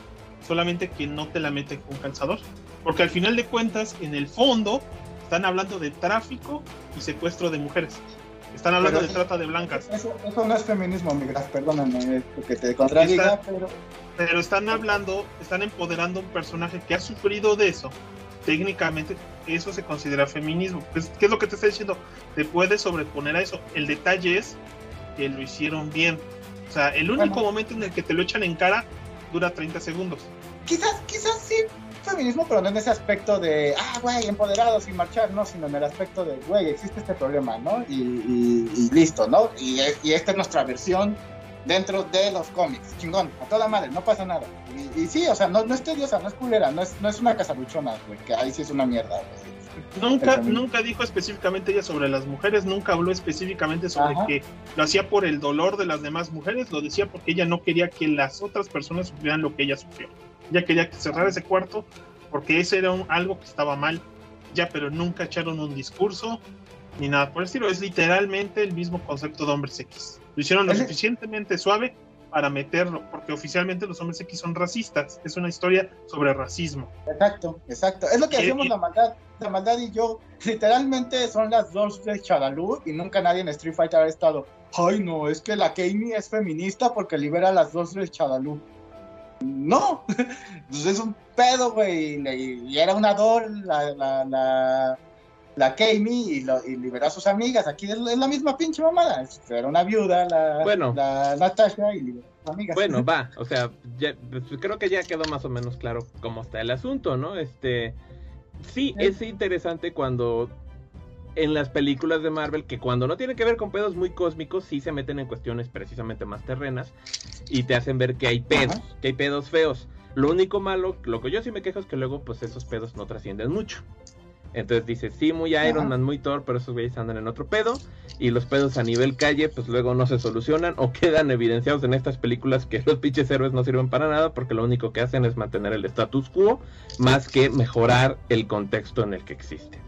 solamente que no te la mete con calzador. Porque al final de cuentas, en el fondo, están hablando de tráfico y secuestro de mujeres. Están hablando de trata de blancas. Eso, no es feminismo, migras, perdóname que te contradiga, pero... Pero están hablando, están empoderando a un personaje que ha sufrido de eso, técnicamente, eso se considera feminismo. Pues, ¿Qué es lo que te está diciendo? Te puedes sobreponer a eso. El detalle es que lo hicieron bien. O sea, el único momento en el que te lo echan en cara dura 30 segundos. Quizás, quizás sí feminismo, pero no en ese aspecto de, ah, güey, empoderados sin marchar, no, sino en el aspecto de, güey, existe este problema, ¿no? Y, listo, ¿no? Y, esta es nuestra versión dentro de los cómics, chingón, a toda madre, no pasa nada. Y, sí, o sea, no, no es tediosa, no es culera, no es, no es una casabuchona, güey, que ahí sí es una mierda, güey. Nunca, nunca dijo específicamente ella sobre las mujeres, nunca habló específicamente sobre que lo hacía por el dolor de las demás mujeres, lo decía porque ella no quería que las otras personas sufrieran lo que ella sufrió. Ella quería cerrar ese cuarto porque ese era algo que estaba mal, ya, pero nunca echaron un discurso ni nada por el estilo. Es literalmente el mismo concepto de hombres X. Lo hicieron lo suficientemente suave para meterlo, porque oficialmente los hombres X son racistas. Es una historia sobre racismo. Exacto, exacto. Es lo que hacemos la maldad. La maldad y yo, literalmente son las dos de Chadalú y nunca nadie en Street Fighter ha estado. Ay, no, es que la Keimi es feminista porque libera a las dos de Chadalú. No, pues es un pedo, güey. Y, era una Dor, la, la, la, la y, y, liberó a sus amigas. Aquí es, la misma pinche mamada. Era una viuda, la, bueno, la Natasha, y liberó a sus amigas. Bueno, va, o sea, pues, creo que ya quedó más o menos claro cómo está el asunto, ¿no? Este. Sí, es interesante cuando en las películas de Marvel que cuando no tienen que ver con pedos muy cósmicos, sí se meten en cuestiones precisamente más terrenas y te hacen ver que hay pedos, que hay pedos feos. Lo único malo, lo que yo sí me quejo es que luego pues esos pedos no trascienden mucho. Entonces dice, sí, muy Iron Man, muy Thor, pero esos güeyes andan en otro pedo. Y los pedos a nivel calle, pues luego no se solucionan o quedan evidenciados en estas películas que los pinches héroes no sirven para nada porque lo único que hacen es mantener el status quo más que mejorar el contexto en el que existe.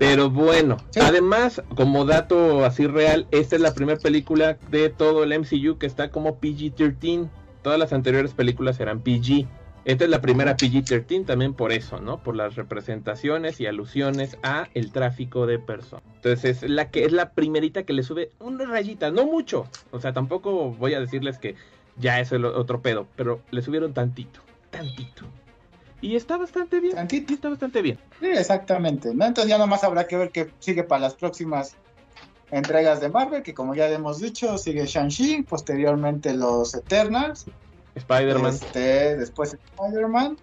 Pero bueno, además, como dato así real, esta es la primera película de todo el MCU que está como PG-13. Todas las anteriores películas eran PG. Esta es la primera PG-13 también por eso, ¿no? Por las representaciones y alusiones a el tráfico de personas. Entonces es la que es la primerita que le sube una rayita, no mucho. O sea, tampoco voy a decirles que ya es el otro pedo, pero le subieron tantito, tantito. Y está bastante bien. está bastante bien. Sí, exactamente. ¿no? Entonces ya nomás habrá que ver qué sigue para las próximas entregas de Marvel, que como ya hemos dicho, sigue Shang-Chi, posteriormente los Eternals. Spider-Man. Este, después Spider-Man.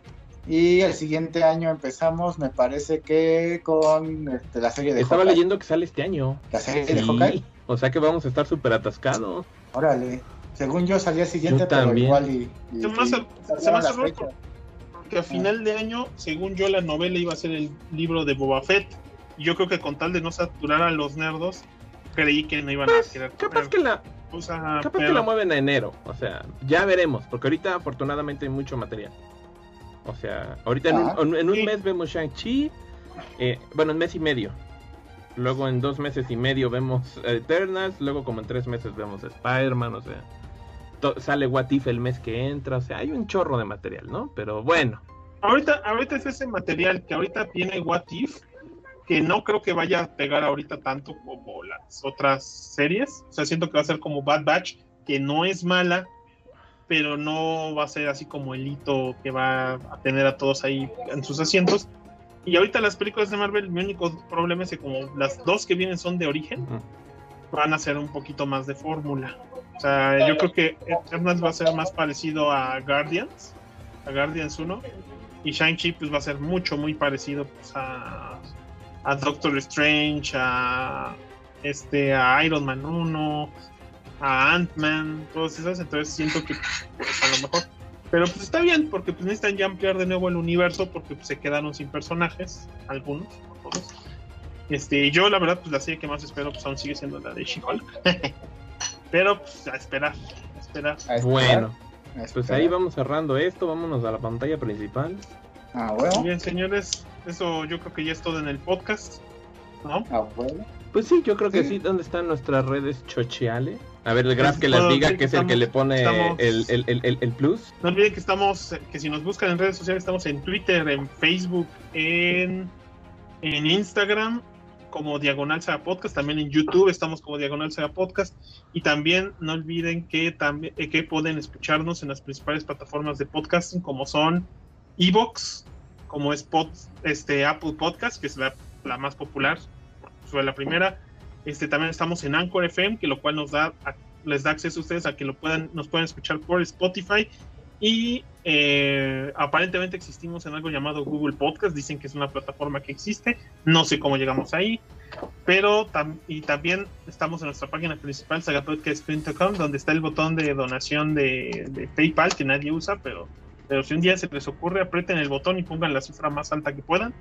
Y el siguiente año empezamos, me parece que con este, la serie de Estaba leyendo que sale este año. La serie de Hawkeye. O sea que vamos a estar súper atascados. Órale. Según yo salía siguiente, pero igual y... se me hace que a final de año, según yo, la novela iba a ser el libro de Boba Fett. Y yo creo que con tal de no saturar a los nerdos, creí que no iban a pues, querer. Capaz que la. capaz que la mueven a enero. O sea, ya veremos. Porque ahorita, afortunadamente, hay mucho material. O sea, ahorita en un, en un mes vemos Shang-Chi. Eh, bueno, en mes y medio. Luego en dos meses y medio vemos Eternals. Luego, como en tres meses, vemos Spider-Man. O sea sale What If el mes que entra, o sea, hay un chorro de material, ¿no? Pero bueno. Ahorita, ahorita es ese material que ahorita tiene What If, que no creo que vaya a pegar ahorita tanto como las otras series. O sea, siento que va a ser como Bad Batch, que no es mala, pero no va a ser así como el hito que va a tener a todos ahí en sus asientos. Y ahorita las películas de Marvel, mi único problema es que como las dos que vienen son de origen, van a ser un poquito más de fórmula. O sea, yo creo que Eternals va a ser más parecido a Guardians, a Guardians 1, y Shang-Chi pues va a ser mucho, muy parecido pues, a, a Doctor Strange, a, este, a Iron Man 1, a Ant-Man, todos esos, entonces siento que pues, a lo mejor... Pero pues está bien, porque pues necesitan ya ampliar de nuevo el universo, porque pues, se quedaron sin personajes, algunos, no todos. Este, yo la verdad, pues la serie que más espero, pues aún sigue siendo la de She-Hulk. Pero pues, a esperar, a esperar. Bueno, pues ahí vamos cerrando esto, vámonos a la pantalla principal. Ah, bueno. Bien, señores, eso yo creo que ya es todo en el podcast, ¿no? Ah, bueno. Pues sí, yo creo que sí. ¿Dónde están nuestras redes chocheales? A ver, el Graf que les diga que es el que le pone el, el, el, el, plus. No olviden que estamos, que si nos buscan en redes sociales, estamos en Twitter, en Facebook, en, en Instagram como Diagonal Sea Podcast, también en YouTube estamos como Diagonal Sea Podcast y también no olviden que también que pueden escucharnos en las principales plataformas de podcasting como son Evox, como es este, Apple Podcast, que es la, la más popular, fue la primera. Este, también estamos en Anchor FM, que lo cual nos da, les da acceso a ustedes a que lo puedan, nos puedan escuchar por Spotify. Y eh, aparentemente existimos en algo llamado Google Podcast. Dicen que es una plataforma que existe. No sé cómo llegamos ahí. Pero y también estamos en nuestra página principal, sagapodcast.com, donde está el botón de donación de, de, PayPal que nadie usa, pero, pero si un día se les ocurre, aprieten el botón y pongan la cifra más alta que puedan.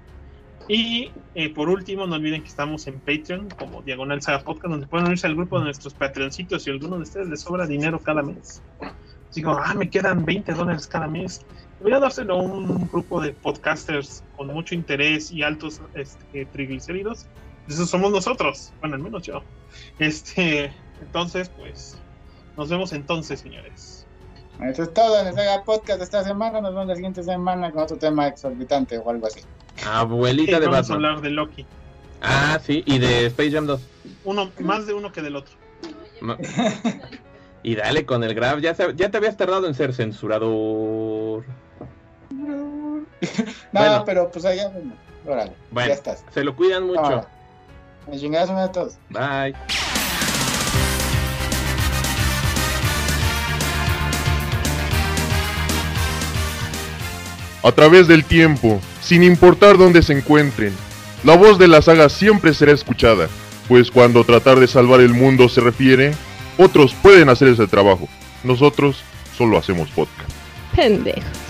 Y eh, por último, no olviden que estamos en Patreon como Diagonal Saga Podcast, donde pueden unirse al grupo de nuestros Patreoncitos si alguno de ustedes les sobra dinero cada mes. Digo, ah, me quedan 20 dólares cada mes. Debería dárselo a un grupo de podcasters con mucho interés y altos este, triglicéridos. Esos somos nosotros. Bueno, al menos yo. Este, entonces, pues, nos vemos entonces, señores. Eso es todo en el Saga Podcast de esta semana. Nos vemos la siguiente semana con otro tema exorbitante o algo así. Abuelita de Vamos a hablar de Loki. Ah, sí, y de Space Jam 2. Uno, más de uno que del otro. y dale con el grab, ya, ya te habías tardado en ser censurador. no, pero pues allá, bueno, ya estás. Se lo cuidan mucho. Me chingadas a todos. Bye. A través del tiempo, sin importar dónde se encuentren. La voz de la saga siempre será escuchada, pues cuando tratar de salvar el mundo se refiere, otros pueden hacer ese trabajo. Nosotros solo hacemos podcast. Pendejo.